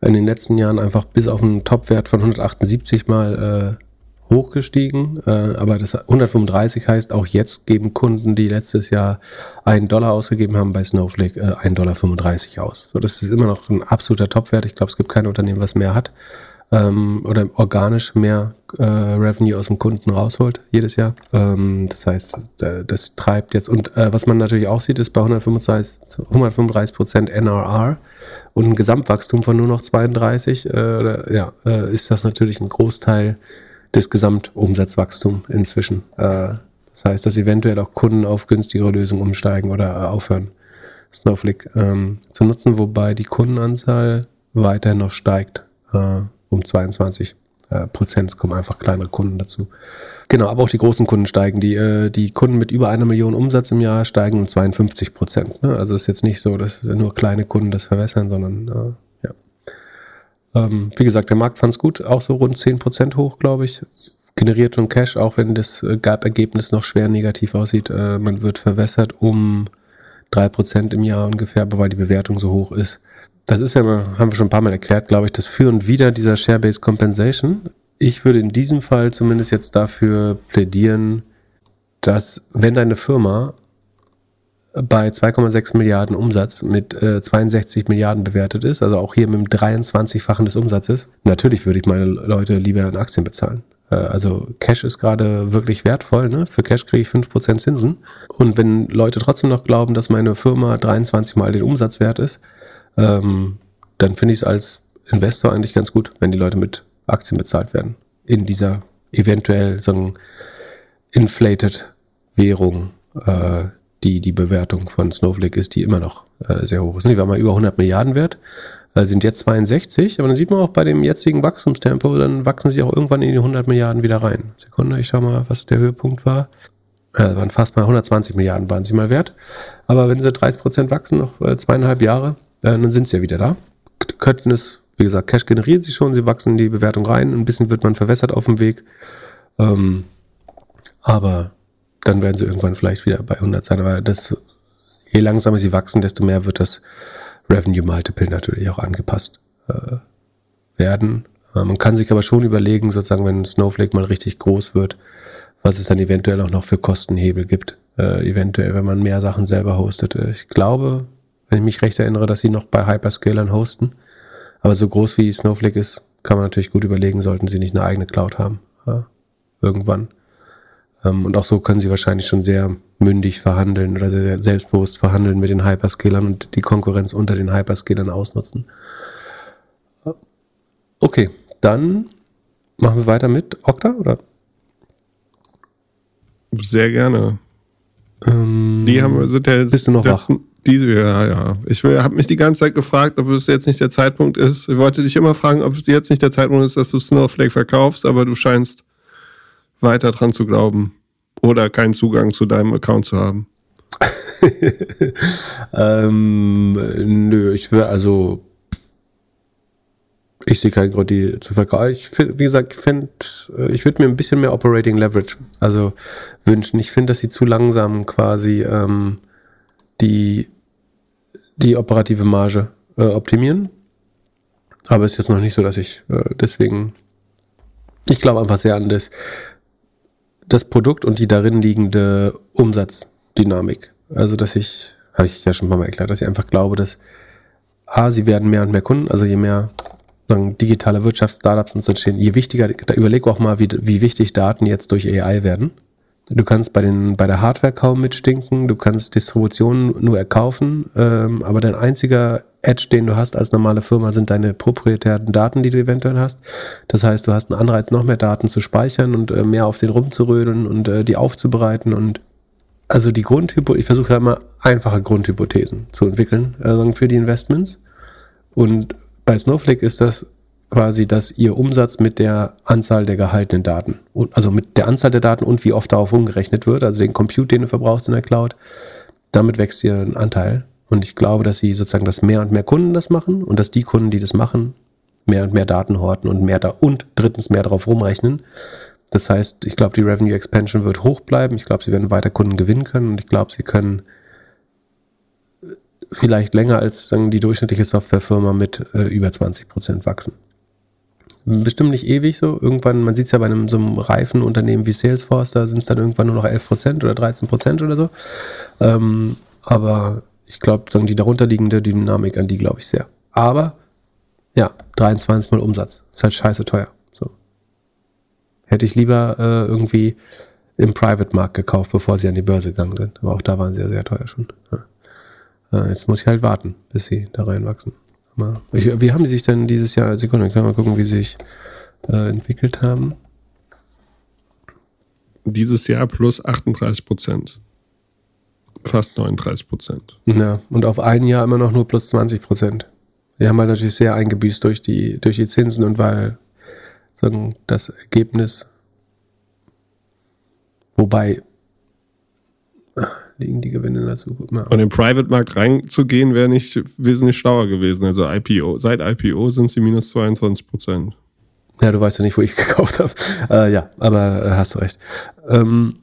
in den letzten Jahren einfach bis auf einen Topwert von 178 mal äh, hochgestiegen. Äh, aber das 135 heißt, auch jetzt geben Kunden, die letztes Jahr einen Dollar ausgegeben haben, bei Snowflake äh, 1,35 Dollar aus. So, das ist immer noch ein absoluter Topwert. Ich glaube, es gibt kein Unternehmen, was mehr hat ähm, oder organisch mehr äh, Revenue aus dem Kunden rausholt jedes Jahr. Ähm, das heißt, äh, das treibt jetzt und äh, was man natürlich auch sieht, ist bei 135, 135 Prozent NRR und ein Gesamtwachstum von nur noch 32, äh, oder, ja, äh, ist das natürlich ein Großteil des Gesamtumsatzwachstums inzwischen. Äh, das heißt, dass eventuell auch Kunden auf günstigere Lösungen umsteigen oder aufhören, Snowflake ähm, zu nutzen, wobei die Kundenanzahl weiterhin noch steigt. Äh, um 22 äh, Prozent. Es kommen einfach kleinere Kunden dazu. Genau, aber auch die großen Kunden steigen. Die, äh, die Kunden mit über einer Million Umsatz im Jahr steigen um 52 Prozent. Ne? Also es ist jetzt nicht so, dass nur kleine Kunden das verwässern, sondern äh, ja. Ähm, wie gesagt, der Markt fand es gut, auch so rund 10 Prozent hoch, glaube ich. Generiert schon Cash, auch wenn das Gap-Ergebnis noch schwer negativ aussieht. Äh, man wird verwässert um 3% im Jahr ungefähr, aber weil die Bewertung so hoch ist. Das ist ja, haben wir schon ein paar Mal erklärt, glaube ich, das Für und Wider dieser Share-Based Compensation. Ich würde in diesem Fall zumindest jetzt dafür plädieren, dass wenn deine Firma bei 2,6 Milliarden Umsatz mit äh, 62 Milliarden bewertet ist, also auch hier mit dem 23-fachen des Umsatzes, natürlich würde ich meine Leute lieber in Aktien bezahlen. Äh, also Cash ist gerade wirklich wertvoll. Ne? Für Cash kriege ich 5% Zinsen. Und wenn Leute trotzdem noch glauben, dass meine Firma 23 mal den Umsatz wert ist, ähm, dann finde ich es als Investor eigentlich ganz gut, wenn die Leute mit Aktien bezahlt werden. In dieser eventuell so ein inflated Währung, äh, die die Bewertung von Snowflake ist, die immer noch äh, sehr hoch ist. Die war mal über 100 Milliarden wert, äh, sind jetzt 62, aber dann sieht man auch bei dem jetzigen Wachstumstempo, dann wachsen sie auch irgendwann in die 100 Milliarden wieder rein. Sekunde, ich schau mal, was der Höhepunkt war. Ja, waren fast mal 120 Milliarden waren sie mal wert. Aber wenn sie 30 Prozent wachsen, noch äh, zweieinhalb Jahre, dann sind sie ja wieder da. Könnten es, wie gesagt, Cash generieren sie schon, sie wachsen in die Bewertung rein, ein bisschen wird man verwässert auf dem Weg. Ähm, aber dann werden sie irgendwann vielleicht wieder bei 100 sein. Aber das, je langsamer sie wachsen, desto mehr wird das Revenue Multiple natürlich auch angepasst äh, werden. Äh, man kann sich aber schon überlegen, sozusagen, wenn Snowflake mal richtig groß wird, was es dann eventuell auch noch für Kostenhebel gibt. Äh, eventuell, wenn man mehr Sachen selber hostet. Äh, ich glaube, wenn ich mich recht erinnere, dass sie noch bei Hyperscalern hosten. Aber so groß wie Snowflake ist, kann man natürlich gut überlegen, sollten sie nicht eine eigene Cloud haben. Ja, irgendwann. Ähm, und auch so können sie wahrscheinlich schon sehr mündig verhandeln oder sehr selbstbewusst verhandeln mit den Hyperscalern und die Konkurrenz unter den Hyperscalern ausnutzen. Okay, dann machen wir weiter mit Okta, oder? Sehr gerne. Ähm, die haben, sind ja bist du noch letzten, wach? Die, ja, ja. Ich habe mich die ganze Zeit gefragt, ob es jetzt nicht der Zeitpunkt ist. Ich wollte dich immer fragen, ob es jetzt nicht der Zeitpunkt ist, dass du Snowflake verkaufst, aber du scheinst weiter dran zu glauben oder keinen Zugang zu deinem Account zu haben. ähm, nö, ich will also ich sehe keinen Grund, die zu verkaufen. Ich find, wie gesagt, ich, äh, ich würde mir ein bisschen mehr Operating Leverage also wünschen. Ich finde, dass sie zu langsam quasi ähm, die, die operative Marge äh, optimieren. Aber es ist jetzt noch nicht so, dass ich äh, deswegen. Ich glaube einfach sehr an das, das Produkt und die darin liegende Umsatzdynamik. Also, dass ich, habe ich ja schon Mal erklärt, dass ich einfach glaube, dass A, sie werden mehr und mehr Kunden, also je mehr digitale Wirtschaftsstartups und so entstehen, je wichtiger, da überleg auch mal, wie, wie wichtig Daten jetzt durch AI werden. Du kannst bei, den, bei der Hardware kaum mitstinken, du kannst Distributionen nur erkaufen, ähm, aber dein einziger Edge, den du hast als normale Firma, sind deine proprietären Daten, die du eventuell hast. Das heißt, du hast einen Anreiz, noch mehr Daten zu speichern und äh, mehr auf den rumzurödeln und äh, die aufzubereiten und also die Grundhypothese, ich versuche ja immer einfache Grundhypothesen zu entwickeln äh, für die Investments. Und bei Snowflake ist das quasi, dass ihr Umsatz mit der Anzahl der gehaltenen Daten, also mit der Anzahl der Daten und wie oft darauf umgerechnet wird, also den Compute, den du verbrauchst in der Cloud, damit wächst ihr ein Anteil. Und ich glaube, dass sie sozusagen, dass mehr und mehr Kunden das machen und dass die Kunden, die das machen, mehr und mehr Daten horten und mehr da und drittens mehr darauf rumrechnen. Das heißt, ich glaube, die Revenue Expansion wird hoch bleiben. Ich glaube, sie werden weiter Kunden gewinnen können und ich glaube, sie können vielleicht länger als sagen, die durchschnittliche Softwarefirma mit äh, über 20 Prozent wachsen. Bestimmt nicht ewig so. Irgendwann, man sieht es ja bei einem so einem reifen Unternehmen wie Salesforce, da sind es dann irgendwann nur noch 11 Prozent oder 13 Prozent oder so. Ähm, aber ich glaube, die darunterliegende Dynamik an die glaube ich sehr. Aber ja, 23 mal Umsatz. Ist halt scheiße teuer. So. Hätte ich lieber äh, irgendwie im Private-Markt gekauft, bevor sie an die Börse gegangen sind. Aber auch da waren sie ja sehr teuer schon. Ja. Äh, jetzt muss ich halt warten, bis sie da reinwachsen. Aber ich, wie haben die sich denn dieses Jahr, Sekunde, können wir mal gucken, wie sie sich äh, entwickelt haben. Dieses Jahr plus 38 Prozent. Fast 39 Prozent. Ja, und auf ein Jahr immer noch nur plus 20 Prozent. Wir haben halt natürlich sehr eingebüßt durch die, durch die Zinsen und weil sagen, das Ergebnis, wobei liegen die Gewinne dazu. Ja. Und im Private-Markt reinzugehen, wäre nicht wesentlich schlauer gewesen. Also IPO, seit IPO sind sie minus 22 Prozent. Ja, du weißt ja nicht, wo ich gekauft habe. Äh, ja, aber äh, hast du recht. Ähm,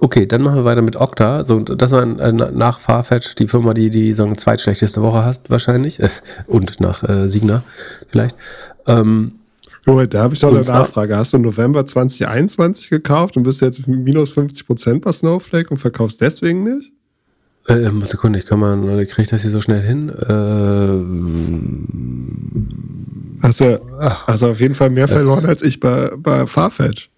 Okay, dann machen wir weiter mit Okta. So, das war äh, nach Farfetch die Firma, die die so eine zweitschlechteste Woche hast wahrscheinlich. Und nach äh, Signa vielleicht. Ähm, oh, da habe ich noch eine Nachfrage. Hast du November 2021 gekauft und bist jetzt minus 50 Prozent bei Snowflake und verkaufst deswegen nicht? Äh, ähm, Sekunde, ich kann mal, kriege ich das hier so schnell hin? Äh, hast du also auf jeden Fall mehr verloren als ich bei, bei Farfetch.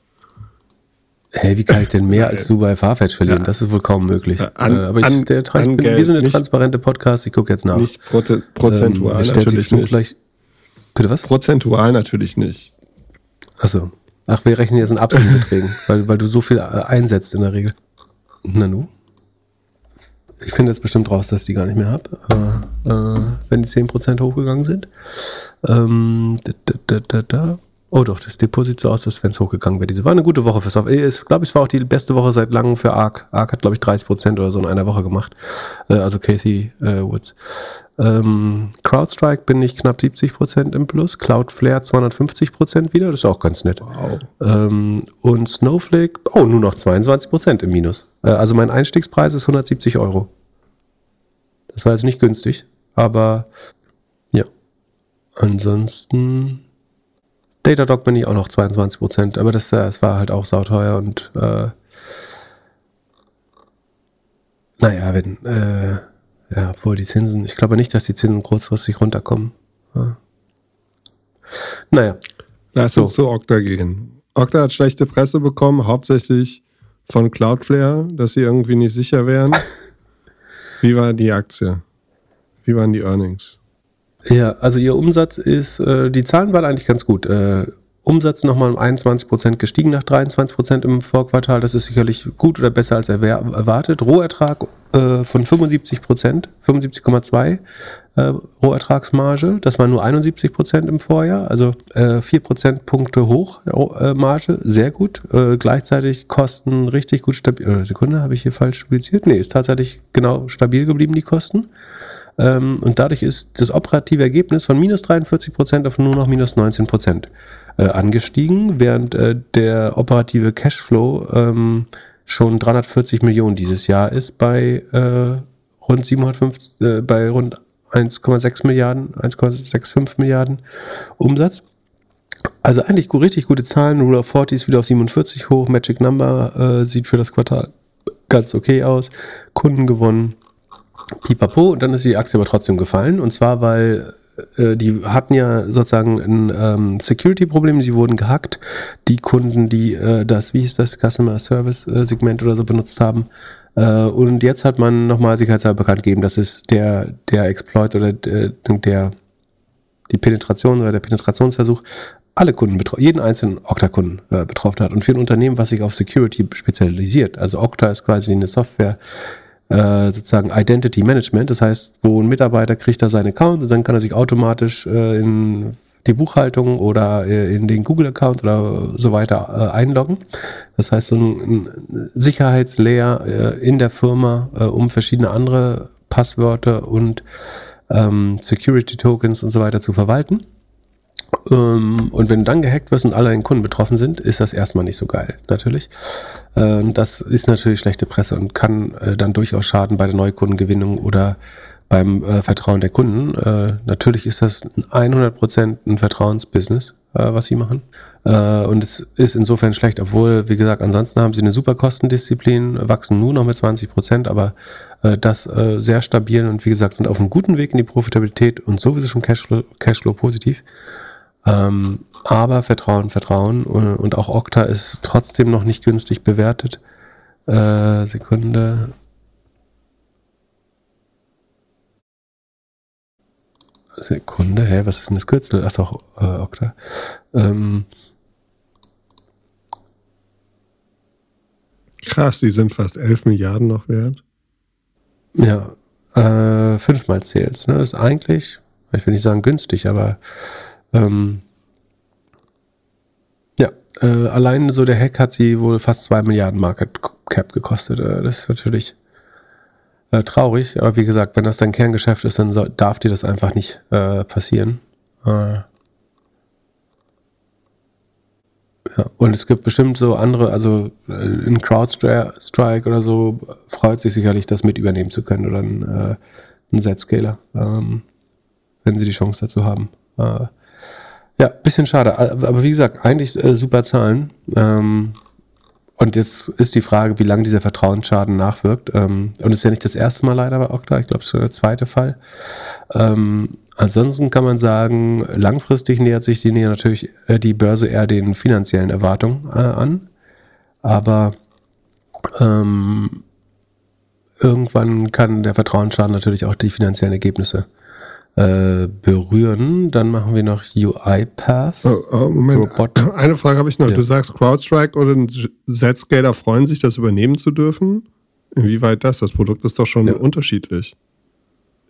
Hey, wie kann ich denn mehr als du bei Farfetch verlieren? Ja. Das ist wohl kaum möglich. An, äh, aber ich, an, der, an bin, wir sind ein transparente Podcast, ich gucke jetzt nach. Nicht prozentual ähm, natürlich nicht. Gleich, bitte was? Prozentual natürlich nicht. Achso. Ach, wir rechnen jetzt in absoluten Beträgen, weil, weil du so viel äh, einsetzt in der Regel. Na nu? Ich finde jetzt bestimmt raus, dass ich die gar nicht mehr habe, äh, wenn die 10% hochgegangen sind. Ähm, da, da, da, da. Oh doch, das Depot sieht so aus, als wenn es hochgegangen wäre. Diese war eine gute Woche für Software. Ich glaube, es war auch die beste Woche seit langem für ARC. ARC hat, glaube ich, 30 Prozent oder so in einer Woche gemacht. Äh, also Kathy äh, Woods. Ähm, CrowdStrike bin ich knapp 70 Prozent im Plus. Cloudflare 250 Prozent wieder. Das ist auch ganz nett. Wow. Ähm, und Snowflake, oh, nur noch 22 Prozent im Minus. Äh, also mein Einstiegspreis ist 170 Euro. Das war jetzt nicht günstig, aber ja. Ansonsten Datadog bin ich auch noch 22 Prozent, aber das, das äh, war halt auch sauteuer und äh, naja, wenn, äh, ja, obwohl die Zinsen, ich glaube nicht, dass die Zinsen kurzfristig runterkommen. Ja. Naja. Lass so. uns zu Okta gehen. Okta hat schlechte Presse bekommen, hauptsächlich von Cloudflare, dass sie irgendwie nicht sicher wären. Wie war die Aktie? Wie waren die Earnings? Ja, also ihr Umsatz ist, äh, die Zahlen waren eigentlich ganz gut. Äh, Umsatz nochmal um 21 Prozent gestiegen nach 23 Prozent im Vorquartal. Das ist sicherlich gut oder besser als erwartet. Rohertrag äh, von 75 Prozent, 75,2 äh, Rohertragsmarge. Das war nur 71 Prozent im Vorjahr, also äh, 4 Prozentpunkte hoch äh, Marge, sehr gut. Äh, gleichzeitig Kosten richtig gut stabil. Äh, Sekunde, habe ich hier falsch publiziert? Nee, ist tatsächlich genau stabil geblieben, die Kosten. Ähm, und dadurch ist das operative Ergebnis von minus 43 Prozent auf nur noch minus 19 Prozent äh, angestiegen, während äh, der operative Cashflow ähm, schon 340 Millionen dieses Jahr ist bei äh, rund 750, äh, bei rund 1,6 Milliarden, 1,65 Milliarden Umsatz. Also eigentlich richtig gute Zahlen. Rule of 40 ist wieder auf 47 hoch. Magic Number sieht für das Quartal ganz okay aus. Kunden gewonnen. Pipapo, dann ist die Aktie aber trotzdem gefallen. Und zwar, weil äh, die hatten ja sozusagen ein ähm, Security-Problem, sie wurden gehackt. Die Kunden, die äh, das, wie hieß das, Customer Service-Segment oder so benutzt haben. Äh, und jetzt hat man nochmal sicherheitshalber bekannt gegeben, dass es der, der Exploit oder der, der die Penetration oder der Penetrationsversuch alle Kunden betroffen, jeden einzelnen Okta-Kunden äh, betroffen hat. Und für ein Unternehmen, was sich auf Security spezialisiert, also Okta ist quasi eine Software, äh, sozusagen Identity Management. Das heißt, wo ein Mitarbeiter kriegt da seinen Account und dann kann er sich automatisch äh, in die Buchhaltung oder äh, in den Google-Account oder so weiter äh, einloggen. Das heißt, so ein, ein Sicherheitslayer äh, in der Firma, um verschiedene andere Passwörter und ähm, Security-Tokens und so weiter zu verwalten. Ähm, und wenn dann gehackt wirst und alle deine Kunden betroffen sind, ist das erstmal nicht so geil, natürlich. Ähm, das ist natürlich schlechte Presse und kann äh, dann durchaus schaden bei der Neukundengewinnung oder beim äh, Vertrauen der Kunden. Äh, natürlich ist das 100% ein Vertrauensbusiness, was sie machen. Und es ist insofern schlecht, obwohl, wie gesagt, ansonsten haben sie eine super Kostendisziplin, wachsen nur noch mit 20%, aber das sehr stabil und wie gesagt, sind auf einem guten Weg in die Profitabilität und sowieso schon Cashflow, Cashflow positiv. Ähm, aber Vertrauen, Vertrauen und, und, auch Okta ist trotzdem noch nicht günstig bewertet. Äh, Sekunde. Sekunde, hä, was ist denn das Kürzel? Ach doch, äh, Okta. Ähm, Krass, die sind fast 11 Milliarden noch wert. Ja, äh, fünfmal Sales. Ne? Das ist eigentlich, ich will nicht sagen günstig, aber ähm, ja, äh, allein so der Hack hat sie wohl fast 2 Milliarden Market Cap gekostet. Äh, das ist natürlich äh, traurig, aber wie gesagt, wenn das dein Kerngeschäft ist, dann so, darf dir das einfach nicht äh, passieren. Äh, Ja, und es gibt bestimmt so andere, also äh, in CrowdStrike oder so freut sich sicherlich, das mit übernehmen zu können oder ein, äh, ein Z-Scaler, ähm, wenn sie die Chance dazu haben. Äh, ja, bisschen schade, aber wie gesagt, eigentlich äh, super Zahlen. Ähm, und jetzt ist die Frage, wie lange dieser Vertrauensschaden nachwirkt. Ähm, und ist ja nicht das erste Mal leider bei Okta, ich glaube, es ist der zweite Fall. Ähm, Ansonsten kann man sagen, langfristig nähert sich die, natürlich äh, die Börse eher den finanziellen Erwartungen äh, an. Aber ähm, irgendwann kann der Vertrauensschaden natürlich auch die finanziellen Ergebnisse äh, berühren. Dann machen wir noch UiPath. Oh, oh, Moment, Robot. eine Frage habe ich noch. Ja. Du sagst CrowdStrike oder Zscaler freuen sich, das übernehmen zu dürfen. Inwieweit das? Das Produkt ist doch schon ja. unterschiedlich.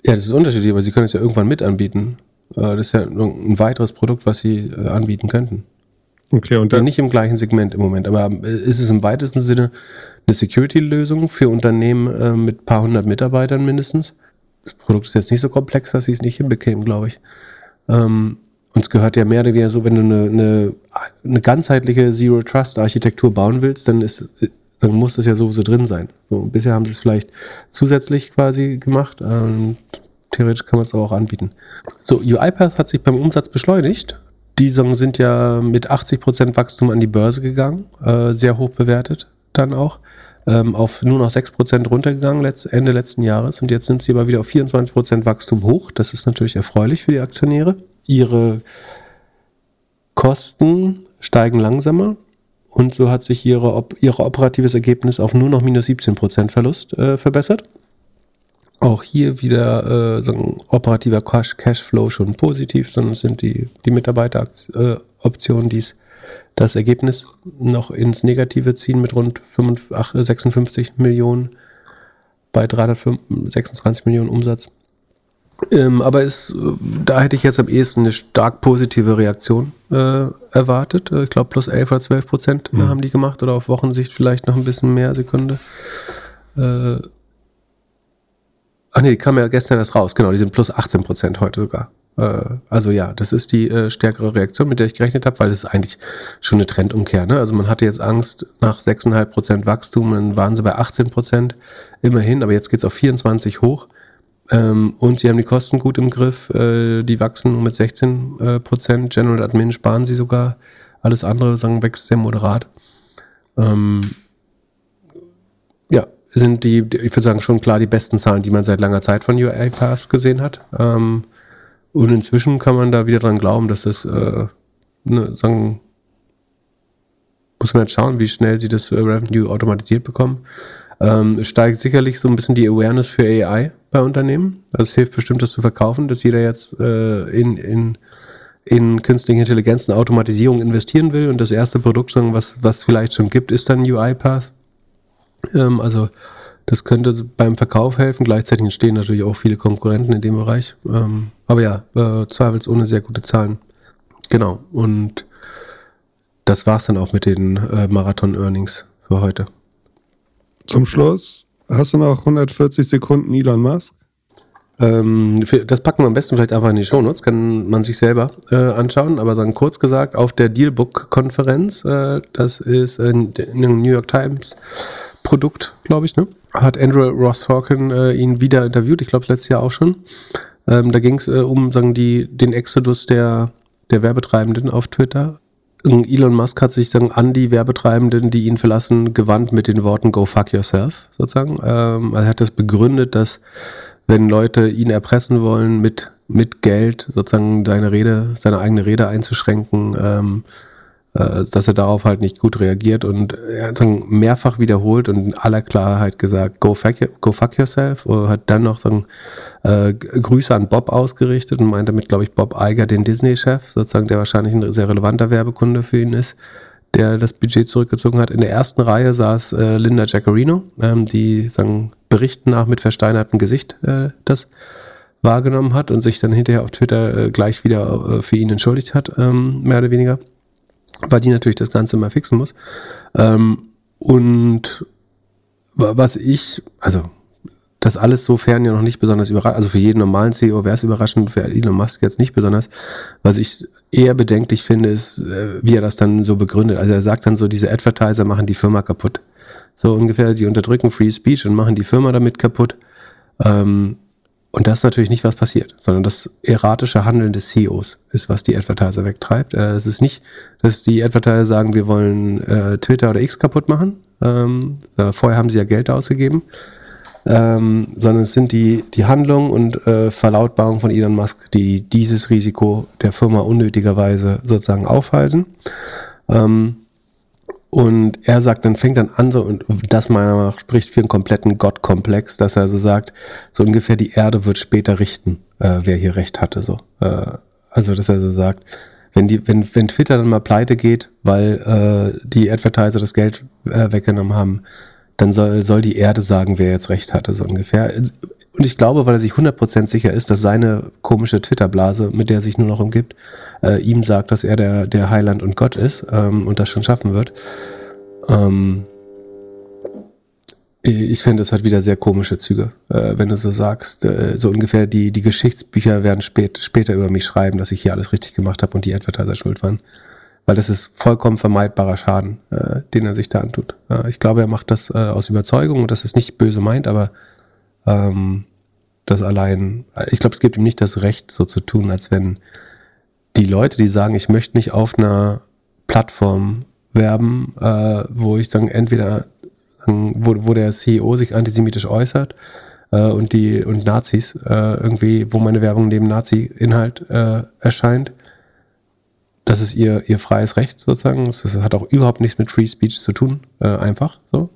Ja, das ist unterschiedlich, aber sie können es ja irgendwann mit anbieten. Äh, das ist ja ein weiteres Produkt, was sie äh, anbieten könnten. Okay, und dann ja, nicht im gleichen Segment im Moment, aber ist es im weitesten Sinne eine Security-Lösung für Unternehmen mit ein paar hundert Mitarbeitern mindestens. Das Produkt ist jetzt nicht so komplex, dass sie es nicht hinbekämen, glaube ich. Ähm, und es gehört ja mehr oder weniger so, wenn du eine, eine, eine ganzheitliche Zero-Trust-Architektur bauen willst, dann ist, dann muss das ja sowieso drin sein. So, bisher haben sie es vielleicht zusätzlich quasi gemacht. Ähm, theoretisch kann man es auch anbieten. So, UiPath hat sich beim Umsatz beschleunigt. Die sind ja mit 80% Wachstum an die Börse gegangen, äh, sehr hoch bewertet dann auch, ähm, auf nur noch 6% runtergegangen letzt, Ende letzten Jahres und jetzt sind sie aber wieder auf 24% Wachstum hoch. Das ist natürlich erfreulich für die Aktionäre. Ihre Kosten steigen langsamer, und so hat sich ihre, ihre operatives Ergebnis auf nur noch minus 17% Verlust äh, verbessert. Auch hier wieder äh, sagen, operativer Cash, Cashflow schon positiv, sondern es sind die, die Mitarbeiteroptionen, die das Ergebnis noch ins Negative ziehen mit rund 55, 56 Millionen bei 326 Millionen Umsatz. Ähm, aber es, da hätte ich jetzt am ehesten eine stark positive Reaktion äh, erwartet. Äh, ich glaube, plus 11 oder 12 Prozent mhm. haben die gemacht oder auf Wochensicht vielleicht noch ein bisschen mehr Sekunde. Äh, ach nee, die kam ja gestern erst raus. Genau, die sind plus 18 Prozent heute sogar. Äh, also ja, das ist die äh, stärkere Reaktion, mit der ich gerechnet habe, weil ist eigentlich schon eine Trendumkehr. Ne? Also man hatte jetzt Angst nach 6,5 Prozent Wachstum, dann waren sie bei 18 Prozent immerhin, aber jetzt geht es auf 24 hoch. Ähm, und sie haben die Kosten gut im Griff. Äh, die wachsen nur mit 16 äh, Prozent. General Admin sparen sie sogar. Alles andere sagen, wächst sehr moderat. Ähm, ja, sind die, ich würde sagen, schon klar die besten Zahlen, die man seit langer Zeit von UiPath gesehen hat. Ähm, und inzwischen kann man da wieder dran glauben, dass das, äh, ne, sagen, muss man jetzt schauen, wie schnell sie das äh, Revenue automatisiert bekommen. Ähm, steigt sicherlich so ein bisschen die Awareness für AI bei Unternehmen. Also es hilft bestimmt, das zu verkaufen, dass jeder jetzt äh, in, in, in künstliche Intelligenz und Automatisierung investieren will. Und das erste Produkt, was, was vielleicht schon gibt, ist dann UiPath. Ähm, also das könnte beim Verkauf helfen. Gleichzeitig entstehen natürlich auch viele Konkurrenten in dem Bereich. Ähm, aber ja, äh, zweifelsohne sehr gute Zahlen. Genau. Und das war's dann auch mit den äh, Marathon-Earnings für heute. Zum Schluss, hast du noch 140 Sekunden Elon Musk? Ähm, das packen wir am besten vielleicht einfach in die Shownotes, kann man sich selber äh, anschauen, aber dann kurz gesagt, auf der Dealbook-Konferenz, äh, das ist in, in New York Times Produkt, glaube ich, ne? Hat Andrew Ross Sorkin äh, ihn wieder interviewt, ich glaube letztes Jahr auch schon. Ähm, da ging es äh, um sagen die, den Exodus der, der Werbetreibenden auf Twitter. Elon Musk hat sich dann an die Werbetreibenden, die ihn verlassen, gewandt mit den Worten Go fuck yourself, sozusagen. Ähm, er hat das begründet, dass wenn Leute ihn erpressen wollen, mit, mit Geld sozusagen seine Rede, seine eigene Rede einzuschränken, ähm, äh, dass er darauf halt nicht gut reagiert. Und er hat dann mehrfach wiederholt und in aller Klarheit gesagt, go fuck, go fuck yourself. Und hat dann noch sagen, äh, Grüße an Bob ausgerichtet und meinte damit, glaube ich, Bob Iger, den Disney-Chef, sozusagen, der wahrscheinlich ein sehr relevanter Werbekunde für ihn ist, der das Budget zurückgezogen hat. In der ersten Reihe saß äh, Linda Jaccarino, ähm, die sagen, Berichten nach mit versteinertem Gesicht äh, das wahrgenommen hat und sich dann hinterher auf Twitter äh, gleich wieder äh, für ihn entschuldigt hat, ähm, mehr oder weniger weil die natürlich das Ganze mal fixen muss. Ähm, und was ich, also das alles sofern ja noch nicht besonders überraschend, also für jeden normalen CEO wäre es überraschend, für Elon Musk jetzt nicht besonders. Was ich eher bedenklich finde, ist, äh, wie er das dann so begründet. Also er sagt dann so, diese Advertiser machen die Firma kaputt. So ungefähr, die unterdrücken Free Speech und machen die Firma damit kaputt. Ähm, und das ist natürlich nicht, was passiert, sondern das erratische Handeln des CEOs ist, was die Advertiser wegtreibt. Äh, es ist nicht, dass die Advertiser sagen, wir wollen äh, Twitter oder X kaputt machen. Ähm, vorher haben sie ja Geld ausgegeben. Ähm, sondern es sind die, die Handlungen und äh, Verlautbarungen von Elon Musk, die dieses Risiko der Firma unnötigerweise sozusagen aufhalsen. Ähm, und er sagt, dann fängt dann an, so, und das meiner Meinung nach spricht für einen kompletten Gottkomplex, dass er so sagt, so ungefähr die Erde wird später richten, äh, wer hier recht hatte, so. Äh, also, dass er so sagt, wenn die, wenn, wenn Twitter dann mal pleite geht, weil äh, die Advertiser das Geld äh, weggenommen haben, dann soll, soll die Erde sagen, wer jetzt recht hatte, so ungefähr. Und ich glaube, weil er sich 100% sicher ist, dass seine komische Twitter-Blase, mit der er sich nur noch umgibt, äh, ihm sagt, dass er der, der Heiland und Gott ist ähm, und das schon schaffen wird. Ähm, ich finde, es hat wieder sehr komische Züge, äh, wenn du so sagst, äh, so ungefähr die, die Geschichtsbücher werden spät, später über mich schreiben, dass ich hier alles richtig gemacht habe und die Advertiser schuld waren. Weil das ist vollkommen vermeidbarer Schaden, äh, den er sich da antut. Äh, ich glaube, er macht das äh, aus Überzeugung und das ist nicht böse meint, aber ähm, das allein, ich glaube, es gibt ihm nicht das Recht, so zu tun, als wenn die Leute, die sagen, ich möchte nicht auf einer Plattform werben, äh, wo ich dann entweder, wo, wo der CEO sich antisemitisch äußert äh, und die und Nazis äh, irgendwie, wo meine Werbung neben Nazi-Inhalt äh, erscheint. Das ist ihr, ihr freies Recht sozusagen. Das hat auch überhaupt nichts mit Free Speech zu tun, äh, einfach so.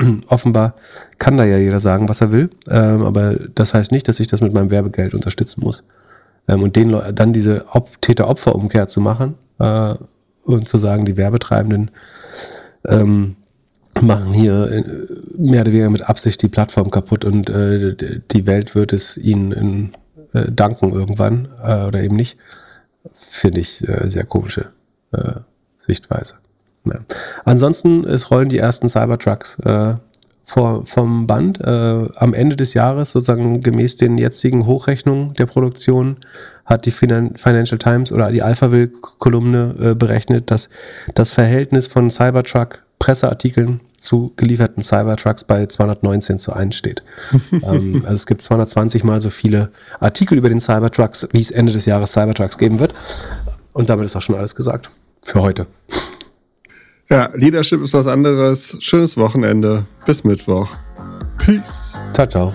offenbar kann da ja jeder sagen, was er will, ähm, aber das heißt nicht, dass ich das mit meinem Werbegeld unterstützen muss. Ähm, und den dann diese Täter-Opfer-Umkehr zu machen äh, und zu sagen, die Werbetreibenden ähm, machen hier äh, mehr oder weniger mit Absicht die Plattform kaputt und äh, die Welt wird es ihnen in, äh, danken irgendwann äh, oder eben nicht, finde ich äh, sehr komische Sichtweise. Ja. Ansonsten, es rollen die ersten Cybertrucks äh, vor, vom Band. Äh, am Ende des Jahres, sozusagen gemäß den jetzigen Hochrechnungen der Produktion, hat die Finan Financial Times oder die Alphaville-Kolumne äh, berechnet, dass das Verhältnis von Cybertruck Presseartikeln zu gelieferten Cybertrucks bei 219 zu 1 steht. ähm, also es gibt 220 mal so viele Artikel über den Cybertrucks, wie es Ende des Jahres Cybertrucks geben wird. Und damit ist auch schon alles gesagt. Für heute. Ja, Leadership ist was anderes. Schönes Wochenende. Bis Mittwoch. Peace. Ciao, ciao.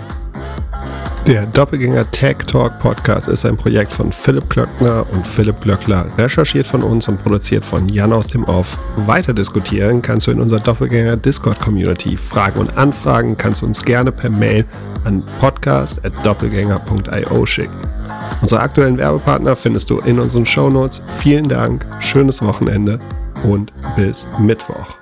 Der Doppelgänger Tech Talk Podcast ist ein Projekt von Philipp Klöckner und Philipp Glöckler, recherchiert von uns und produziert von Jan aus dem Off. Weiter diskutieren kannst du in unserer Doppelgänger Discord Community. Fragen und Anfragen kannst du uns gerne per Mail an podcast.doppelgänger.io schicken. Unsere aktuellen Werbepartner findest du in unseren Shownotes. Vielen Dank, schönes Wochenende und bis Mittwoch.